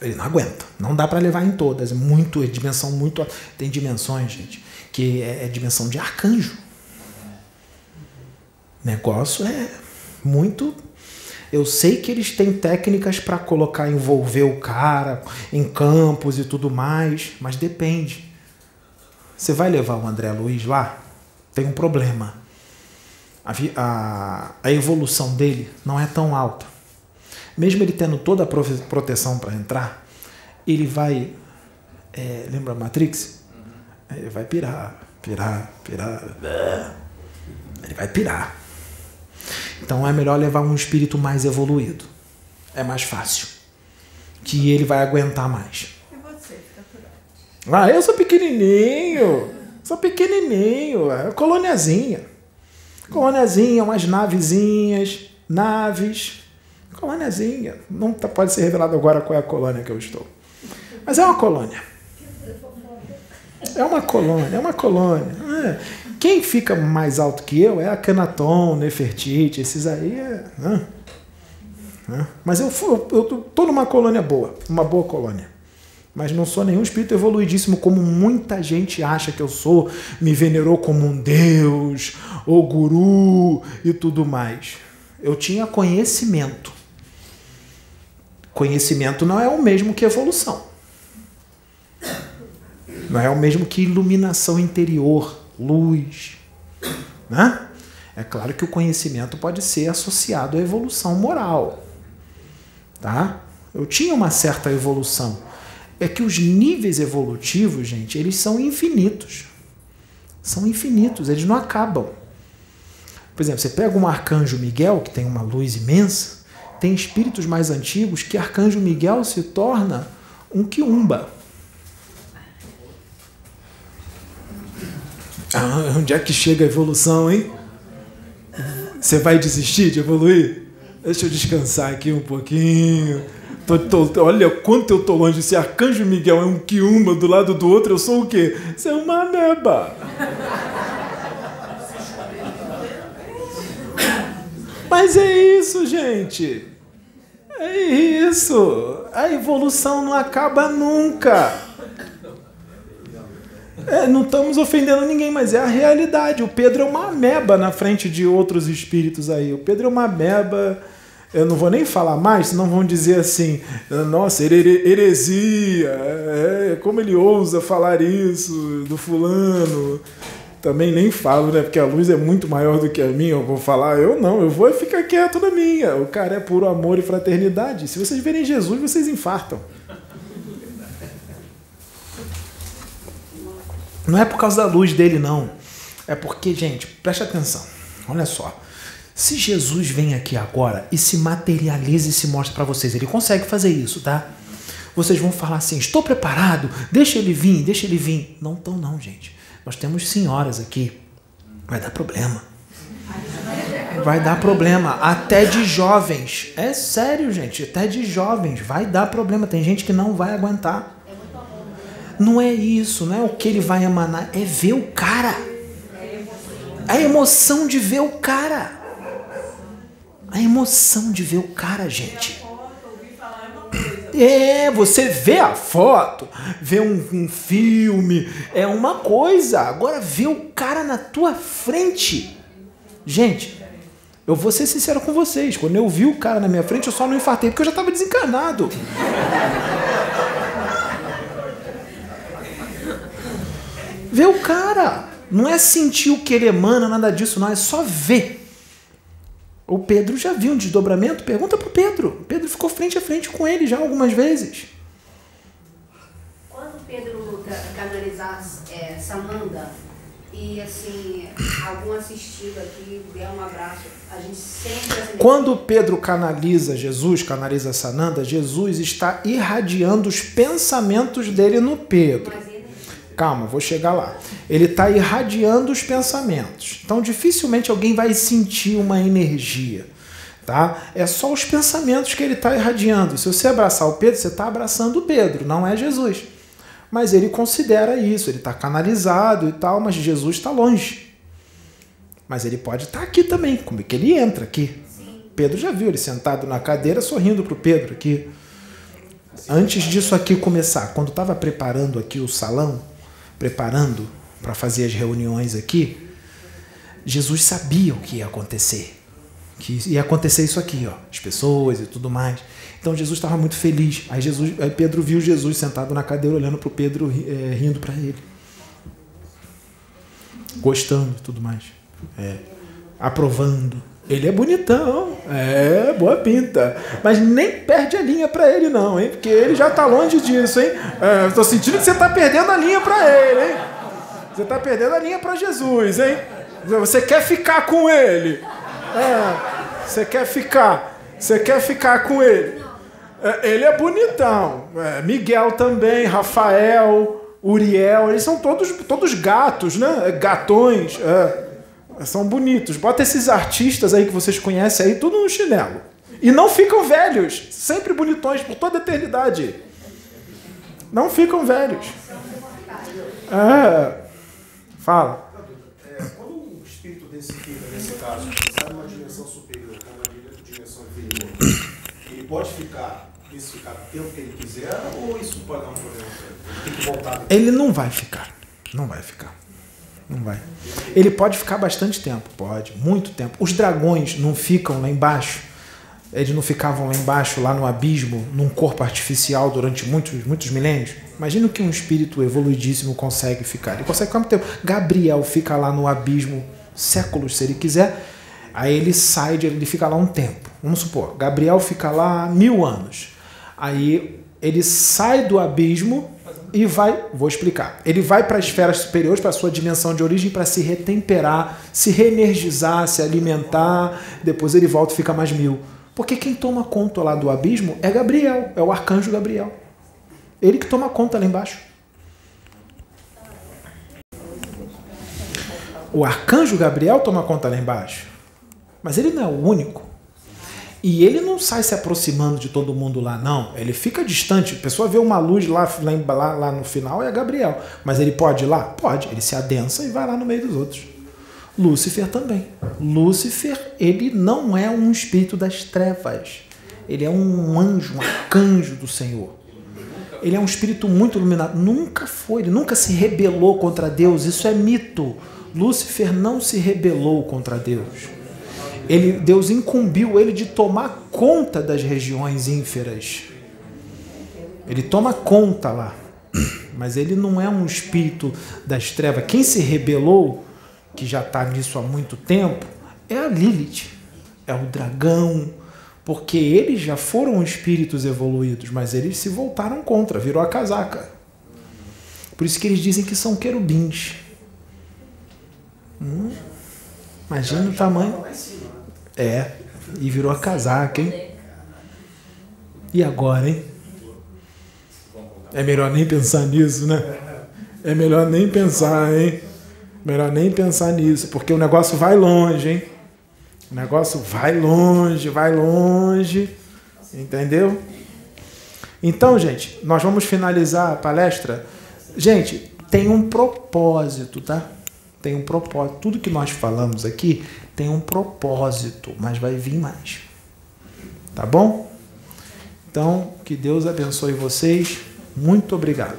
Ele não aguenta. Não dá para levar em todas. É muito, é dimensão muito. Tem dimensões, gente, que é, é dimensão de arcanjo. Negócio é muito. Eu sei que eles têm técnicas para colocar, envolver o cara em campos e tudo mais, mas depende. Você vai levar o André Luiz lá? Tem um problema a, a, a evolução dele não é tão alta. Mesmo ele tendo toda a proteção para entrar, ele vai. É, lembra Matrix? Ele vai pirar, pirar, pirar. Ele vai pirar. Então é melhor levar um espírito mais evoluído. É mais fácil. Que ele vai aguentar mais. E você, fica por Ah, eu sou pequenininho. Sou pequenininho. É coloniazinha. Umas navezinhas, naves. Colôniazinha. Não tá, pode ser revelado agora qual é a colônia que eu estou. Mas é uma colônia. É uma colônia, é uma colônia. É. Quem fica mais alto que eu é a Canaton, Nefertiti, esses aí é. Né? É. Mas eu, eu, eu tô numa colônia boa, uma boa colônia mas não sou nenhum espírito evoluidíssimo como muita gente acha que eu sou, me venerou como um deus, ou guru e tudo mais. Eu tinha conhecimento. Conhecimento não é o mesmo que evolução. Não é o mesmo que iluminação interior, luz. Né? É claro que o conhecimento pode ser associado à evolução moral. Tá? Eu tinha uma certa evolução é que os níveis evolutivos, gente, eles são infinitos. São infinitos, eles não acabam. Por exemplo, você pega um arcanjo Miguel, que tem uma luz imensa, tem espíritos mais antigos que arcanjo Miguel se torna um quiumba. Ah, onde é que chega a evolução, hein? Você vai desistir de evoluir? Deixa eu descansar aqui um pouquinho. Tô, tô, olha quanto eu tô longe. Se Arcanjo Miguel é um quiumba do lado do outro, eu sou o quê? Você é uma ameba. Mas é isso, gente. É isso. A evolução não acaba nunca. É, não estamos ofendendo ninguém, mas é a realidade. O Pedro é uma ameba na frente de outros espíritos aí. O Pedro é uma ameba eu não vou nem falar mais, senão vão dizer assim, nossa, heresia, é, como ele ousa falar isso do fulano. Também nem falo, né? Porque a luz é muito maior do que a minha. Eu vou falar, eu não, eu vou ficar quieto na minha. O cara é puro amor e fraternidade. Se vocês verem Jesus, vocês infartam. Não é por causa da luz dele, não. É porque, gente, preste atenção. Olha só. Se Jesus vem aqui agora e se materializa e se mostra para vocês, ele consegue fazer isso, tá? Vocês vão falar assim: estou preparado, deixa ele vir, deixa ele vir. Não estão, não, gente. Nós temos senhoras aqui. Vai dar problema. Vai dar problema. Até de jovens. É sério, gente. Até de jovens. Vai dar problema. Tem gente que não vai aguentar. Não é isso, não é o que ele vai emanar, é ver o cara. A emoção de ver o cara. A emoção de ver o cara, gente. É, você vê a foto, vê um, um, filme, é uma coisa. Agora ver o cara na tua frente Gente, eu vou ser sincero com vocês. Quando eu vi o cara na minha frente, eu só não infartei porque eu já estava desencarnado. Ver o cara. Não é sentir o que ele emana, nada disso, não. É só ver. O Pedro já viu um desdobramento? Pergunta pro Pedro. Pedro ficou frente a frente com ele já algumas vezes. Quando Pedro canalizar é, Samanda e assim, algum assistido aqui der um abraço, a gente sempre Quando Pedro canaliza Jesus, canaliza Sananda, Jesus está irradiando os pensamentos dele no Pedro. Mas Calma, vou chegar lá. Ele está irradiando os pensamentos. Então, dificilmente alguém vai sentir uma energia. Tá? É só os pensamentos que ele está irradiando. Se você abraçar o Pedro, você está abraçando o Pedro, não é Jesus. Mas ele considera isso, ele está canalizado e tal, mas Jesus está longe. Mas ele pode estar aqui também, como é que ele entra aqui. Pedro já viu ele sentado na cadeira sorrindo para o Pedro aqui. Antes disso aqui começar, quando estava preparando aqui o salão, preparando para fazer as reuniões aqui, Jesus sabia o que ia acontecer. Que ia acontecer isso aqui, ó, as pessoas e tudo mais. Então Jesus estava muito feliz. Aí, Jesus, aí Pedro viu Jesus sentado na cadeira, olhando para o Pedro, é, rindo para ele. Gostando e tudo mais. É, aprovando. Ele é bonitão, é boa pinta, mas nem perde a linha para ele não, hein? Porque ele já tá longe disso, hein? É, Estou sentindo que você tá perdendo a linha para ele, hein? Você tá perdendo a linha para Jesus, hein? Você quer ficar com ele? É, você quer ficar? Você quer ficar com ele? É, ele é bonitão. É, Miguel também, Rafael, Uriel, eles são todos todos gatos, né? Gatões. É. São bonitos. Bota esses artistas aí que vocês conhecem aí, tudo no chinelo. E não ficam velhos. Sempre bonitões por toda a eternidade. Não ficam velhos. É. Fala. É, quando o espírito desse fica, nesse caso, sai numa dimensão superior, ou uma dimensão inferior, ele pode ficar, isso ficar o tempo que ele quiser, ou isso pode dar um problema para ele? Ele não vai ficar. Não vai ficar. Não vai. Ele pode ficar bastante tempo, pode, muito tempo. Os dragões não ficam lá embaixo. Eles não ficavam lá embaixo, lá no abismo, num corpo artificial durante muitos, muitos milênios. Imagina que um espírito evoluidíssimo consegue ficar. Ele consegue ficar tempo. Gabriel fica lá no abismo séculos, se ele quiser. Aí ele sai, de, ele fica lá um tempo. Vamos supor, Gabriel fica lá mil anos. Aí ele sai do abismo e vai, vou explicar. Ele vai para as esferas superiores, para a sua dimensão de origem, para se retemperar, se reenergizar, se alimentar. Depois ele volta e fica mais mil. Porque quem toma conta lá do abismo é Gabriel, é o arcanjo Gabriel. Ele que toma conta lá embaixo. O arcanjo Gabriel toma conta lá embaixo. Mas ele não é o único. E ele não sai se aproximando de todo mundo lá, não. Ele fica distante. A pessoa vê uma luz lá, lá, lá no final, é Gabriel. Mas ele pode ir lá? Pode. Ele se adensa e vai lá no meio dos outros. Lúcifer também. Lúcifer, ele não é um espírito das trevas. Ele é um anjo, um arcanjo do Senhor. Ele é um espírito muito iluminado. Nunca foi, ele nunca se rebelou contra Deus. Isso é mito. Lúcifer não se rebelou contra Deus. Ele, Deus incumbiu ele de tomar conta das regiões ínferas. Ele toma conta lá. Mas ele não é um espírito das trevas. Quem se rebelou, que já está nisso há muito tempo, é a Lilith, é o dragão, porque eles já foram espíritos evoluídos, mas eles se voltaram contra, virou a casaca. Por isso que eles dizem que são querubins. Hum, imagina o tamanho. É, e virou a casaca, hein? E agora, hein? É melhor nem pensar nisso, né? É melhor nem pensar, hein? Melhor nem pensar nisso, porque o negócio vai longe, hein? O negócio vai longe, vai longe. Entendeu? Então, gente, nós vamos finalizar a palestra. Gente, tem um propósito, tá? Tem um propósito. Tudo que nós falamos aqui tem um propósito, mas vai vir mais. Tá bom? Então, que Deus abençoe vocês. Muito obrigado.